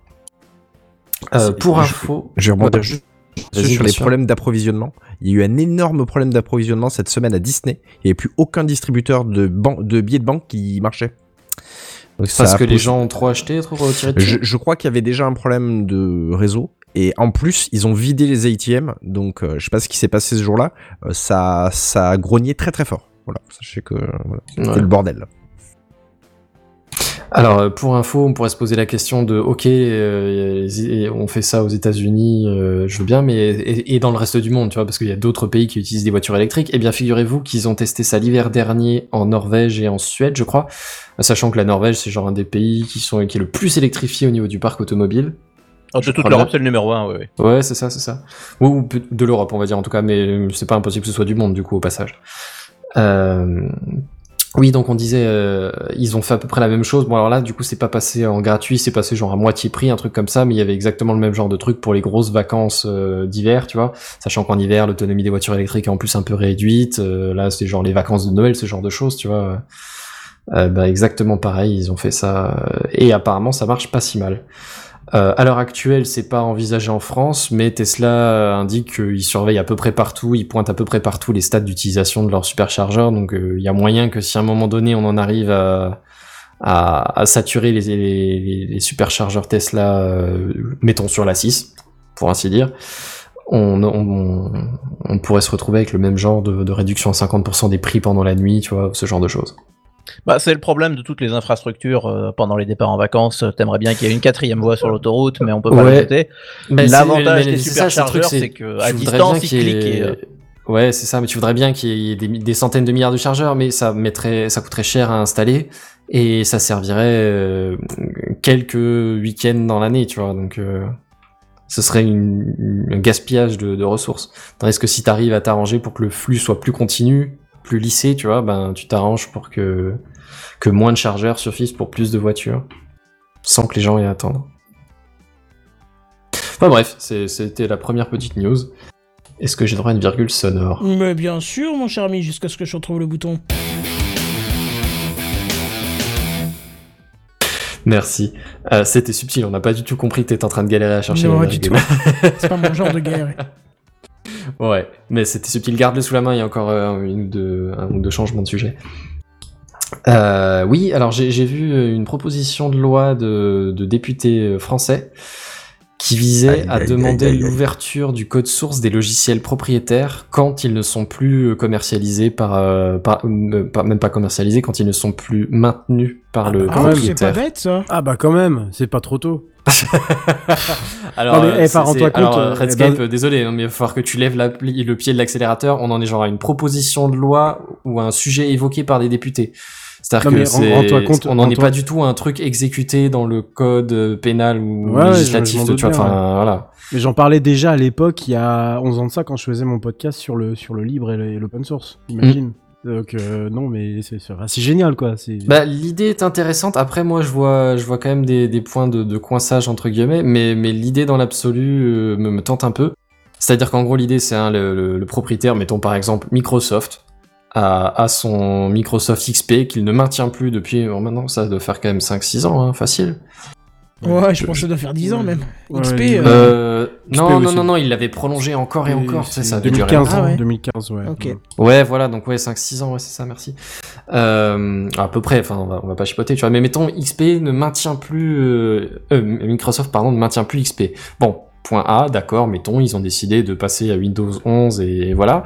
Euh, pour je- info. Je juste Vas-y, sur les problèmes d'approvisionnement. Il y a eu un énorme problème d'approvisionnement cette semaine à Disney. Il n'y avait plus aucun distributeur de, ban- de billets de banque qui marchait. Donc Parce que les gens ont trop acheté, trop retiré Je, je crois qu'il y avait déjà un problème de réseau. Et en plus, ils ont vidé les ATM. Donc, euh, je sais pas ce qui s'est passé ce jour-là. Euh, ça, ça a grogné très très fort. Voilà, sachez que voilà, c'était Ouais. le bordel. Alors, euh, pour info, on pourrait se poser la question de, ok, euh, et on fait ça aux États-Unis, euh, je veux bien, mais et, et dans le reste du monde, tu vois, parce qu'il y a d'autres pays qui utilisent des voitures électriques. Eh bien, figurez-vous qu'ils ont testé ça l'hiver dernier en Norvège et en Suède, je crois, sachant que la Norvège, c'est genre un des pays qui sont qui est le plus électrifié au niveau du parc automobile. Oh, de toute l'Europe, c'est le numéro 1, oui, oui. Ouais, c'est ça, c'est ça. Ou, de l'Europe, on va dire en tout cas, mais c'est pas impossible que ce soit du monde du coup au passage. Euh, Oui, donc on disait, euh, ils ont fait à peu près la même chose. Bon, alors là, du coup, c'est pas passé en gratuit, c'est passé genre à moitié prix, un truc comme ça, mais il y avait exactement le même genre de truc pour les grosses vacances euh, d'hiver, tu vois. Sachant qu'en hiver, l'autonomie des voitures électriques est en plus un peu réduite. euh, là, c'est genre les vacances de Noël, ce genre de choses, tu vois. Bah, exactement pareil, ils ont fait ça, et apparemment, ça marche pas si mal. Euh, à l'heure actuelle, c'est pas envisagé en France, mais Tesla euh, indique qu'ils surveillent à peu près partout, ils pointent à peu près partout les stades d'utilisation de leur superchargeur, donc euh, il y a moyen que si à un moment donné on en arrive à, saturer les, superchargeurs Tesla, euh, mettons sur la 6, pour ainsi dire, on pourrait se retrouver avec le même genre de, de réduction à 50% des prix pendant la nuit, tu vois, ce genre de choses. Bah, c'est le problème de toutes les infrastructures euh, pendant les départs en vacances. T'aimerais bien qu'il y ait une quatrième voie sur l'autoroute, mais on peut pas Ouais. l'ajouter. Mais c'est- L'avantage des superchargeurs, c'est c'est que à tu voudrais distance, bien ils qu'il y ait- cliquent et, euh, Ouais, c'est ça, mais tu voudrais bien qu'il y ait des, des centaines de milliards de chargeurs, mais ça mettrait, ça coûterait cher à installer et ça servirait euh, quelques week-ends dans l'année, tu vois. Donc, euh, ce serait une, un gaspillage de, de ressources. Tandis que si t'arrives à t'arranger pour que le flux soit plus continu, plus lissé, tu vois, ben tu t'arranges pour que que moins de chargeurs suffisent pour plus de voitures, sans que les gens aient à attendre. Enfin bref, c'était la première petite news. Est-ce que j'ai droit à une virgule sonore? Mais bien sûr, mon cher ami, jusqu'à ce que je retrouve le bouton. Merci. Euh, C'était subtil, on n'a pas du tout compris que t'étais en train de galérer à chercher Non, du virgule. C'est pas mon genre de guerre. Ouais, mais c'était subtil. Garde-le sous la main, il y a encore euh, une ou deux, un ou deux changements de sujet. Euh, oui, alors j'ai vu une proposition de loi de, de députés euh, français qui visait Aïe, à aïe, demander aïe, l'ouverture du code source des logiciels propriétaires quand ils ne sont plus euh, commercialisés par, euh, par, euh, pas- même pas commercialisés, quand ils ne sont plus maintenus par le Ah, quand même, c'est pas propriétaire. bête ça. Ah bah quand même, c'est pas trop tôt. Alors, Non, mais, euh, eh, par, compte, euh, Redscape, eh ben- euh, désolé, hein, mais il va falloir que tu lèves la le pied de l'accélérateur. On en est genre à une proposition de loi ou à un sujet évoqué par des députés. C'est-à-dire que c'est, compte- on n'en est pas du tout à un truc exécuté dans le code euh, pénal ou Ouais, législatif. tu vois, enfin, voilà. Mais j'en parlais déjà à l'époque, il y a 11 ans de ça, quand je faisais mon podcast sur le, sur le libre et l'open source. Imagine. Donc, euh, non, mais c'est c'est- c'est génial, quoi. C'est Bah, l'idée est intéressante. Après, moi, je vois, je vois quand même des, des points de, de coinçage entre guillemets, mais, mais l'idée dans l'absolu euh, me, me tente un peu. C'est-à-dire qu'en gros, l'idée, c'est hein, le, le- le propriétaire, mettons par exemple Microsoft, a son Microsoft XP qu'il ne maintient plus depuis. Bon, maintenant, ça doit faire quand même 5-6 ans, hein, facile. Ouais, je pense que ça doit faire 10 ans même. Ouais, XP. euh, Euh, XP non, non, aussi. non, non, il l'avait prolongé encore et encore. Sais, ça avait duré 2015, Ah ouais. 2015, ouais. Ok. Ouais, voilà, donc ouais, 5-6 ans, ouais, c'est ça, merci. Euh, à peu près, enfin, on va, on va pas chipoter, tu vois, mais mettons, XP ne maintient plus, euh, euh, Microsoft, pardon, ne maintient plus XP. Bon, point A, d'accord, mettons, ils ont décidé de passer à Windows 11 et voilà.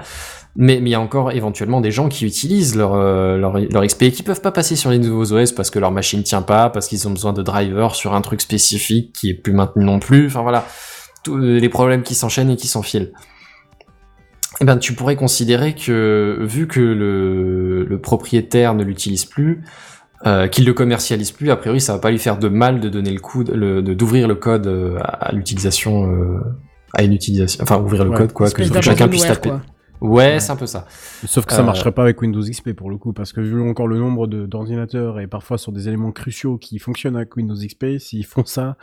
Mais il y a encore éventuellement des gens qui utilisent leur, euh, leur, leur XP et qui peuvent pas passer sur les nouveaux OS parce que leur machine tient pas, parce qu'ils ont besoin de drivers sur un truc spécifique qui est plus maintenu non plus, enfin voilà. Tous les problèmes qui s'enchaînent et qui s'enfilent eh ben, tu pourrais considérer que, vu que le, le propriétaire ne l'utilise plus, euh, qu'il le commercialise plus, a priori, ça va pas lui faire de mal de donner le coup, d'ouvrir le code euh, à, à l'utilisation, euh, à une utilisation, enfin ouvrir le Ouais, code quoi, que, espèce que chacun puisse taper. quoi. Ouais, c'est un peu ça. Sauf que ça Euh, marcherait pas avec Windows XP pour le coup, parce que vu encore le nombre d'ordinateurs et parfois sur des éléments cruciaux qui fonctionnent avec Windows XP, s'ils font ça,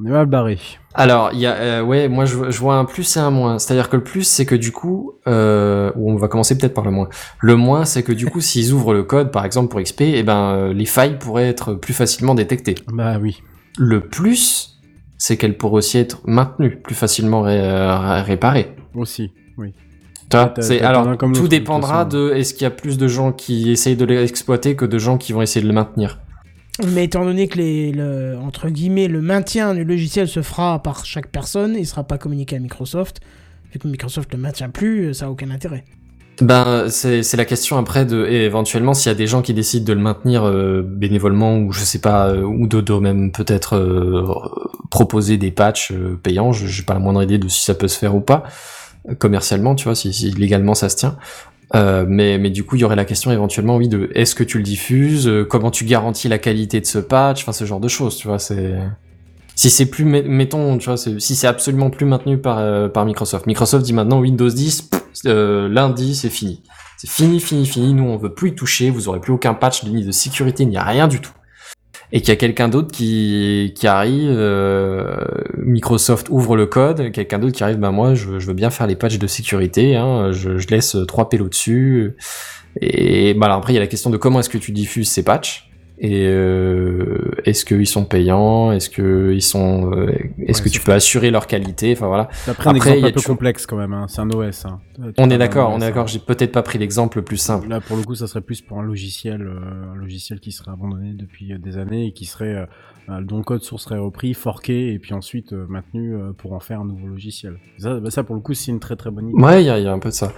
on est mal barré. Alors, il y a, euh, ouais, moi je, je vois un plus et un moins. C'est-à-dire que le plus, c'est que du coup, euh, ou on va commencer peut-être par le moins. Le moins, c'est que du coup, s'ils ouvrent le code, par exemple pour XP, eh ben, euh, les failles pourraient être plus facilement détectées. Bah oui. Le plus, c'est qu'elles pourraient aussi être maintenues, plus facilement ré- réparées. Aussi, oui. C'est t'as alors comme tout de dépendra façon. de est-ce qu'il y a plus de gens qui essayent de l'exploiter que de gens qui vont essayer de le maintenir. Mais étant donné que les, le, entre guillemets, le maintien du logiciel se fera par chaque personne, il sera pas communiqué à Microsoft. Vu que Microsoft le maintient plus, ça a aucun intérêt. Ben, c'est c'est la question après de et éventuellement s'il y a des gens qui décident de le maintenir euh, bénévolement ou je sais pas euh, ou de, de même peut-être euh, proposer des patchs euh, payants. Je j'ai pas la moindre idée de si ça peut se faire ou pas euh, commercialement, tu vois, si, si légalement ça se tient. Euh, mais mais du coup il y aurait la question éventuellement oui de est-ce que tu le diffuses, euh, comment tu garantis la qualité de ce patch, enfin ce genre de choses, tu vois, c'est si c'est plus met- mettons tu vois si c'est absolument plus maintenu par euh, par Microsoft. Microsoft dit maintenant Windows 10 pff, euh, lundi c'est fini. C'est fini fini fini nous on veut plus y toucher vous aurez plus aucun patch ni de sécurité ni rien du tout et qu'il y a quelqu'un d'autre qui arrive euh, Microsoft ouvre le code quelqu'un d'autre qui arrive ben moi je, veux bien faire les patchs de sécurité hein, je, laisse trois pélos dessus. Et bah après il y a la question de comment est-ce que tu diffuses ces patchs Et euh, est-ce qu'ils sont payants? Est-ce que ils sont euh, Est-ce Ouais, que tu peux assurer leur qualité? Enfin voilà. Un Après, il exemple un peu complexe quand même, hein. c'est un OS. Hein. Tu On est d'accord, on est hein. d'accord. J'ai peut-être pas pris l'exemple le plus simple. Là, pour le coup, ça serait plus pour un logiciel, euh, un logiciel qui serait abandonné depuis euh, des années et qui serait, euh, euh, dont le code source serait repris, forqué et puis ensuite euh, maintenu euh, pour en faire un nouveau logiciel. Ça, bah, ça pour le coup, c'est une très très bonne idée. Ouais, il y y a un peu de ça.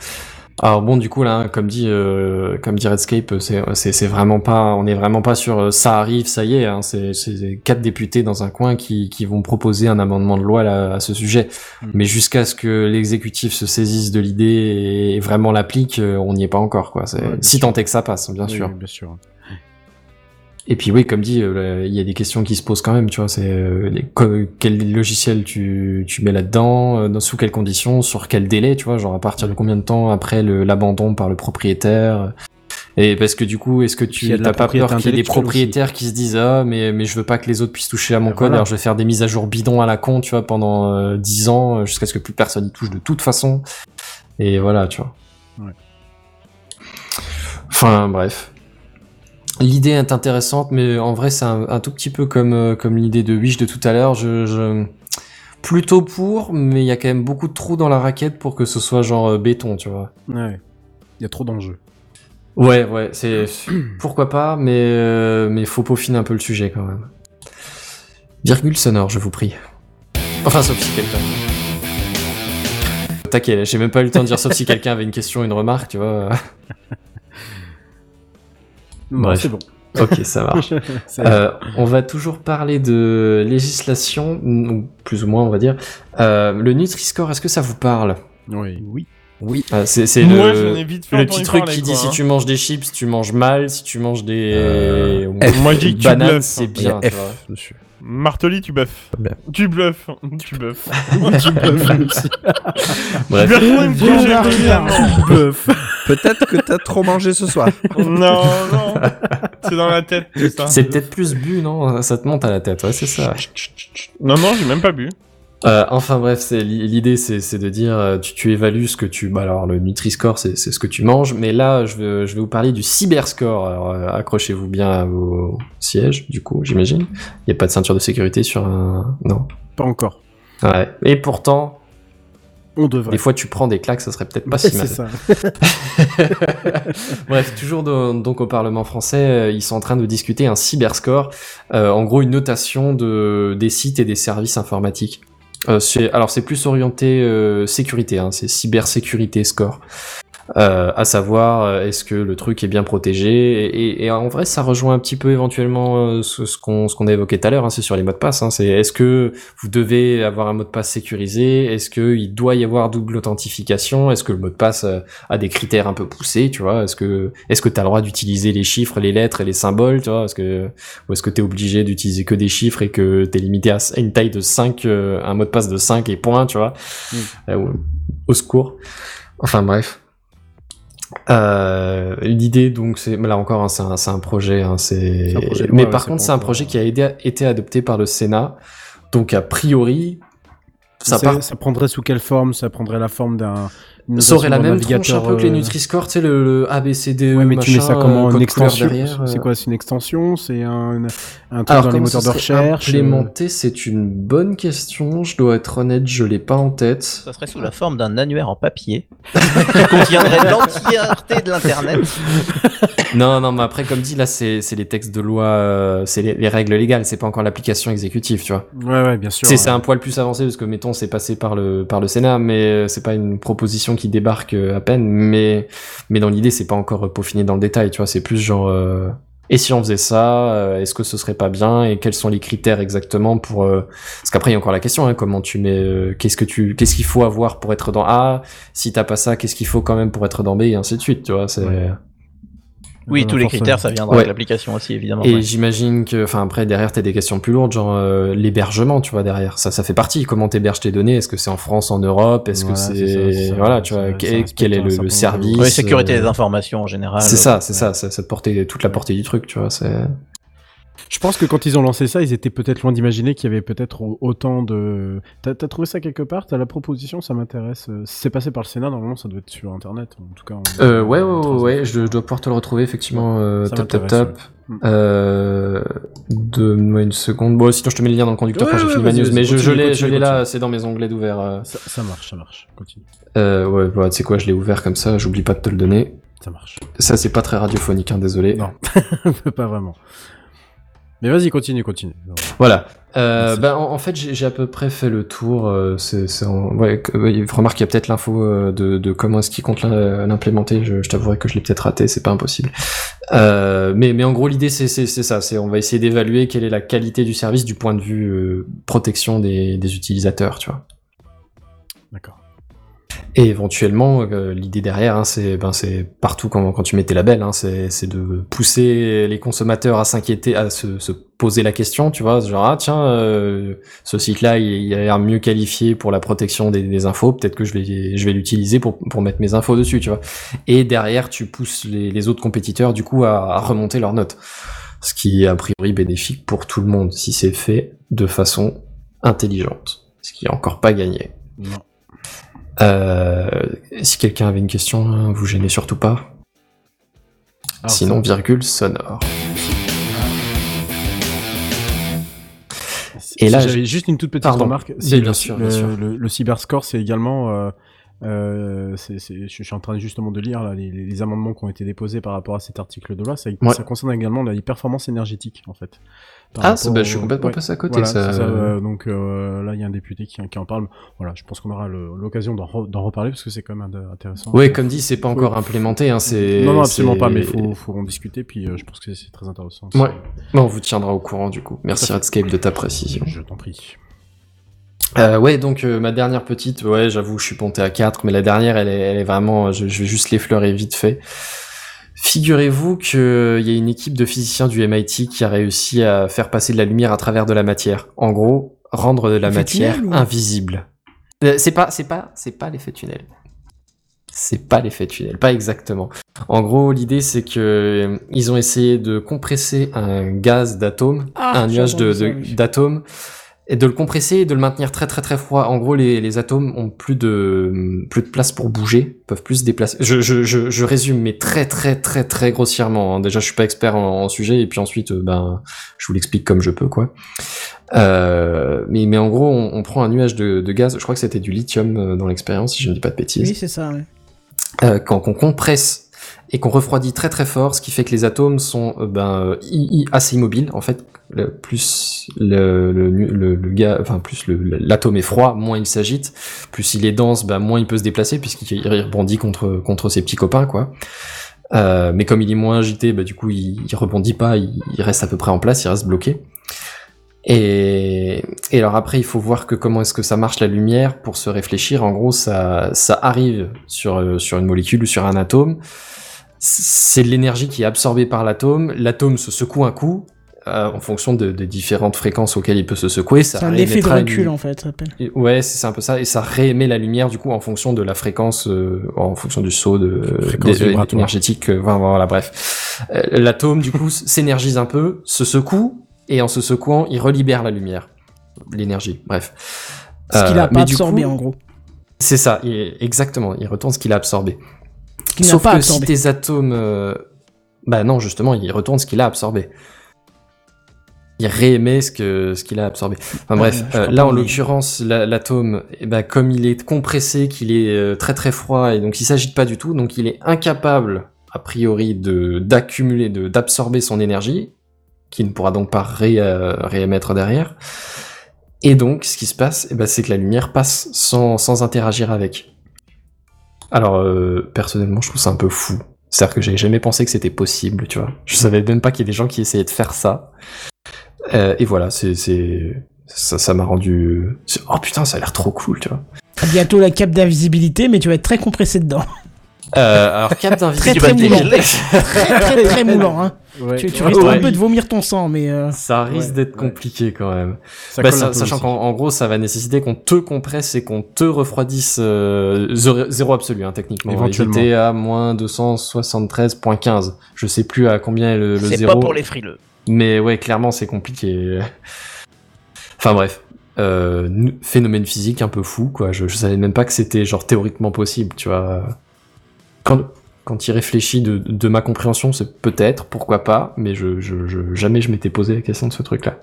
Alors bon, du coup là, comme dit, euh, comme dit Redscape, c'est vraiment pas, on est vraiment pas sur euh, ça arrive, ça y est. Hein, c'est c'est quatre députés dans un coin qui qui vont proposer un amendement de loi là, à ce sujet. Mm. Mais jusqu'à ce que l'exécutif se saisisse de l'idée et vraiment l'applique, euh, on n'y est pas encore quoi. Ouais, si sûr. tant est que ça passe, bien Oui, sûr. oui, bien sûr. Et puis oui, comme dit, euh, il y a des questions qui se posent quand même, tu vois, c'est euh, quel logiciel tu, tu mets là-dedans, euh, sous quelles conditions, sur quel délai, tu vois, genre à partir de combien de temps après l'abandon par le propriétaire. Et parce que du coup, est-ce que tu t'as pas peur qu'il y ait des propriétaires qui se disent ah mais mais je veux pas que les autres puissent toucher à mon code, voilà. alors je vais faire des mises à jour bidons à la con, tu vois, pendant euh, 10 ans jusqu'à ce que plus personne y touche de toute façon. Et voilà, tu vois. Ouais. Enfin bref. L'idée est intéressante, mais en vrai, c'est un, un tout petit peu comme, euh, comme l'idée de Wish de tout à l'heure. Je, je... Plutôt pour, mais il y a quand même beaucoup de trous dans la raquette pour que ce soit genre euh, béton, tu vois. Ouais. Il y a trop d'enjeux. Ouais, ouais, c'est. Pourquoi pas, mais, euh, mais faut peaufiner un peu le sujet quand même. Virgule sonore, je vous prie. Enfin, sauf si quelqu'un. Là, j'ai même pas eu le temps de dire sauf si quelqu'un avait une question, une remarque, tu vois. C'est bon. Ok, ça marche. Euh, on va toujours parler de législation, ou plus ou moins, on va dire. Euh, le Nutri-Score, est-ce que ça vous parle? Oui. Oui. Oui. Euh, C'est c'est Moi, le, petit truc parler, qui dit quoi, si hein. tu manges des chips, tu manges mal. Si tu manges des Euh, Moi, je dis que tu bananes, c'est a bien. tu F vois. Martelly, tu bluffes. Bien. Tu bluffes. Tu bluffes. Tu bluffes. Bref. Tu bluffes. Peut-être que t'as trop mangé ce soir. Non, non. C'est dans la tête, tout ça. C'est peut-être plus bu, non? Ça te monte à la tête, ouais, c'est ça. Non, non, j'ai même pas bu. Euh, enfin bref, c'est li- l'idée, c'est c'est de dire, euh, tu, tu évalues ce que tu, bah alors le Nutri-Score, c'est c'est ce que tu manges, mais là, je vais, je vais vous parler du Cyberscore. Alors euh, accrochez-vous bien à vos sièges, du coup, j'imagine. Il y a pas de ceinture de sécurité sur un, non? Pas encore. Ouais. Et pourtant, On devrait. des fois, tu prends des claques, ça serait peut-être pas Ouais, si mal. c'est ça. Bref, toujours dans- donc au Parlement français, euh, ils sont en train de discuter un cyberscore, euh, en gros une notation de, des sites et des services informatiques. Euh, alors c'est plus orienté euh, sécurité, hein, c'est cybersécurité score. Euh, à savoir, euh, est-ce que le truc est bien protégé et, et- et en vrai, ça rejoint un petit peu éventuellement euh, ce, ce qu'on ce qu'on a évoqué tout à l'heure. Hein, c'est sur les mots de passe. Hein, c'est est-ce que vous devez avoir un mot de passe sécurisé Est-ce que il doit y avoir double authentification Est-ce que le mot de passe euh, a des critères un peu poussés Tu vois Est-ce que est-ce que t'as le droit d'utiliser les chiffres, les lettres et les symboles Tu vois Est-ce que ou est-ce que t'es obligé d'utiliser que des chiffres et que t'es limité à une taille de 5, euh, un mot de passe de 5 et point, tu vois Euh, au- Au secours. Enfin bref. Euh, L'idée donc c'est là encore hein, c'est un, c'est un projet hein, c'est mais par contre c'est un projet qui a aidé- été adopté par le Sénat donc a priori ça part ça prendrait sous quelle forme? Ça prendrait la forme d'un. Une ça aurait la même tronche un peu que les euh, Nutri-Score tu sais le, le ABCDE Ouais, mais tu mets machin, ça comment euh, Une extension derrière, C'est euh. quoi C'est une extension C'est un, un truc Alors, dans les moteurs de recherche euh, implémenté, c'est une bonne question. Je dois être honnête, je l'ai pas en tête. Ça serait sous la forme d'un annuaire en papier qui contiendrait l'entièreté de l'internet. Non, non, mais après, comme dit, là, c'est les textes de loi, euh, c'est les, les règles légales, c'est pas encore l'application exécutive, tu vois. Ouais, ouais, bien sûr. C'est c'est un poil plus avancé parce que, mettons, c'est passé par le par le Sénat, mais euh, c'est pas une proposition qui débarque euh, à peine. Mais mais dans l'idée, c'est pas encore euh, peaufiné dans le détail, tu vois. C'est plus genre. euh, et si on faisait ça, est-ce que ce serait pas bien et quels sont les critères exactement pour euh, parce qu'après il y a encore la question hein, comment tu mets qu'est-ce que tu qu'est-ce qu'il faut avoir pour être dans A si t'as pas ça qu'est-ce qu'il faut quand même pour être dans B et ainsi de suite tu vois c'est. Oui, Euh, tous les critères, ça viendra Ouais. avec l'application aussi, évidemment. Et ouais. j'imagine que, enfin après derrière t'as des questions plus lourdes, genre euh, l'hébergement, tu vois derrière, ça ça fait partie. Comment t'héberges tes données? Est-ce que c'est en France, en Europe? Est-ce Voilà, que c'est c'est voilà, tu vois, quel, est le, service Oui, sécurité euh, des informations en général. C'est ça, c'est ouais. ça, ça, ça te portait toute la portée du truc, tu vois. C'est Je pense que quand ils ont lancé ça, ils étaient peut-être loin d'imaginer qu'il y avait peut-être au- autant de. T'as as trouvé ça quelque part? T'as la proposition Ça m'intéresse. Euh, c'est passé par le Sénat, normalement, ça doit être sur Internet. En tout cas. on- Euh, ouais, ouais, ouais, je, dois pouvoir te le retrouver effectivement. Euh, tap, m'intéresse, tap. ouais. Mm. Euh, Donne-moi une seconde. Bon, sinon je te mets le lien dans le conducteur Ouais, quand j'ai ouais, fini ma news. Mais je, l'ai, je l'ai là, c'est dans mes onglets d'ouvert. euh. Ça, ça marche, ça marche. Continue. Euh, ouais, bah, tu sais quoi, je l'ai ouvert comme ça, j'oublie pas de te le donner. Ça marche. Ça, c'est pas très radiophonique, hein, désolé. Non, pas vraiment. Mais vas-y, continue, continue. Voilà. Euh, bah, en, en fait, j'ai à peu près fait le tour. euh, c'est, ouais, ouais, remarque qu'il y a peut-être l'info euh, de, de comment est-ce qu'il compte l'im- l'implémenter. Je, je t'avouerai que je l'ai peut-être raté, c'est pas impossible. Euh, mais, mais en gros, l'idée, c'est, c'est, c'est ça. C'est, on va essayer d'évaluer quelle est la qualité du service du point de vue euh, protection des, des utilisateurs, tu vois. D'accord. Et éventuellement, euh, l'idée derrière, hein, c'est ben, partout quand, tu mets tes labels, hein, c'est de pousser les consommateurs à s'inquiéter, à se, se poser la question, tu vois, genre ah tiens, euh, ce site-là, il, a l'air mieux qualifié pour la protection des, des infos, peut-être que je vais je vais l'utiliser pour pour mettre mes infos dessus, tu vois. Et derrière, tu pousses les, les autres compétiteurs du coup à, à remonter leurs notes, ce qui est a priori bénéfique pour tout le monde si c'est fait de façon intelligente, ce qui est encore pas gagné. Euh, si quelqu'un avait une question, vous gênez surtout pas. Alors, Sinon, virgule sonore. Et là, j'avais juste une toute petite Pardon. remarque. Oui, bien le, sûr, le, bien sûr. le- le cyberscore, c'est également. euh, euh, je suis en train justement de lire là, les, les amendements qui ont été déposés par rapport à cet article de loi. Ça, Ouais. ça concerne également la performance énergétique, en fait. Ah, bah, je suis complètement ouais. passé à côté, Voilà, ça. euh, donc euh, là, il y a un député qui, qui en parle. Voilà, je pense qu'on aura l'occasion d'en re- d'en reparler parce que c'est quand même int- intéressant. Ouais, comme dit, c'est pas encore implémenté, hein. Non, non, absolument pas, mais il faut, faut en discuter, puis euh, je pense que c'est très intéressant. Ouais. Bon, on vous tiendra au courant du coup. Merci Redscape de ta précision. Je t'en prie. Euh, ouais, donc euh, ma dernière petite, ouais, j'avoue, je suis ponté à 4, mais la dernière, elle est, elle est vraiment, je, je vais juste l'effleurer vite fait. Figurez-vous qu'il y a une équipe de physiciens du MIT qui a réussi à faire passer de la lumière à travers de la matière. En gros, rendre de la matière tunnel invisible. Euh, c'est pas, c'est pas, c'est pas l'effet tunnel. C'est pas l'effet tunnel, pas exactement. En gros, l'idée c'est que euh, ils ont essayé de compresser un gaz d'atomes, Ah, un nuage de, d'atomes, et de le compresser et de le maintenir très très très froid. En gros, les, les atomes ont plus de plus de place pour bouger, peuvent plus se déplacer. Je, je, je, je résume, mais très très très très grossièrement. hein. Déjà, je suis pas expert en, en sujet, et puis ensuite, euh, ben, je vous l'explique comme je peux, quoi. Euh, mais, mais en gros, on, on prend un nuage de, de gaz. Je crois que c'était du lithium euh, dans l'expérience, si je ne dis pas de bêtises Oui, c'est ça. ouais. euh, quand on compresse et qu'on refroidit très très fort, ce qui fait que les atomes sont euh, ben, euh, assez immobiles. En fait, plus le, le, nu- le, le ga- enfin plus l'atome est froid, moins il s'agite. Plus il est dense, ben, moins il peut se déplacer puisqu'il il rebondit contre ses petits copains, quoi. Euh, mais comme il est moins agité, bah, du coup, il, il rebondit pas, il, reste à peu près en place, il reste bloqué. Et, et alors après, il faut voir que comment est-ce que ça marche la lumière pour se réfléchir. En gros, ça, ça arrive sur, euh, sur une molécule ou sur un atome. C'est de l'énergie qui est absorbée par l'atome. L'atome se secoue un coup euh, en fonction de, de différentes fréquences auxquelles il peut se secouer. Ça C'est un effet de une- recul, en fait, ça s'appelle. et- Ouais, c'est un peu ça, et ça réémet la lumière du coup en fonction de la fréquence, euh, en fonction du saut de Fréquence des- énergétique. euh, voilà, voilà, bref, Euh, l'atome du coup s'énergise un peu, se secoue, et en se secouant, il relibère la lumière, l'énergie. Bref. Ce qu'il Euh, a pas du absorbé, coup, en gros. C'est ça, il- exactement. Il retourne ce qu'il a absorbé. Qu'il n'a pas que absorbé. si tes atomes, euh, bah non, justement, il retourne ce qu'il a absorbé. Il réémet ce qu'il a absorbé. Enfin bref, euh, là en l'occurrence, la- l'atome, eh ben, comme il est compressé, qu'il est euh, très très froid et donc il s'agite pas du tout, donc il est incapable a priori de d'accumuler, de d'absorber son énergie, qui ne pourra donc pas ré, euh, réémettre derrière. Et donc, ce qui se passe, eh ben, c'est que la lumière passe sans, sans interagir avec. Alors, euh, personnellement, je trouve ça un peu fou. C'est-à-dire que j'avais jamais pensé que c'était possible, tu vois. Je savais même pas qu'il y ait des gens qui essayaient de faire ça. Euh, et voilà, c'est, c'est, ça, ça m'a rendu. Oh putain, ça a l'air trop cool, tu vois. Bientôt la cape d'invisibilité, mais tu vas être très compressé dedans. Euh, alors, cap Très très moulant. très très très moulant. Hein. Ouais. Tu, tu Ouais, risques ouais. un peu de vomir ton sang, mais euh, Ça risque Ouais, d'être ouais. compliqué quand même. Ça Bah, sachant qu'en en gros, ça va nécessiter qu'on te compresse et qu'on te refroidisse euh, zéro, zéro absolu, hein, techniquement. Éventuellement. Ils étaient à moins 273.15. Je sais plus à combien est le, le C'est zéro. pas pour les frileux. Mais ouais, clairement, c'est compliqué. Enfin bref. Euh, phénomène physique un peu fou, quoi. Je, je savais même pas que c'était genre théoriquement possible, tu vois. Quand, quand il réfléchit de, de ma compréhension, c'est peut-être, pourquoi pas, mais je, je, je- jamais je m'étais posé la question de ce truc-là.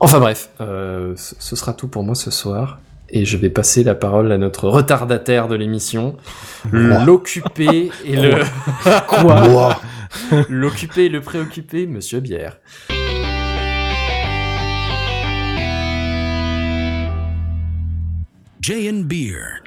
Enfin bref, euh, ce sera tout pour moi ce soir. Et je vais passer la parole à notre retardataire de l'émission, l'occupé et le... Moi. L'occupé et le préoccupé, Monsieur Bière. Jay and Beer.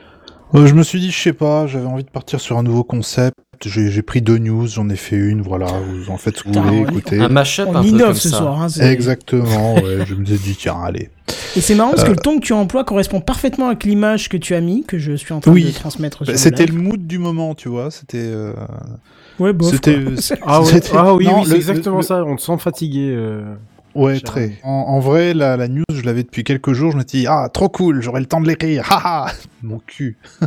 Euh, je me suis dit, je sais pas, j'avais envie de partir sur un nouveau concept. J'ai pris deux news, j'en ai fait une, voilà. Vous en faites ce que vous voulez, on- écoutez. Un mashup On un peu innove comme ce ça. soir. Hein, Exactement, ouais, je me suis dit, tiens, allez. Et c'est marrant parce Euh. que le ton que tu emploies correspond parfaitement avec l'image que tu as mis, que je suis en train Oui. de transmettre Bah, C'était le mood du moment, tu vois, c'était... euh, Ouais, bof. C'était... quoi. Ah, ouais. ah oui, non, oui, c'est exactement le- ça. On te sent fatigué. Ouais, très. En, en vrai, la, la news, je l'avais depuis quelques jours. Je me dis, ah, trop cool, j'aurai le temps de l'écrire. Haha Mon cul.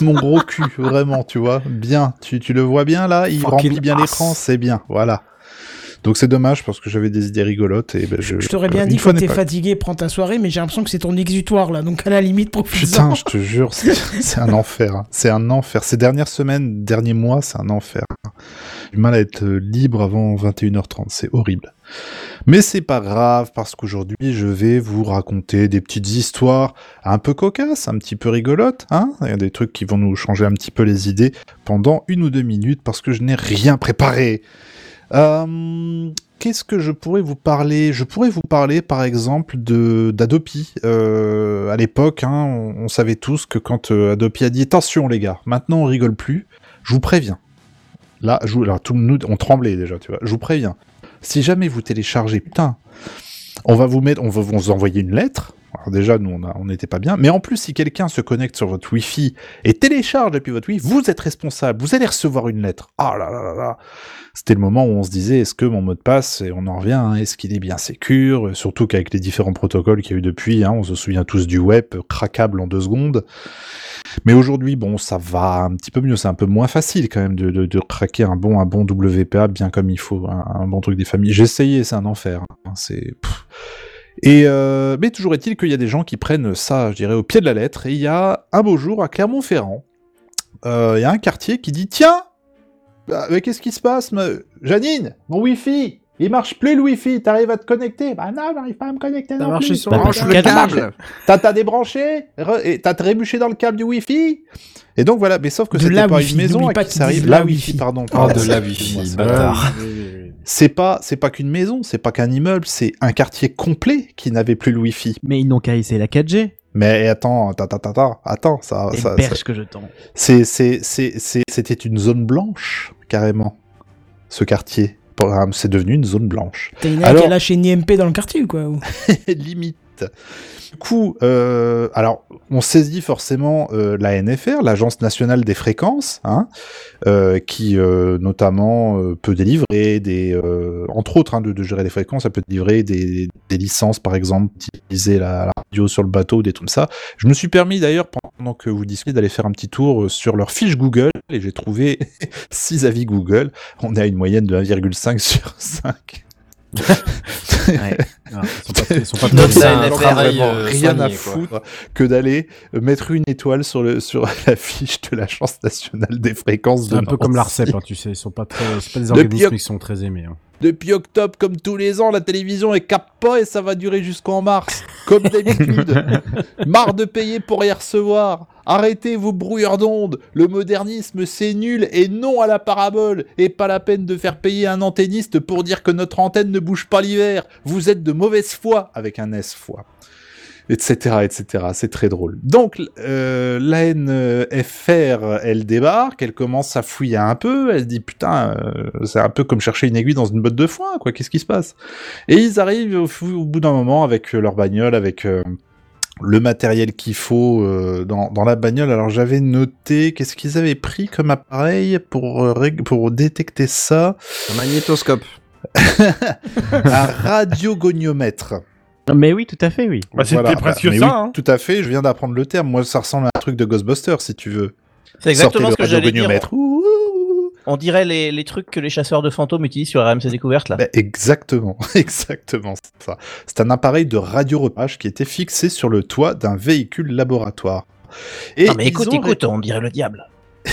mon, mon gros cul, vraiment, tu vois. Bien. Tu, tu le vois bien là Il remplit bien l'écran, c'est bien. Voilà. Donc c'est dommage parce que j'avais des idées rigolotes et ben, je. Je t'aurais bien dit n'est t'es fatigué, prends ta soirée, mais j'ai l'impression que c'est ton exutoire là, donc à la limite, profite-en. Putain, je te jure, c'est un enfer. hein. C'est un enfer. Ces dernières semaines, derniers mois, c'est un enfer. J'ai du mal à être euh, libre avant 21h30. C'est horrible. Mais c'est pas grave parce qu'aujourd'hui, je vais vous raconter des petites histoires un peu cocasses, un petit peu rigolotes. Hein Il y a des trucs qui vont nous changer un petit peu les idées pendant une ou deux minutes parce que je n'ai rien préparé. Euh, Qu'est-ce que je pourrais vous parler? Je pourrais vous parler, par exemple, de d'Adopi. Euh, à l'époque, hein, on, savait tous que quand euh, Adopi a dit attention les gars, maintenant on rigole plus. Je vous préviens. Là, je, alors, tout, nous, on tremblait déjà, tu vois. Je vous préviens. Si jamais vous téléchargez, putain, on va vous mettre, on va vous envoyer une lettre. Alors déjà, nous, on n'était pas bien. Mais en plus, si quelqu'un se connecte sur votre Wi-Fi et télécharge depuis votre Wi-Fi, vous êtes responsable. Vous allez recevoir une lettre. Ah là là là là. C'était le moment où on se disait, est-ce que mon mot de passe, et on en revient, hein, est-ce qu'il est bien sécure? Euh, Surtout qu'avec les différents protocoles qu'il y a eu depuis, hein, on se souvient tous du web, craquable en deux secondes. Mais aujourd'hui, bon, ça va un petit peu mieux. C'est un peu moins facile quand même de, craquer un bon, WPA bien comme il faut, un, un bon truc des familles. J'ai essayé, c'est un enfer. hein, c'est. Et euh, mais toujours est-il qu'il y a des gens qui prennent ça, je dirais, au pied de la lettre. Et il y a un beau jour à Clermont-Ferrand, euh, il y a un quartier qui dit tiens, bah, mais qu'est-ce qui se passe, me... Janine, mon Wi-Fi, il marche plus le Wi-Fi. T'arrives à te connecter Bah non, j'arrive pas à me connecter. T'as marché plus. sur Bah, branche le t'as câble. T'as t'as débranché re- et t'as trébuché dans le câble du Wi-Fi et donc voilà, mais sauf que De c'était la pas Wi-Fi, une maison à qui ça arrive. La la Wi-Fi, pardon. Oh, de la Wi-Fi, bâtard. C'est pas, c'est pas qu'une maison, c'est pas qu'un immeuble, c'est un quartier complet qui n'avait plus le Wi-Fi. Mais ils n'ont qu'à essayer la 4G. Mais attends, attends, attends, attends, attends, ça, Les ça, ça- perches que je tends. c'est, c'est, c'est, c'est- c'était une zone blanche carrément. Ce quartier, Programme, c'est devenu une zone blanche. T'as une Alors- qui a lâché une IMP dans le quartier ou quoi ou- Du coup, euh, alors, on saisit forcément euh, la NFR, l'Agence nationale des fréquences, hein, euh, qui notamment peut délivrer des, entre autres, hein, de, gérer les fréquences, elle peut délivrer des, licences, par exemple, utiliser la, la radio sur le bateau, des trucs comme ça. Je me suis permis d'ailleurs, pendant que vous discutez, d'aller faire un petit tour sur leur fiche Google, et j'ai trouvé 6 avis Google. On est à une moyenne de 1,5 sur 5. Ouais. Ah, ils sont pas très- ils sont pas euh, rien à quoi. foutre que d'aller mettre une étoile sur, le, sur la fiche de l'Agence nationale des fréquences C'est de un peu comme l'ARCEP, hein, tu sais, ils sont pas très, c'est pas des Depuis- organismes qui sont très aimés. hein. Depuis octobre, comme tous les ans, la télévision capte pas et ça va durer jusqu'en mars, comme d'habitude. Marre de payer pour y recevoir. Arrêtez vos brouilleurs d'ondes. Le modernisme c'est nul et non à la parabole. Et pas la peine de faire payer un antenniste pour dire que notre antenne ne bouge pas l'hiver. Vous êtes de mauvaise foi avec un S foi. Etc, etc. C'est très drôle. Donc, euh, la NFR, elle débarque, elle commence à fouiller un peu, elle se dit putain, euh, c'est un peu comme chercher une aiguille dans une botte de foin, quoi, qu'est-ce qui se passe? Et ils arrivent au, bout d'un moment avec euh, leur bagnole, avec euh, le matériel qu'il faut euh, dans, dans la bagnole. Alors j'avais noté, qu'est-ce qu'ils avaient pris comme appareil pour, euh, pour détecter ça? Un magnétoscope. Un radiogoniomètre. Mais oui, tout à fait, oui. Bah, c'était Voilà, presque mais ça, oui, hein. Tout à fait, je viens d'apprendre le terme. Moi, ça ressemble à un truc de Ghostbusters, si tu veux. C'est exactement Sortez ce que j'allais dire. On dirait les, les trucs que les chasseurs de fantômes utilisent sur RMC Découverte là. Bah, exactement, exactement c'est ça. C'est un appareil de radio-repérage qui était fixé sur le toit d'un véhicule laboratoire. Et non mais ils écoute, ont écoute, on dirait le diable.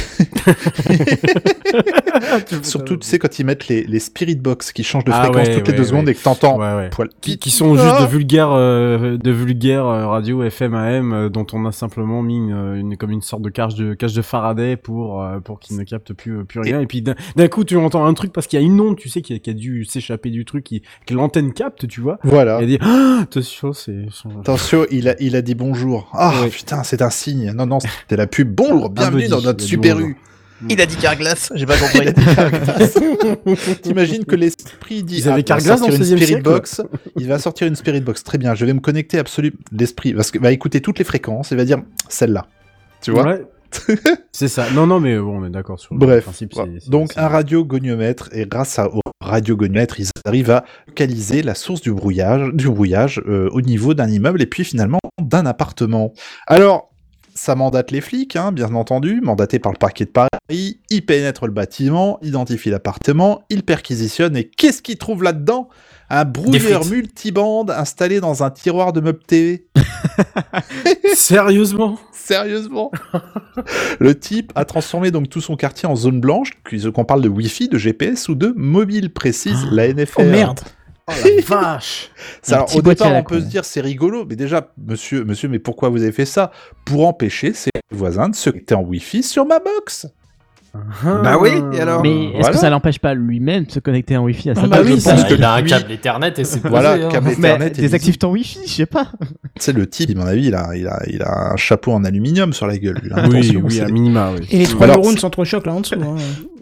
Surtout, tu sais, quand ils mettent les, les spirit box qui changent de Ah fréquence ouais, toutes les ouais, deux secondes et que t'entends Ouais, ouais. poil Qui, sont juste Ah de vulgaires, euh, de vulgaires euh, radio FM AM euh, dont on a simplement mis une, une- comme une sorte de cage de cage de Faraday pour euh, pour qu'ils ne captent plus euh, plus rien. Et, puis d'un coup tu entends un truc parce qu'il y a une onde, tu sais, qui a, qui a dû s'échapper du truc, qui, que l'antenne capte, tu vois. Voilà. Et dit ah, attention, c'est Attention, il a, il a dit bonjour. Ah Ouais. putain, c'est un signe. Non, non, c'était la pub. Bonjour, bienvenue dans notre super. U. Il a dit Carglass, j'ai pas compris. T'imagines que l'esprit dit Ils avaient ah, il va Carglass sortir dans le une 16e spirit siècle box. Il va sortir une spirit box. Très bien, je vais me connecter absolument l'esprit parce que va écouter toutes les fréquences et va dire celle-là. Tu vois? Ouais. c'est ça. Non, non, mais bon, on est d'accord sur le Bref, principe. voilà. c'est- c'est- donc un radiogoniomètre et grâce à, au radiogoniomètre, ils arrivent à localiser la source du brouillage, du brouillage euh, au niveau d'un immeuble et puis finalement d'un appartement. Alors, ça mandate les flics, hein, bien entendu, mandaté par le parquet de Paris. Ils pénètrent le bâtiment, identifient l'appartement, ils perquisitionnent et qu'est-ce qu'ils trouvent là-dedans? Un brouilleur multibande installé dans un tiroir de meubles TV. Sérieusement? Sérieusement Le type a transformé donc tout son quartier en zone blanche, puis qu'on parle de Wi-Fi, de GPS ou de mobile, précise la NFR. Oh merde. Oh la vache Ça, alors, au départ, on peut se dire c'est rigolo, mais déjà, monsieur, monsieur, mais pourquoi vous avez fait ça? Pour empêcher ses voisins de se connecter en Wi-Fi sur ma box. Bah oui, et alors? Mais est-ce Voilà. que ça l'empêche pas lui-même de se connecter en Wi-Fi à sa Ah bah oui, je pense que il a un câble Ethernet et c'est. Voilà, hein. câble Mais Ethernet. et désactive ton Wi-Fi, je sais pas. C'est le type, à mon avis, il a, il a, il a un chapeau en aluminium sur la gueule. lui. Oui, Attention, oui, c'est à minima, oui. Et les trois neurones s'entrechoquent là en dessous. hein.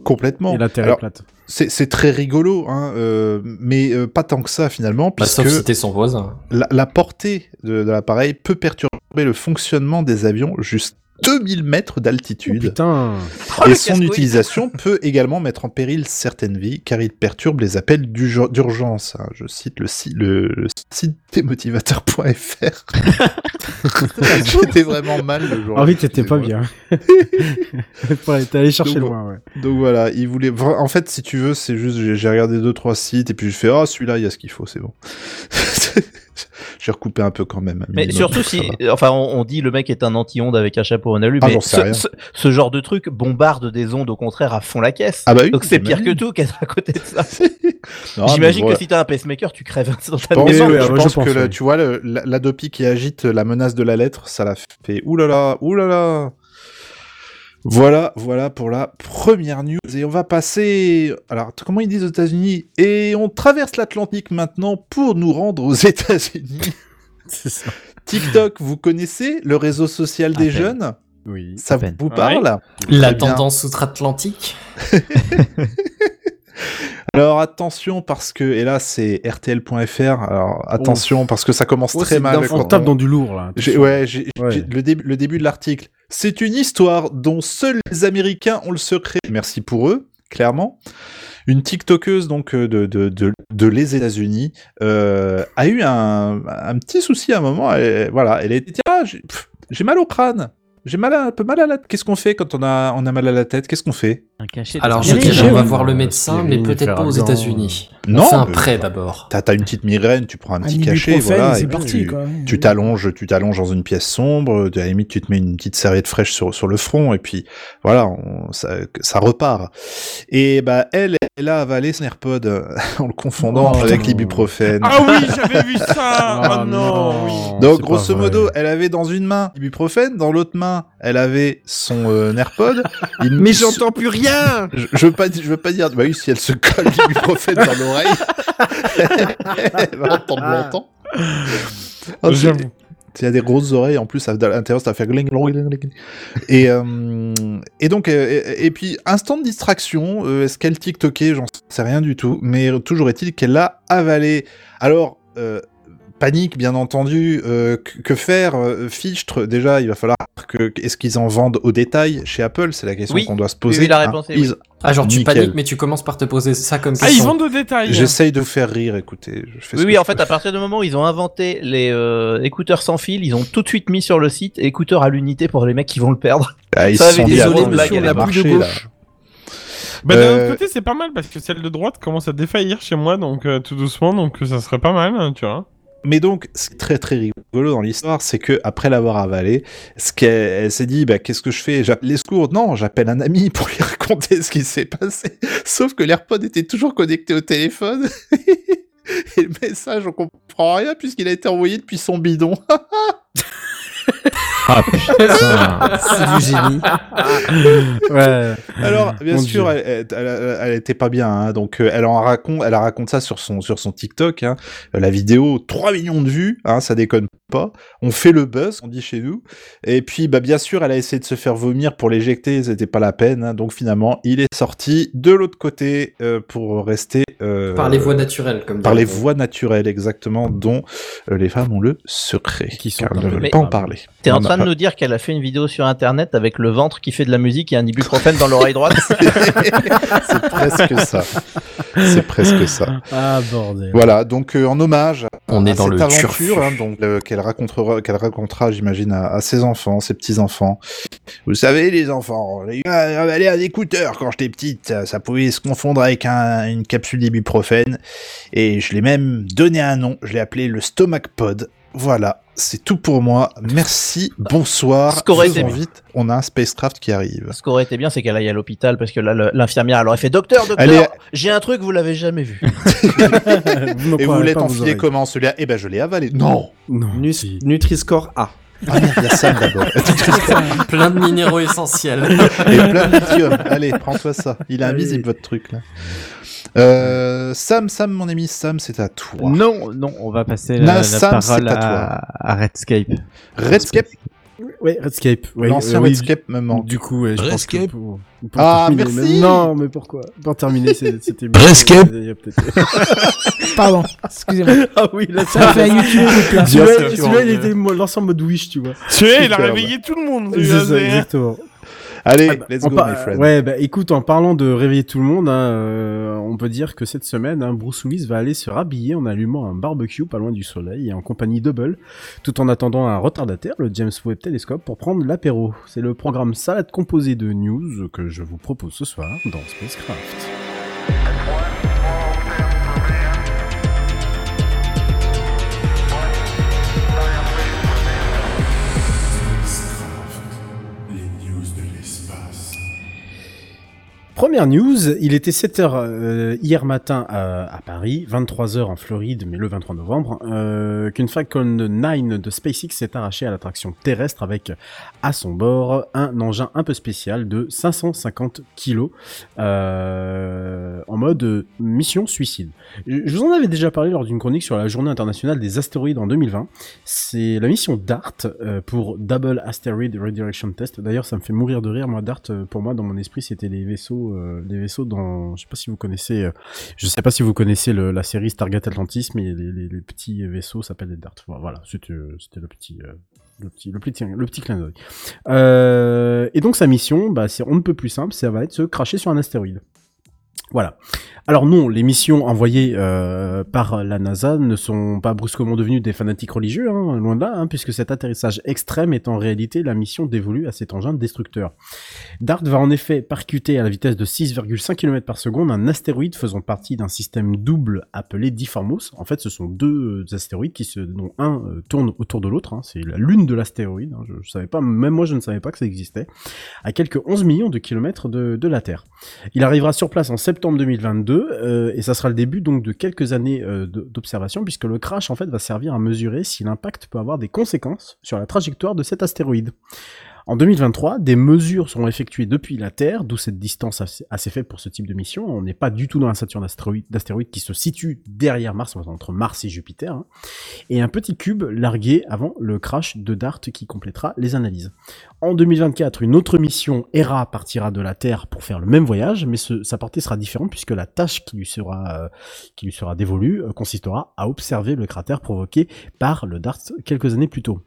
Complètement. Et la terre Alors, est plate. c'est c'est très rigolo, hein, euh, mais euh, pas tant que ça finalement, Bah, sauf puisque si t'es son voisin. la, la portée de, de l'appareil peut perturber le fonctionnement des avions jusqu'à 2000 mètres d'altitude. Putain Oh, le et son utilisation peut également mettre en péril certaines vies car il perturbe les appels d'urg- d'urgence. hein. Je cite le, si- le, le site démotivateur.fr. J'étais vraiment mal le jour. Ah oui, t'étais pas bien. t'es allé chercher Donc, loin, ouais. Donc voilà, il voulait. En fait, si tu veux, c'est juste j'ai j'ai regardé deux trois sites et puis je fais ah celui-là il y a ce qu'il faut, c'est bon. j'ai recoupé un peu quand même. Mais surtout si, va. enfin, on, on dit le mec est un anti-onde avec un chapeau en alu, Ah, mais ce, rien. ce- ce genre de truc bombarde des ondes au contraire à fond la caisse. Ah bah oui. Donc c'est pire que tout qu'être à côté de ça. J'imagine que voilà. si t'as un pacemaker, tu crèves Je instantanément. pense, Oui, oui, je ouais, je pense pense, que le- tu vois le- la- l'Adopi qui agite la menace de la lettre, ça l'a fait oulala, oulala. Voilà, voilà pour la première news. Et on va passer. Alors, comment ils disent aux États-Unis? Et on traverse l'Atlantique maintenant pour nous rendre aux États-Unis. C'est ça. TikTok, vous connaissez le réseau social des À peine. jeunes? Oui. Ça vous parle? La Très bien. tendance outre-Atlantique? Alors attention parce que et là c'est RTL.fr. Alors attention parce que ça commence Oh, très mal. on tape dans du lourd, là. Ouais, le, début, le début de l'article. C'est une histoire dont seuls les Américains ont le secret. Merci pour eux, clairement. Une TikTokeuse donc euh, de, de, de, de les États-Unis euh, a eu un, un petit souci à un moment. Elle, voilà, elle a été tiens, j'ai mal au crâne. J'ai mal à- un peu mal à la tête. Qu'est-ce qu'on fait quand on a, on a mal à la tête? Qu'est-ce qu'on fait? Un cachet. Alors je dirais, on va voir le médecin, mais peut-être pas aux États-Unis. Non, On fait un prêt d'abord. T'as une petite migraine, tu prends un petit cachet, voilà. c'est et puis parti tu- t'allonges, tu t'allonges dans une pièce sombre, à la limite tu te mets une petite serviette fraîche sur, sur le front et puis voilà, ça, repart. Et bah elle, elle a avalé son AirPod en le confondant Oh, avec l'ibuprofène. Ah oui, j'avais vu ça Ah, Oh non, oui. Donc c'est grosso modo, elle avait dans une main l'ibuprofène, dans l'autre main, elle avait son euh, AirPod. Mais j'entends plus rien je, je veux pas, je veux pas dire. Bah oui, si elle se colle l'ibuprofène dans l'oreille, elle va entendre longtemps. Oh, J'avoue. Il y a des grosses oreilles, en plus, à l'intérieur, ça va faire gling, gling, gling, gling. Et, euh, et donc, euh, et, et puis, instant de distraction, euh, est-ce qu'elle TikTokait? J'en sais rien du tout, mais toujours est-il qu'elle l'a avalé. Alors, euh, panique, bien entendu, euh, que, que faire euh, Fichtre, déjà, il va falloir que. Est-ce qu'ils en vendent au détail chez Apple? C'est la question Oui. qu'on doit se poser. oui, la hein. réponse est Ils- oui. Ah genre tu Nickel. paniques, mais tu commences par te poser ça comme Ah, ils question. vendent au détail. J'essaye de vous faire rire, écoutez. Je fais ce Oui, que oui, je en fait, peux. à partir du moment où ils ont inventé les euh, écouteurs sans fil, ils ont tout de suite mis sur le site écouteurs à l'unité pour les mecs qui vont le perdre. Ah, ils ça se sont dit, blagues monsieur, à on a plus de gauche. Bah, d'un autre côté, c'est pas mal parce que celle de droite commence à défaillir chez moi, donc euh, tout doucement, donc ça serait pas mal, hein, tu vois. Mais donc, ce qui est très très rigolo dans l'histoire, c'est que après l'avoir avalé, ce qu'elle elle s'est dit, bah, qu'est-ce que je fais? J'appelle les secours Non, j'appelle un ami pour lui raconter ce qui s'est passé. Sauf que l'AirPod était toujours connecté au téléphone. Et le message, on comprend rien puisqu'il a été envoyé depuis son bidon. Ah putain, c'est du génie. ouais. Alors, bien Mon sûr, Dieu. elle, elle, elle- elle était pas bien, hein, donc euh, elle en raconte, elle raconte ça sur son sur son TikTok. Hein, la vidéo, 3 millions de vues, hein, ça déconne pas. On fait le buzz, on dit chez nous. Et puis, bah bien sûr, elle a essayé de se faire vomir pour l'éjecter, c'était pas la peine. hein, donc finalement, il est sorti de l'autre côté euh, pour rester euh, Par les voies naturelles, comme par les voies naturelles exactement, dont euh, les femmes ont le secret. Qui sont car ne veulent pas en parler. T'es en train a de nous dire qu'elle a fait une vidéo sur internet avec le ventre qui fait de la musique et un ibuprofène dans l'oreille droite C'est presque ça. C'est presque ça. Ah bordel. Voilà, donc euh, en hommage On à est dans cette le aventure hein, donc euh, qu'elle racontera, j'imagine, à, ses enfants, ses petits enfants. Vous savez, les enfants, j'ai avalé un écouteur quand j'étais petite, ça, pouvait se confondre avec un- une capsule d'ibuprofène, et je l'ai même donné un nom. Je l'ai appelé le Stomach Pod. Voilà, c'est tout pour moi. Merci, bonsoir. Ce qu'aurait été on a un spacecraft qui arrive. Ce qui aurait été bien, c'est qu'elle aille à l'hôpital parce que là, l'infirmière, elle aurait fait Docteur, docteur, j'ai un truc, vous l'avez jamais vu. vous Et vous t'enfiler oreilles. comment celui-là? Eh ben, je l'ai avalé. Non. Non. Si. Nutri-Score A. Ah merde, il y a Sam d'abord. Plein de minéraux essentiels. Et plein de lithium. Allez, prends-toi ça. Il est invisible votre truc là. Euh, Sam, Sam, mon ami Sam, c'est à toi. Non, non, on va passer la, la Sam, c'est parole à toi. à, à Redscape. Redscape, Ouais, Redscape. Ouais, l'ancien euh, oui, Redscape me manque. Du coup, ouais, je pense que Redscape? pour, pour Ah, terminer- merci. mais- Non, mais pourquoi? Pour terminer, c'est- c'était... Redscape? Pardon, excusez-moi. Ah oui, là, Ça fait un YouTube. Celui-là, celui-là, il était lancé en mode Wish, tu vois. Tu sais, il a réveillé tout le monde. C'est celui-là, ça, exactement. Allez, Ah bah, let's go, par- my friend. Ouais, bah écoute, en parlant de réveiller tout le monde, hein, euh, on peut dire que cette semaine, hein, Bruce Willis va aller se rhabiller en allumant un barbecue pas loin du soleil et en compagnie double, tout en attendant un retardataire, le James Webb Telescope, pour prendre l'apéro. C'est le programme salade composé de news que je vous propose ce soir dans Spacecraft. Première news, il était 7h euh, hier matin à, à Paris, 23h en Floride, mais le 23 novembre, euh, qu'une Falcon 9 de SpaceX s'est arrachée à l'attraction terrestre avec à son bord un engin un peu spécial de 550 kilos euh, en mode mission suicide. Je vous en avais déjà parlé lors d'une chronique sur la journée internationale des astéroïdes en 2020. C'est la mission DART pour Double Asteroid Redirection Test. D'ailleurs, ça me fait mourir de rire. Moi, DART, pour moi, dans mon esprit, c'était les vaisseaux, euh, les vaisseaux dans. Je sais pas si vous connaissez. euh, je sais pas si vous connaissez la série Stargate Atlantis, mais les, les- les petits vaisseaux s'appellent des DART. Voilà, euh, c'était le petit. euh, le petit, le petit, le petit clin d'œil. Euh, et donc sa mission, bah, c'est on ne peut plus simple, ça va être se cracher sur un astéroïde. Voilà. Alors non, les missions envoyées euh, par la NASA ne sont pas brusquement devenues des fanatiques religieux, hein, loin de là, hein, puisque cet atterrissage extrême est en réalité la mission dévolue à cet engin destructeur. DART va en effet percuter à la vitesse de 6,5 km par seconde un astéroïde faisant partie d'un système double appelé Difformos. En fait, ce sont deux astéroïdes qui se, dont un euh, tourne autour de l'autre. hein. C'est la lune de l'astéroïde. Je, je savais pas, même moi je ne savais pas que ça existait. À quelques 11 millions de kilomètres de, de la Terre. Il arrivera sur place en septembre 2022 euh, et ça sera le début donc de quelques années euh, d'observation puisque le crash en fait va servir à mesurer si l'impact peut avoir des conséquences sur la trajectoire de cet astéroïde. En 2023, des mesures seront effectuées depuis la Terre, d'où cette distance assez, faible pour ce type de mission. On n'est pas du tout dans la ceinture d'astéroïdes qui se situe derrière Mars, entre Mars et Jupiter, hein. et un petit cube largué avant le crash de DART qui complétera les analyses. En 2024, une autre mission ERA partira de la Terre pour faire le même voyage, mais sa portée sera différente puisque la tâche qui lui sera, euh, dévolue euh, consistera à observer le cratère provoqué par le DART quelques années plus tôt.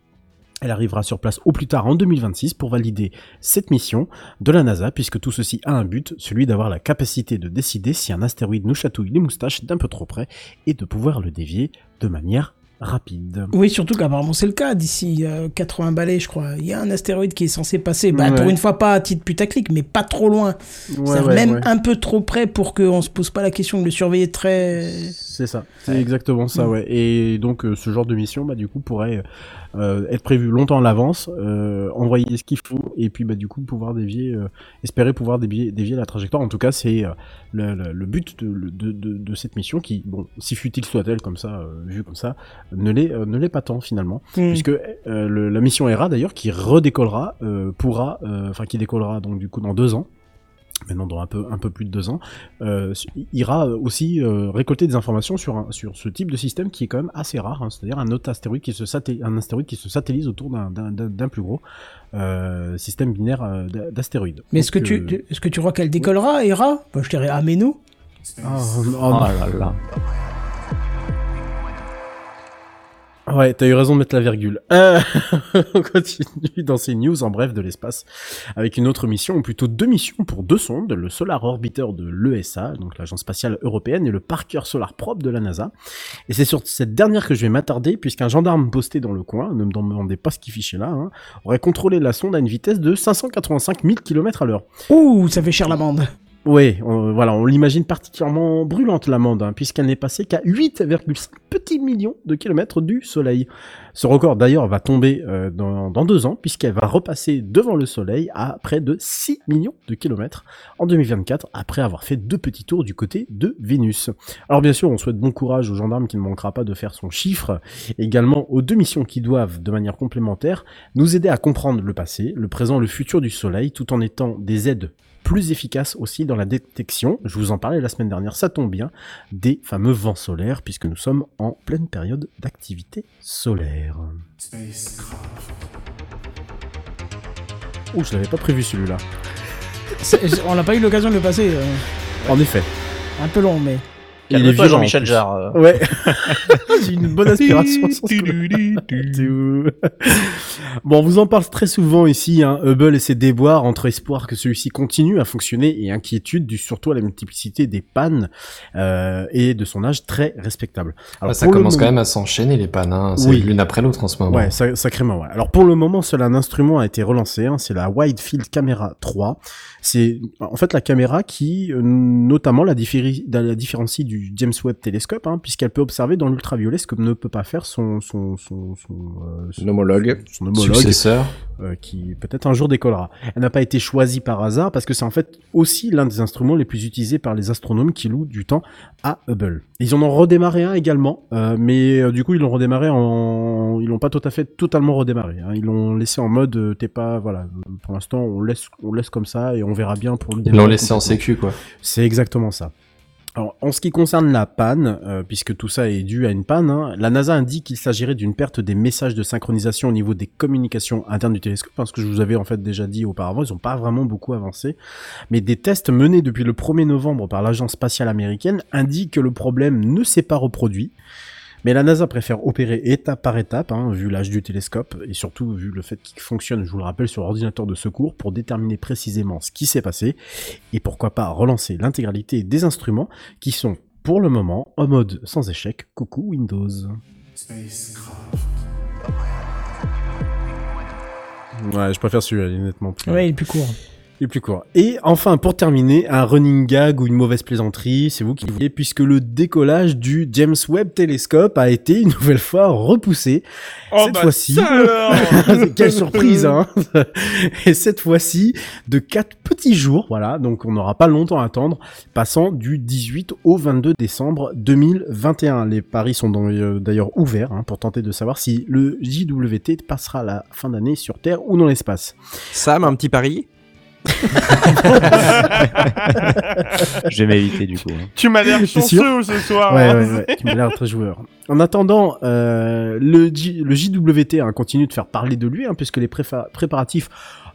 Elle arrivera sur place au plus tard en 2026 pour valider cette mission de la NASA, puisque tout ceci a un but, celui d'avoir la capacité de décider si un astéroïde nous chatouille les moustaches d'un peu trop près et de pouvoir le dévier de manière rapide. Oui, surtout qu'apparemment c'est le cas. D'ici euh, 80 balais, je crois. Il y a un astéroïde qui est censé passer. Bah, Ouais. Pour une fois, pas à titre putaclic, mais pas trop loin. Ouais, C'est-à-dire ouais, même un peu trop près pour qu'on se pose pas la question de le surveiller très. C'est ça, c'est exactement ça, Mm. ouais. Et donc euh, ce genre de mission, bah du coup, pourrait euh, être prévu longtemps à l'avance, euh, envoyer ce qu'il faut, et puis bah du coup pouvoir dévier, espérer pouvoir dévier, dévier la trajectoire. En tout cas, c'est le, le- le but de, de, de, de cette mission qui, bon, si futile soit-elle comme ça, vue comme ça, ne l'est ne l'est pas tant finalement, Hmm. puisque le- la mission ERA d'ailleurs qui redécollera pourra, enfin qui décollera donc du coup dans deux ans maintenant dans un peu un peu plus de deux ans, euh, ira aussi euh, récolter des informations sur un, sur ce type de système qui est quand même assez rare, hein, c'est-à-dire un autre astéroïde qui se un astéroïde qui se satellise autour d'un d'un- d'un d'un plus gros euh, système binaire euh, d'a- d'astéroïdes. Mais est-ce que, tu, euh, est-ce que tu crois qu'elle décollera, Hera? Bah, Je dirais, ah, mais nous oh, oh, Oh là là. Ouais, t'as eu raison de mettre la virgule. Euh, on continue dans ces news en bref de l'espace avec une autre mission, ou plutôt deux missions pour deux sondes, le Solar Orbiter de l'ESA, donc l'agence spatiale européenne, et le Parker Solar Probe de la NASA. Et c'est sur cette dernière que je vais m'attarder, puisqu'un gendarme posté dans le coin, ne me demandez pas ce qu'il fichait là, hein, aurait contrôlé la sonde à une vitesse de 585 000 km à l'heure. Ouh, ça fait cher l'amende. Oui, on, voilà, on l'imagine particulièrement brûlante l'amende, hein, puisqu'elle n'est passée qu'à 8,5 petits millions de kilomètres du Soleil. Ce record d'ailleurs va tomber euh, dans, deux ans, puisqu'elle va repasser devant le Soleil à près de 6 millions de kilomètres en 2024, après avoir fait deux petits tours du côté de Vénus. Alors bien sûr, on souhaite bon courage aux gendarmes qui ne manquera pas de faire son chiffre, également aux deux missions qui doivent, de manière complémentaire, nous aider à comprendre le passé, le présent, le futur du Soleil, tout en étant des aides plus efficaces aussi dans la détection, je vous en parlais la semaine dernière, ça tombe bien, des fameux vents solaires, puisque nous sommes en pleine période d'activité solaire. Oh, je l'avais pas prévu celui-là. On n'a pas eu l'occasion de le passer. euh, En effet. un peu long, mais. Il est violent, en Jean-Michel. Jarre. euh. Ouais. J'ai une bonne aspiration sur ce coup-là. bon, on vous en parle très souvent ici, hein, Hubble et ses déboires entre espoir que celui-ci continue à fonctionner et inquiétude du surtout à la multiplicité des pannes euh, et de son âge très respectable. Ah, ça commence quand même à s'enchaîner les pannes, hein. c'est Oui. l'une après l'autre en ce moment. Ouais, sa- sacrément, ouais. Alors pour le moment, seul un instrument a été relancé, hein, c'est la Wide Field Camera 3. C'est en fait la caméra qui, euh, notamment, la différencie du James Webb Telescope, hein, puisqu'elle peut observer dans l'ultraviolet ce que ne peut pas faire son son son son, euh, son- homologue. son homologue, Successeur. euh, qui peut-être un jour décollera. Elle n'a pas été choisie par hasard parce que c'est en fait aussi l'un des instruments les plus utilisés par les astronomes qui louent du temps à Hubble. Ils en ont redémarré un également, euh, mais euh, du coup ils l'ont redémarré en, ils l'ont pas tout à fait totalement redémarré. hein. Ils l'ont laissé en mode euh, t'es pas voilà. Pour l'instant on laisse on laisse comme ça et on verra bien pour le Ils l'ont laissé en sécu, quoi. C'est exactement ça. Alors, en ce qui concerne la panne, euh, puisque tout ça est dû à une panne, hein, la NASA indique qu'il s'agirait d'une perte des messages de synchronisation au niveau des communications internes du télescope, parce que je vous avais en fait déjà dit auparavant, ils n'ont pas vraiment beaucoup avancé. Mais des tests menés depuis le 1er novembre par l'agence spatiale américaine indiquent que le problème ne s'est pas reproduit. Mais la NASA préfère opérer étape par étape, hein, vu l'âge du télescope, et surtout vu le fait qu'il fonctionne, je vous le rappelle, sur ordinateur de secours, pour déterminer précisément ce qui s'est passé, et pourquoi pas relancer l'intégralité des instruments qui sont, pour le moment, en mode sans échec, coucou Windows. Ouais, je préfère celui-là, honnêtement. Ouais, il est plus court. Il est plus court. Et enfin, pour terminer, un running gag ou une mauvaise plaisanterie, c'est vous qui voulez, puisque le décollage du James Webb Telescope a été une nouvelle fois repoussé. Oh, cette bah, fois-ci, ça alors quelle surprise, hein Et cette fois-ci, de quatre petits jours, voilà, donc on n'aura pas longtemps à attendre, passant du 18 au 22 décembre 2021. Les paris sont euh, d'ailleurs ouverts hein, pour tenter de savoir si le JWT passera la fin d'année sur Terre ou dans l'espace. Sam, un petit pari? Je vais m'éviter du coup. hein. Tu m'as l'air chanceux ce soir. Ouais, hein. ouais, ouais, tu m'as l'air très joueur. En attendant, euh, le, JWT hein, continue de faire parler de lui, hein, puisque les préparatifs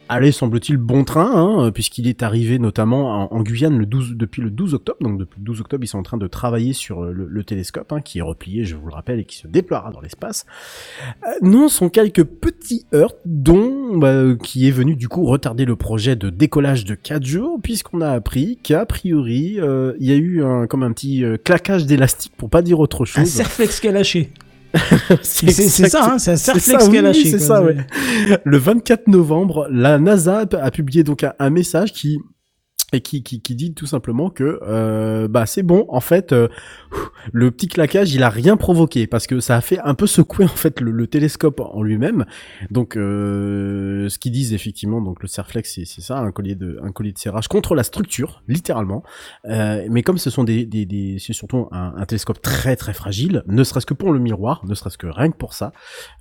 allaient, semble-t-il, bon train, hein, puisqu'il est arrivé notamment en, en Guyane le 12, depuis le 12 octobre. Donc depuis le 12 octobre, ils sont en train de travailler sur euh, le, le télescope, hein, qui est replié, je vous le rappelle, et qui se déploiera dans l'espace. Euh, non, sont quelques petits heurts, dont bah, qui est venu du coup retarder le projet de décollage de 4 jours, puisqu'on a appris qu'a priori, euh, il y a eu un, comme un petit euh, claquage d'élastique, pour pas dire autre Un chose. serflex qui a lâché. C'est ça, hein, c'est un ça, qui a lâché. c'est ça, ouais. Le 24 novembre, la NASA a a publié donc un, un message qui et qui, qui, qui dit tout simplement que euh, bah c'est bon en fait euh, le petit claquage il a rien provoqué parce que ça a fait un peu secouer en fait le, le télescope en lui-même donc euh, ce qu'ils disent effectivement donc le Serflex c'est ça un collier de un collier de serrage contre la structure littéralement mais comme ce sont des, des, des c'est surtout un, un télescope très très fragile ne serait-ce que pour le miroir ne serait-ce que rien que pour ça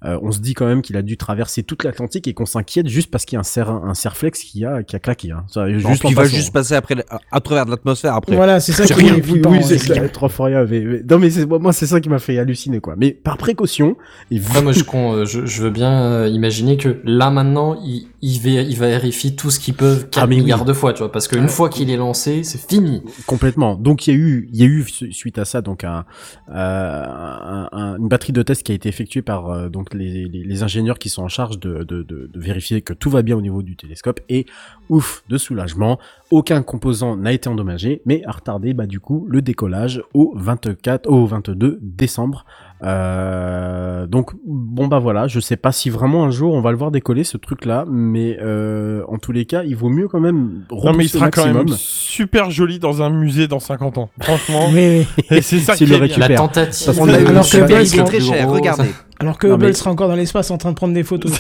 on se dit quand même qu'il a dû traverser toute l'Atlantique et qu'on s'inquiète juste parce qu'il y a un, ser, un Serflex qui a qui a claqué hein. ça, Juste il va juste passer après, à, à travers de l'atmosphère après. Voilà, c'est ça qui est flippant. oui, ouais. c'est ça, mais, mais- non, mais c'est, moi, c'est ça qui m'a fait halluciner, quoi. Mais par précaution, et Après, moi, je, con- euh, je, je veux bien euh, imaginer que là, maintenant, il, il, vé- il vérifie tout ce qu'ils peuvent 4 Ah, mais oui. milliards de fois, tu vois, parce qu'une Ah, fois qu'il est lancé, c'est fini. complètement. Donc, il y a eu, il y a eu, su- suite à ça, donc, un, euh, un- un- une batterie de tests qui a été effectuée par, euh, donc, les, les, les ingénieurs qui sont en charge de, de, de, de vérifier que tout va bien au niveau du télescope et, ouf, de soulagement. Aucun composant n'a été endommagé, mais a retardé, bah, du coup, le décollage au 24, au 22 décembre. Euh, donc bon bah voilà, je sais pas si vraiment un jour on va le voir décoller ce truc-là, mais euh, en tous les cas, il vaut mieux quand même Non, mais il sera quand maximum. même super joli dans un musée dans 50 ans. Franchement. Oui, c'est ça S'il qui le est. La tentative. Parce qu'on de- a eu Alors que très cher, regardez. Alors Non, Hubble mais- sera encore dans l'espace en train de prendre des photos.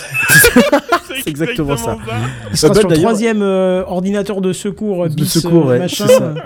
C'est exactement ça. Il sera Hubble, sur le d'ailleurs- troisième euh, ordinateur de secours, euh, De bis, secours, euh, ouais, machin. c'est ça.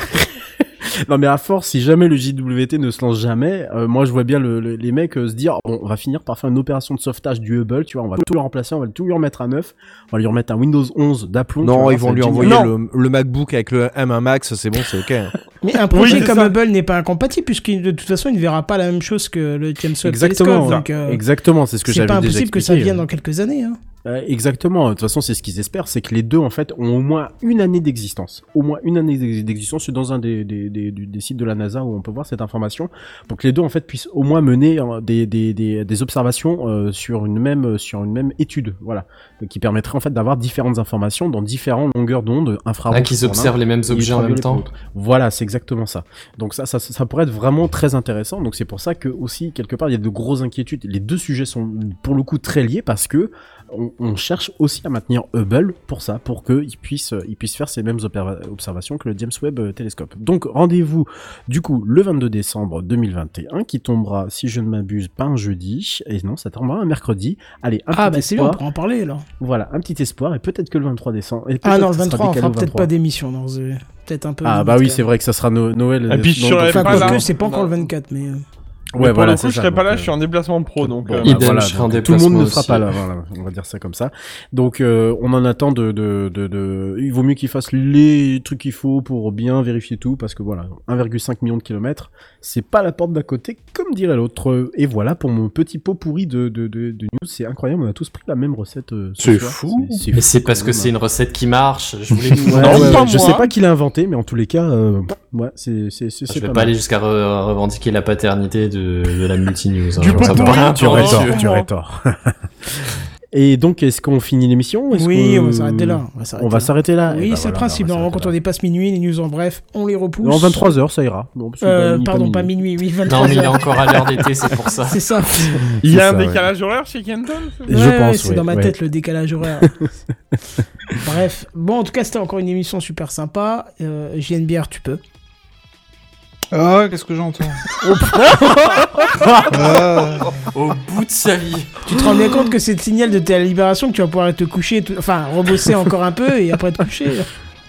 Non mais à force, si jamais le JWT ne se lance jamais, euh, moi je vois bien le- le- les mecs euh, se dire bon, on va finir par faire une opération de sauvetage du Hubble, tu vois, on va tout le remplacer, on va tout lui remettre à neuf, on va lui remettre un Windows 11 d'aplomb. Non, vois, ils ça vont lui envoyer le, le MacBook avec le M1 Max, c'est bon, c'est ok. Mais un projet Oui, c'est comme ça. Hubble n'est pas incompatible puisque de toute façon il ne verra pas la même chose que le James Webb Exactement, Telescope. Donc, euh, exactement, c'est ce que c'est j'avais pas déjà impossible que ça vienne dans quelques années. Hein. Euh, exactement. De toute façon, c'est ce qu'ils espèrent, c'est que les deux en fait ont au moins une année d'existence, au moins une année d'ex- d'existence dans un des, des, des, du- des sites de la NASA où on peut voir cette information, pour que les deux en fait puissent au moins mener euh, des, des, des, des observations euh, sur une même sur une même étude, voilà, qui permettrait en fait d'avoir différentes informations dans différentes longueurs d'onde infrarouges. Ah, qu'ils observent les mêmes et objets en même temps. Voilà, c'est exactement ça. Donc ça, ça, ça pourrait être vraiment très intéressant. Donc c'est pour ça que aussi quelque part il y a de grosses inquiétudes. Les deux sujets sont pour le coup très liés parce que on, on cherche aussi à maintenir Hubble pour ça, pour qu'il puisse, il puisse faire ces mêmes observations que le James Webb euh, Telescope. Donc rendez-vous du coup le 22 décembre 2021 qui tombera, si je ne m'abuse, pas un jeudi, et non, ça tombera un mercredi. Allez, un Ah petit bah c'est bien, on espoir. pourra en parler alors. Voilà, un petit espoir et peut-être que le 23 décembre. et Ah non, le que ça sera 23 on fera peut-être 23. pas d'émission. non, c'est Peut-être un peu. Ah bah oui, c'est vrai que ça sera No- Noël. Et puis, pas c'est pas encore le 24, mais. Ouais, Mais pour voilà, le coup, je ça, serai pas donc, là, euh, je suis en déplacement pro, donc. Bon, euh, bah, Idem, voilà, je serai en tout le monde ne sera pas là, voilà, on va dire ça comme ça. Donc euh, on en attend de, de, de, de- il vaut mieux qu'ils fassent les trucs qu'il faut pour bien vérifier tout, parce que voilà, 1,5 million de kilomètres, c'est pas la porte d'à côté, comme dirait l'autre. Et voilà pour mon petit pot pourri de, de, de, de news, c'est incroyable, on a tous pris la même recette. euh, ce C'est fou. Mais c'est parce que c'est une recette qui marche. Je voulais vous Ouais, Non, ouais, pas ouais, je moi. sais pas qui l'a inventé, mais en tous les cas, euh, ouais, c'est c'est c'est Je c'est vais pas mal. aller jusqu'à re- revendiquer la paternité de, de la multinews. hein. Du pot pourri, peu Tu aurais tort, Dieu. tu aurais tort. Et donc, est-ce qu'on finit l'émission Oui, on va s'arrêter là. On va On s'arrêter va là. s'arrêter là. Eh Oui, ben c'est le principe. Normalement, quand on dépasse minuit, les news en bref, on les repousse. En 23h, ça ira. Non, Euh, pas- pardon, pas minuit. minuit, oui, 23 Non, mais il est encore à l'heure d'été, c'est pour ça. C'est ça. Il y a un ça, ouais. décalage horaire chez Kenton Je pense, c'est dans ma ouais. tête le décalage horaire. Bref, bon, en tout cas, c'était encore une émission super sympa. Euh, JNBR, tu peux. Ah, qu'est-ce que j'entends Ah. Au bout de sa vie. Tu te rends bien compte que c'est le signal de ta libération que tu vas pouvoir te coucher, tout- enfin, rebosser encore un peu et après te coucher.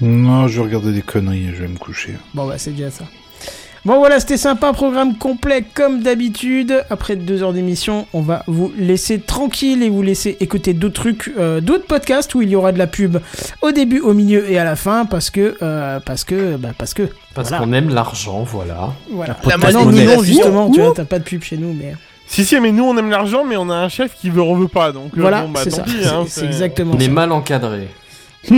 Non, je vais regarder des conneries et je vais me coucher. Bon, bah, c'est déjà ça. Bon, voilà, c'était sympa, programme complet comme d'habitude. Après deux heures d'émission, on va vous laisser tranquille et vous laisser écouter d'autres trucs, euh, d'autres podcasts où il y aura de la pub au début, au milieu et à la fin parce que, euh, parce que, bah, parce que. Parce Voilà. qu'on aime l'argent, voilà. Voilà. podcast Ah, non, non, justement, tu vois, t'as pas de pub chez nous, mais. Si, si, mais nous on aime l'argent, mais on a un chef qui veut reveut pas, donc euh, Voilà, bon, bah c'est ça. pis. Hein, c'est exactement On est mal encadré.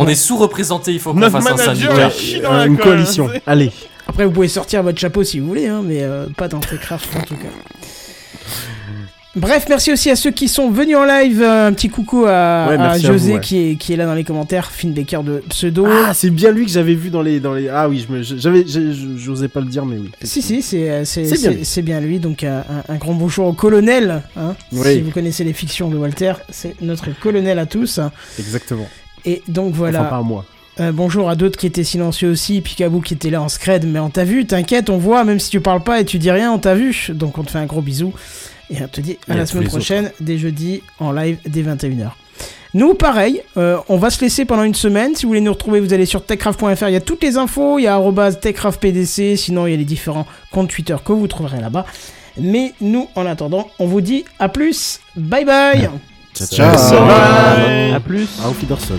on est sous-représenté, il faut qu'on Notre fasse un syndicat. la une coalition. c'est- Allez. Après, vous pouvez sortir votre chapeau si vous voulez, hein, mais euh, pas dans Techcraft en tout cas. Bref, merci aussi à ceux qui sont venus en live. Euh, Un petit coucou à, Ouais, à merci à José vous, ouais. qui, est, qui est là dans les commentaires. Finn Baker de Pseudo. Ah, c'est bien lui que j'avais vu dans les, dans les. Ah oui, j'avais, j'osais pas le dire, mais oui. Si, si, c'est euh, c'est- bien bien lui. Donc, un, un grand bonjour au colonel. hein. Oui. Si vous connaissez les fictions de Walter, c'est notre colonel à tous. Exactement. Et donc voilà. Enfin, pas à moi. Euh, bonjour à d'autres qui étaient silencieux aussi, Picaboo qui était là en scred, mais on t'a vu, t'inquiète, on voit, même si tu parles pas et tu dis rien, on t'a vu. Donc on te fait un gros bisou. Et on te dit à Et la semaine prochaine, dès jeudi, en live, dès 21h. Nous, pareil, euh, on va se laisser pendant une semaine. Si vous voulez nous retrouver, vous allez sur techcraft.fr. Il y a toutes les infos. Il y a techcraftpdc. Sinon, il y a les différents comptes Twitter que vous trouverez là-bas. Mais nous, en attendant, on vous dit à plus. Bye bye. Ciao, ciao. ciao. Bye. À plus. Auf Wiedersehen.